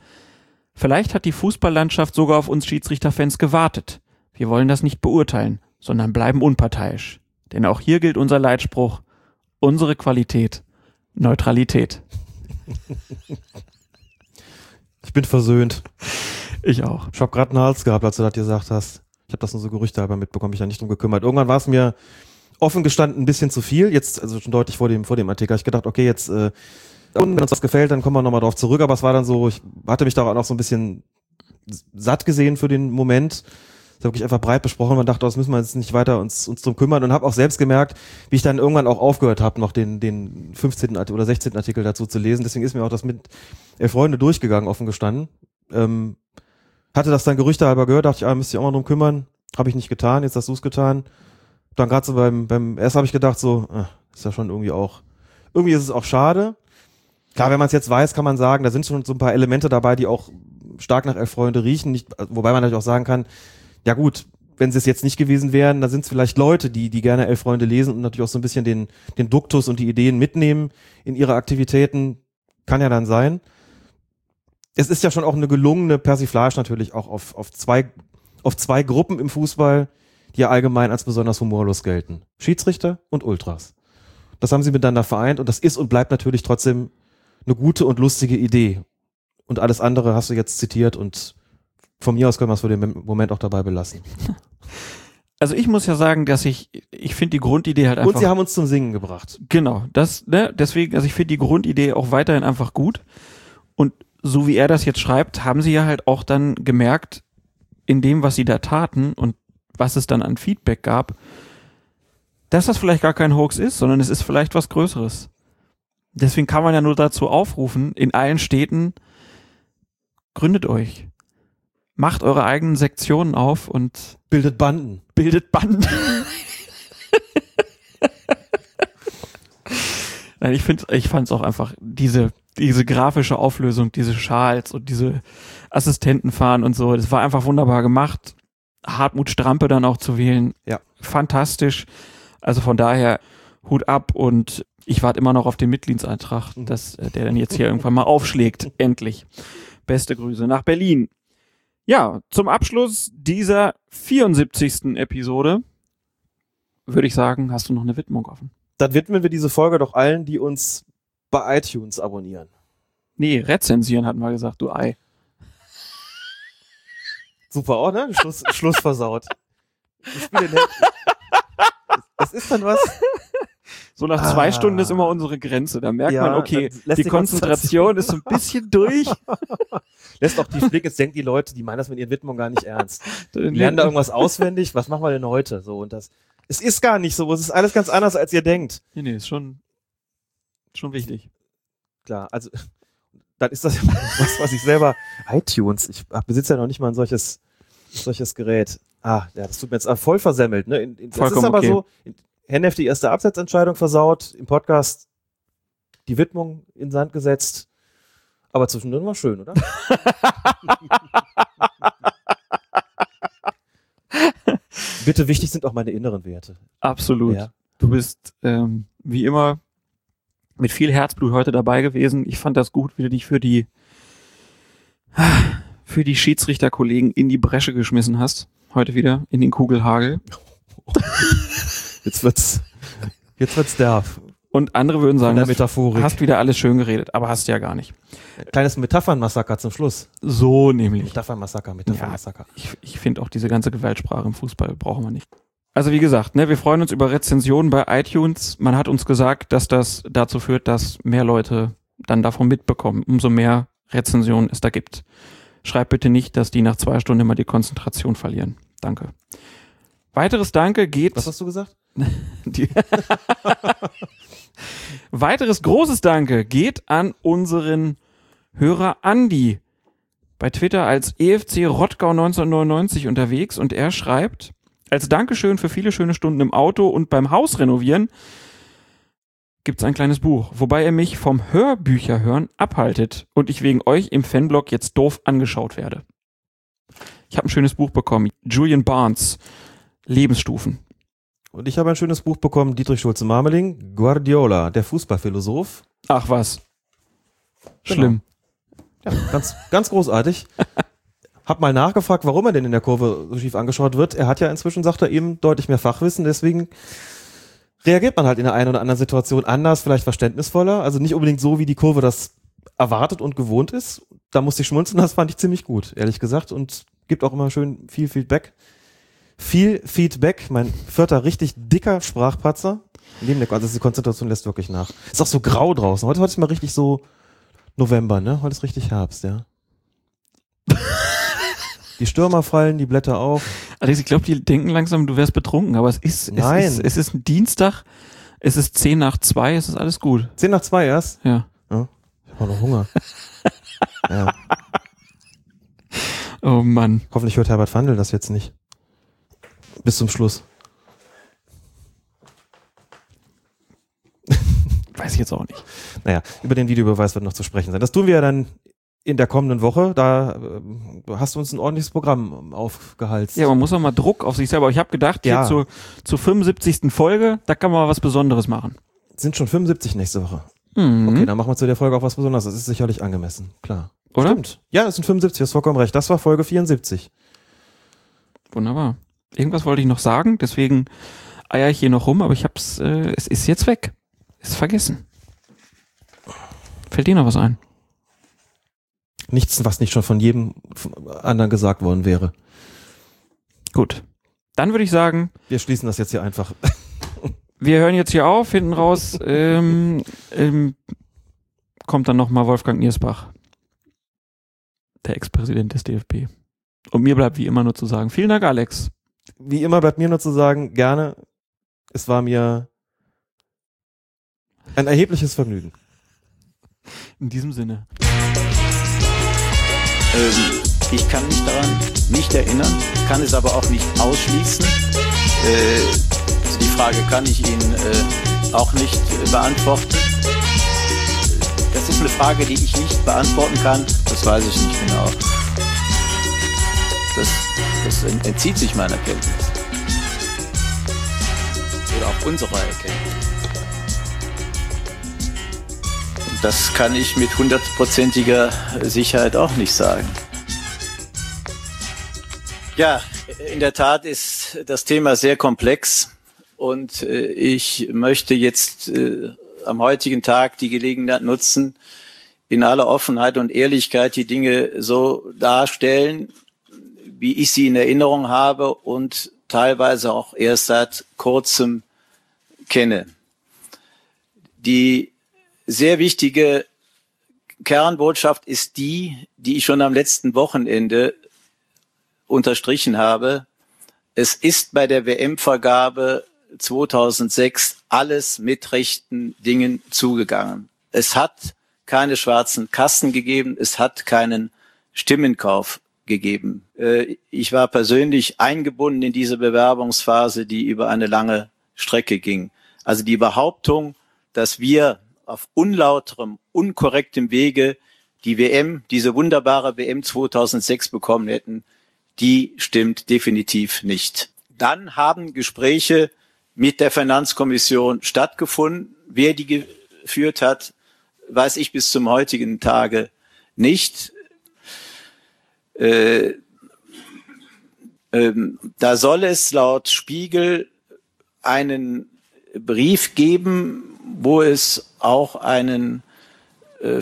vielleicht hat die Fußballlandschaft sogar auf uns Schiedsrichterfans gewartet. Wir wollen das nicht beurteilen, sondern bleiben unparteiisch. Denn auch hier gilt unser Leitspruch, unsere Qualität, Neutralität. Ich bin versöhnt. Ich auch. Ich habe gerade einen Hals gehabt, als du das gesagt hast. Ich habe das nur so Gerüchte halber mitbekommen, mich da nicht drum gekümmert. Irgendwann war es mir offen gestanden ein bisschen zu viel. Jetzt, also schon deutlich vor dem, vor dem Artikel, ich gedacht, okay, jetzt, äh, und wenn uns das gefällt, dann kommen wir nochmal drauf zurück. Aber es war dann so, ich hatte mich da auch noch so ein bisschen satt gesehen für den Moment. Das wirklich einfach breit besprochen. Man dachte, das müssen wir jetzt nicht weiter uns, uns drum kümmern und habe auch selbst gemerkt, wie ich dann irgendwann auch aufgehört habe, noch den, den 15. Artikel oder 16. Artikel dazu zu lesen. Deswegen ist mir auch das mit Freunde durchgegangen, offen gestanden. Ähm, hatte das dann Gerüchte halber gehört, dachte ich, ah, müsste ich auch mal drum kümmern. Habe ich nicht getan, jetzt hast du es getan. Dann gerade so beim, beim erst habe ich gedacht, so, äh, ist ja schon irgendwie auch, irgendwie ist es auch schade. Klar, wenn man es jetzt weiß, kann man sagen, da sind schon so ein paar Elemente dabei, die auch stark nach Elf Freunde riechen. Nicht, wobei man natürlich auch sagen kann, ja gut, wenn sie es jetzt nicht gewesen wären, dann sind es vielleicht Leute, die, die gerne Elf Freunde lesen und natürlich auch so ein bisschen den, den Duktus und die Ideen mitnehmen in ihre Aktivitäten. Kann ja dann sein. Es ist ja schon auch eine gelungene Persiflage natürlich auch auf, auf zwei, auf zwei Gruppen im Fußball, die ja allgemein als besonders humorlos gelten. Schiedsrichter und Ultras. Das haben sie miteinander vereint und das ist und bleibt natürlich trotzdem eine gute und lustige Idee. Und alles andere hast du jetzt zitiert und von mir aus können wir es für den Moment auch dabei belassen. Also ich muss ja sagen, dass ich, ich finde die Grundidee halt einfach. Und sie haben uns zum Singen gebracht. Genau, das, ne, deswegen, also ich finde die Grundidee auch weiterhin einfach gut. Und so wie er das jetzt schreibt, haben sie ja halt auch dann gemerkt, in dem, was sie da taten und was es dann an Feedback gab, dass das vielleicht gar kein Hoax ist, sondern es ist vielleicht was Größeres. Deswegen kann man ja nur dazu aufrufen, in allen Städten, gründet euch. Macht eure eigenen Sektionen auf und bildet Banden. Bildet Banden. Nein, ich finde, ich fand es auch einfach diese diese grafische Auflösung, diese Schals und diese Assistentenfahren und so, das war einfach wunderbar gemacht. Hartmut Strampe dann auch zu wählen, ja, fantastisch. Also von daher Hut ab und ich warte immer noch auf den Mitgliedsantrag, dass äh, der dann jetzt hier irgendwann mal aufschlägt. Endlich. Beste Grüße nach Berlin. Ja, zum Abschluss dieser 74. Episode würde ich sagen, hast du noch eine Widmung offen? Dann widmen wir diese Folge doch allen, die uns bei iTunes abonnieren. Nee, rezensieren hatten wir gesagt, du Ei. Super, auch, ne? Schluss, Schluss versaut. Das ist dann was. So nach zwei ah. Stunden ist immer unsere Grenze. Da merkt ja, man, okay, die, die Konzentration ist so ein bisschen durch. lässt auch die Blick, jetzt denken die Leute, die meinen das mit ihren Widmungen gar nicht ernst. Die lernen da irgendwas auswendig, was machen wir denn heute? So, und das, es ist gar nicht so, es ist alles ganz anders, als ihr denkt. Nee, nee, ist schon, schon wichtig. Klar, also dann ist das was, was ich selber iTunes. Ich besitze ja noch nicht mal ein solches, solches Gerät. Ah, ja, das tut mir jetzt voll versemmelt. Ne? In, in, das ist aber okay. so. Hennef die erste Absatzentscheidung versaut, im Podcast die Widmung in Sand gesetzt. Aber zwischendrin war schön, oder? Bitte wichtig sind auch meine inneren Werte. Absolut. Ja. Du bist ähm, wie immer mit viel Herzblut heute dabei gewesen. Ich fand das gut, wie du dich für die für die Schiedsrichterkollegen in die Bresche geschmissen hast. Heute wieder in den Kugelhagel. Jetzt wird's jetzt wird's derb. Und andere würden sagen, hast, hast wieder alles schön geredet, aber hast du ja gar nicht. Kleines Metaphernmassaker zum Schluss. So nämlich. Metaphernmassaker, Metaphernmassaker. Ich, ich finde auch diese ganze Gewaltsprache im Fußball brauchen wir nicht. Also wie gesagt, ne, wir freuen uns über Rezensionen bei iTunes. Man hat uns gesagt, dass das dazu führt, dass mehr Leute dann davon mitbekommen, umso mehr Rezensionen es da gibt. Schreibt bitte nicht, dass die nach zwei Stunden immer die Konzentration verlieren. Danke. Weiteres Danke geht. Was hast du gesagt? Weiteres großes Danke geht an unseren Hörer Andi. Bei Twitter als EFC Rottgau 1999 unterwegs und er schreibt, als Dankeschön für viele schöne Stunden im Auto und beim Haus renovieren gibt's ein kleines Buch, wobei er mich vom Hörbücherhören abhaltet und ich wegen euch im Fanblog jetzt doof angeschaut werde. Ich habe ein schönes Buch bekommen. Julian Barnes. Lebensstufen. Und ich habe ein schönes Buch bekommen, Dietrich Schulze-Marmeling, Guardiola, der Fußballphilosoph. Ach was. Genau. Schlimm. Ja, ganz, ganz großartig. Hab mal nachgefragt, warum er denn in der Kurve so schief angeschaut wird. Er hat ja inzwischen, sagt er, eben deutlich mehr Fachwissen, deswegen reagiert man halt in der einen oder anderen Situation anders, vielleicht verständnisvoller. Also nicht unbedingt so, wie die Kurve das erwartet und gewohnt ist. Da musste ich schmunzeln, das fand ich ziemlich gut, ehrlich gesagt. Und gibt auch immer schön viel Feedback. Viel Feedback, mein vierter richtig dicker Sprachpatzer. Neben der, also die Konzentration lässt wirklich nach. Ist auch so grau draußen. Heute, heute ist mal richtig so November, ne? Heute ist richtig Herbst, ja. Die Stürmer fallen, die Blätter auf. Alex, ich glaube, die denken langsam, du wärst betrunken, aber es ist, Nein. es ist, es ist ein Dienstag, es ist 10 nach 2, es ist alles gut. 10 nach 2 erst? Ja. ja. Ich habe noch Hunger. ja. Oh Mann. Hoffentlich hört Herbert Fandel das jetzt nicht. Bis zum Schluss. Weiß ich jetzt auch nicht. Naja, über den Videobeweis wird noch zu sprechen sein. Das tun wir ja dann in der kommenden Woche. Da äh, hast du uns ein ordentliches Programm aufgehalst. Ja, man muss auch mal Druck auf sich selber. Ich habe gedacht, Ja. hier zur, zur 75. Folge, da kann man mal was Besonderes machen. Sind schon 75 nächste Woche. Mhm. Okay, dann machen wir zu der Folge auch was Besonderes. Das ist sicherlich angemessen. Klar. Oder? Stimmt. Ja, es sind 75, du hast vollkommen recht. Das war Folge 74. Wunderbar. Irgendwas wollte ich noch sagen, deswegen eier ich hier noch rum, aber ich hab's, äh, es ist jetzt weg. Ist vergessen. Fällt dir noch was ein? Nichts, was nicht schon von jedem anderen gesagt worden wäre. Gut. Dann würde ich sagen, Wir schließen das jetzt hier einfach. wir hören jetzt hier auf, hinten raus ähm, ähm, kommt dann nochmal Wolfgang Niersbach, der Ex-Präsident des DFB. Und mir bleibt wie immer nur zu sagen, vielen Dank, Alex. Wie immer bleibt mir nur zu sagen, gerne. Es war mir ein erhebliches Vergnügen. In diesem Sinne. Ähm, ich kann mich daran nicht erinnern, kann es aber auch nicht ausschließen. Äh, die Frage kann ich Ihnen äh, auch nicht äh, beantworten. Das ist eine Frage, die ich nicht beantworten kann. Das weiß ich nicht genau. Das, das ent- entzieht sich meiner Kenntnis. Oder auch unserer Erkenntnis. Das kann ich mit hundertprozentiger Sicherheit auch nicht sagen. Ja, in der Tat ist das Thema sehr komplex und äh, ich möchte jetzt äh, am heutigen Tag die Gelegenheit nutzen, in aller Offenheit und Ehrlichkeit die Dinge so darstellen, wie ich sie in Erinnerung habe und teilweise auch erst seit kurzem kenne. Die sehr wichtige Kernbotschaft ist die, die ich schon am letzten Wochenende unterstrichen habe. Es ist bei der WM-Vergabe 2006 alles mit rechten Dingen zugegangen. Es hat keine schwarzen Kassen gegeben, es hat keinen Stimmenkauf gegeben. Äh, Ich war persönlich eingebunden in diese Bewerbungsphase, die über eine lange Strecke ging. Also die Behauptung, dass wir auf unlauterem, unkorrektem Wege die WM, diese wunderbare WM 2006 bekommen hätten, die stimmt definitiv nicht. Dann haben Gespräche mit der Finanzkommission stattgefunden. Wer die geführt hat, weiß ich bis zum heutigen Tage nicht. Äh, ähm, da soll es laut Spiegel einen Brief geben, wo es auch einen äh,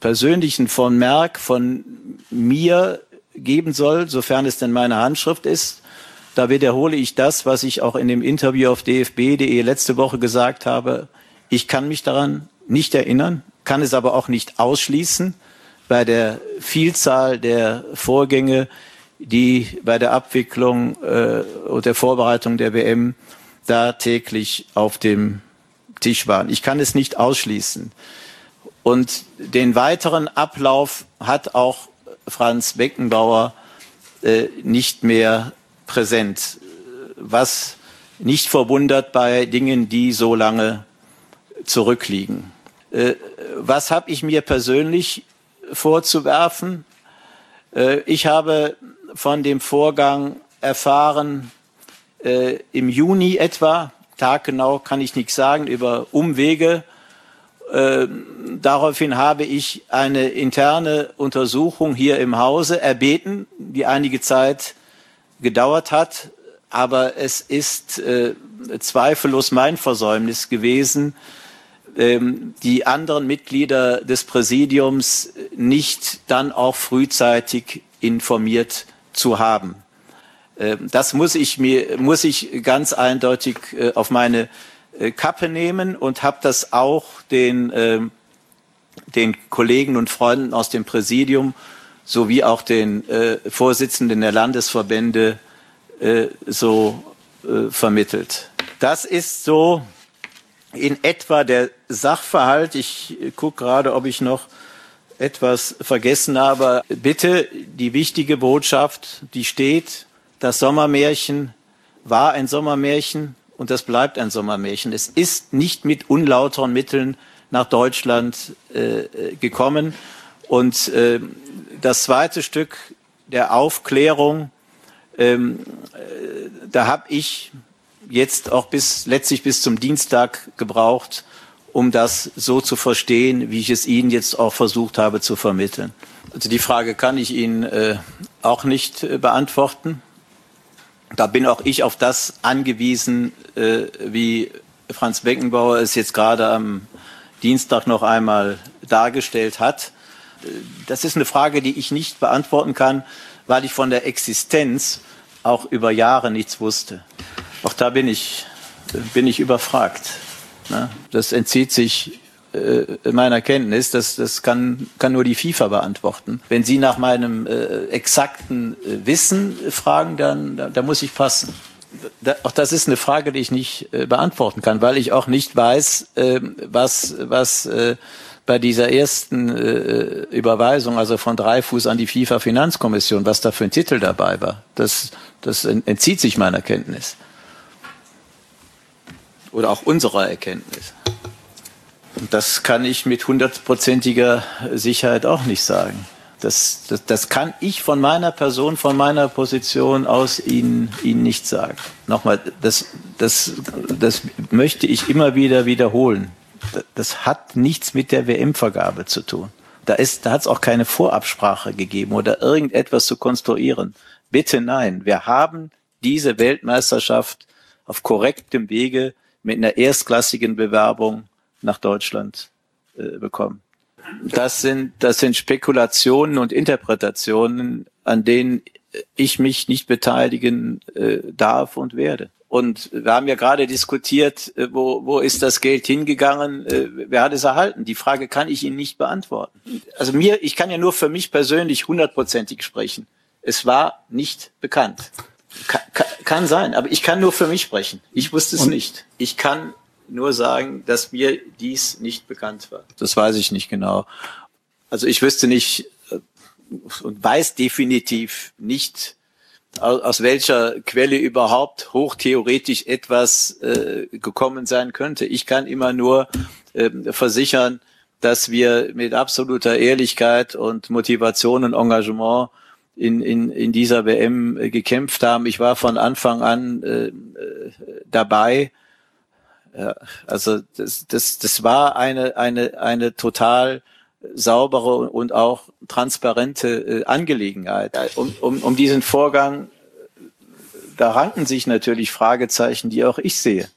persönlichen von Merck von mir geben soll, sofern es denn meine Handschrift ist. Da wiederhole ich das, was ich auch in dem Interview auf dfb.de letzte Woche gesagt habe. Ich kann mich daran nicht erinnern, kann es aber auch nicht ausschließen bei der Vielzahl der Vorgänge, die bei der Abwicklung äh, und der Vorbereitung der WM da täglich auf dem Tisch waren. Ich kann es nicht ausschließen. Und den weiteren Ablauf hat auch Franz Beckenbauer äh, nicht mehr präsent, was nicht verwundert bei Dingen, die so lange zurückliegen. Äh, was habe ich mir persönlich vorzuwerfen? Äh, ich habe von dem Vorgang erfahren äh, im Juni etwa, taggenau kann ich nichts sagen, über Umwege. Äh, daraufhin habe ich eine interne Untersuchung hier im Hause erbeten, die einige Zeit gedauert hat. Aber es ist äh, zweifellos mein Versäumnis gewesen, ähm, die anderen Mitglieder des Präsidiums nicht dann auch frühzeitig informiert zu haben. Ähm, das muss ich mir, muss ich ganz eindeutig äh, auf meine äh, Kappe nehmen und habe das auch den, ähm, den Kollegen und Freunden aus dem Präsidium sowie auch den äh, Vorsitzenden der Landesverbände so vermittelt. Das ist so in etwa der Sachverhalt. Ich gucke gerade, ob ich noch etwas vergessen habe. Bitte die wichtige Botschaft, die steht, das Sommermärchen war ein Sommermärchen und das bleibt ein Sommermärchen. Es ist nicht mit unlauteren Mitteln nach Deutschland äh, gekommen. Und äh, das zweite Stück der Aufklärung, ähm, äh, da habe ich jetzt auch bis letztlich bis zum Dienstag gebraucht, um das so zu verstehen, wie ich es Ihnen jetzt auch versucht habe zu vermitteln. Also die Frage kann ich Ihnen äh, auch nicht äh, beantworten. Da bin auch ich auf das angewiesen, äh, wie Franz Beckenbauer es jetzt gerade am Dienstag noch einmal dargestellt hat. Äh, das ist eine Frage, die ich nicht beantworten kann, weil ich von der Existenz auch über Jahre nichts wusste. Auch da bin ich, bin ich überfragt. Ne? Das entzieht sich äh, meiner Kenntnis. Das, das kann, kann nur die FIFA beantworten. Wenn Sie nach meinem äh, exakten äh, Wissen fragen, dann da, da muss ich passen. Da, auch das ist eine Frage, die ich nicht äh, beantworten kann, weil ich auch nicht weiß, äh, was, was äh, bei dieser ersten äh, Überweisung, also von Dreifuß an die FIFA-Finanzkommission, was da für ein Titel dabei war. Das, das entzieht sich meiner Kenntnis oder auch unserer Erkenntnis. Das kann ich mit hundertprozentiger Sicherheit auch nicht sagen. Das, das, das kann ich von meiner Person, von meiner Position aus Ihnen, Ihnen nicht sagen. Nochmal, das, das, das möchte ich immer wieder wiederholen. Das hat nichts mit der WM-Vergabe zu tun. Da, ist, da hat es auch keine Vorabsprache gegeben oder irgendetwas zu konstruieren. Bitte nein. Wir haben diese Weltmeisterschaft auf korrektem Wege mit einer erstklassigen Bewerbung nach Deutschland äh, bekommen. Das sind, das sind Spekulationen und Interpretationen, an denen ich mich nicht beteiligen äh, darf und werde. Und wir haben ja gerade diskutiert, äh, wo, wo ist das Geld hingegangen? Äh, wer hat es erhalten? Die Frage kann ich Ihnen nicht beantworten. Also mir, ich kann ja nur für mich persönlich hundertprozentig sprechen. Es war nicht bekannt. Kann, kann, kann sein, aber ich kann nur für mich sprechen. Ich wusste es und nicht. Ich kann nur sagen, dass mir dies nicht bekannt war. Das weiß ich nicht genau. Also ich wüsste nicht äh, und weiß definitiv nicht, aus welcher Quelle überhaupt hochtheoretisch etwas äh, gekommen sein könnte. Ich kann immer nur äh, versichern, dass wir mit absoluter Ehrlichkeit und Motivation und Engagement in, in, in dieser WM äh, gekämpft haben. Ich war von Anfang an äh, äh dabei ja, also das, das, das war eine, eine, eine total saubere und auch transparente äh, Angelegenheit. Um, um, um diesen Vorgang, da ranken sich natürlich Fragezeichen, die auch ich sehe.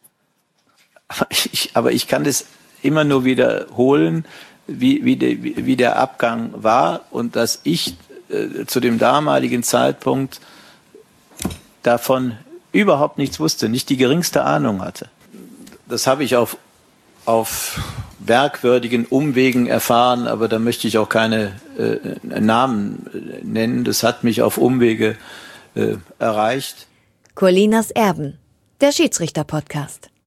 Aber ich, aber ich kann das, immer nur wiederholen, wie, wie, de, wie der Abgang war und dass ich äh, zu dem damaligen Zeitpunkt davon überhaupt nichts wusste, nicht die geringste Ahnung hatte. Das habe ich auf, auf merkwürdigen Umwegen erfahren, aber da möchte ich auch keine äh, Namen äh, nennen. Das hat mich auf Umwege äh, erreicht. Colinas Erben, der Schiedsrichter-Podcast.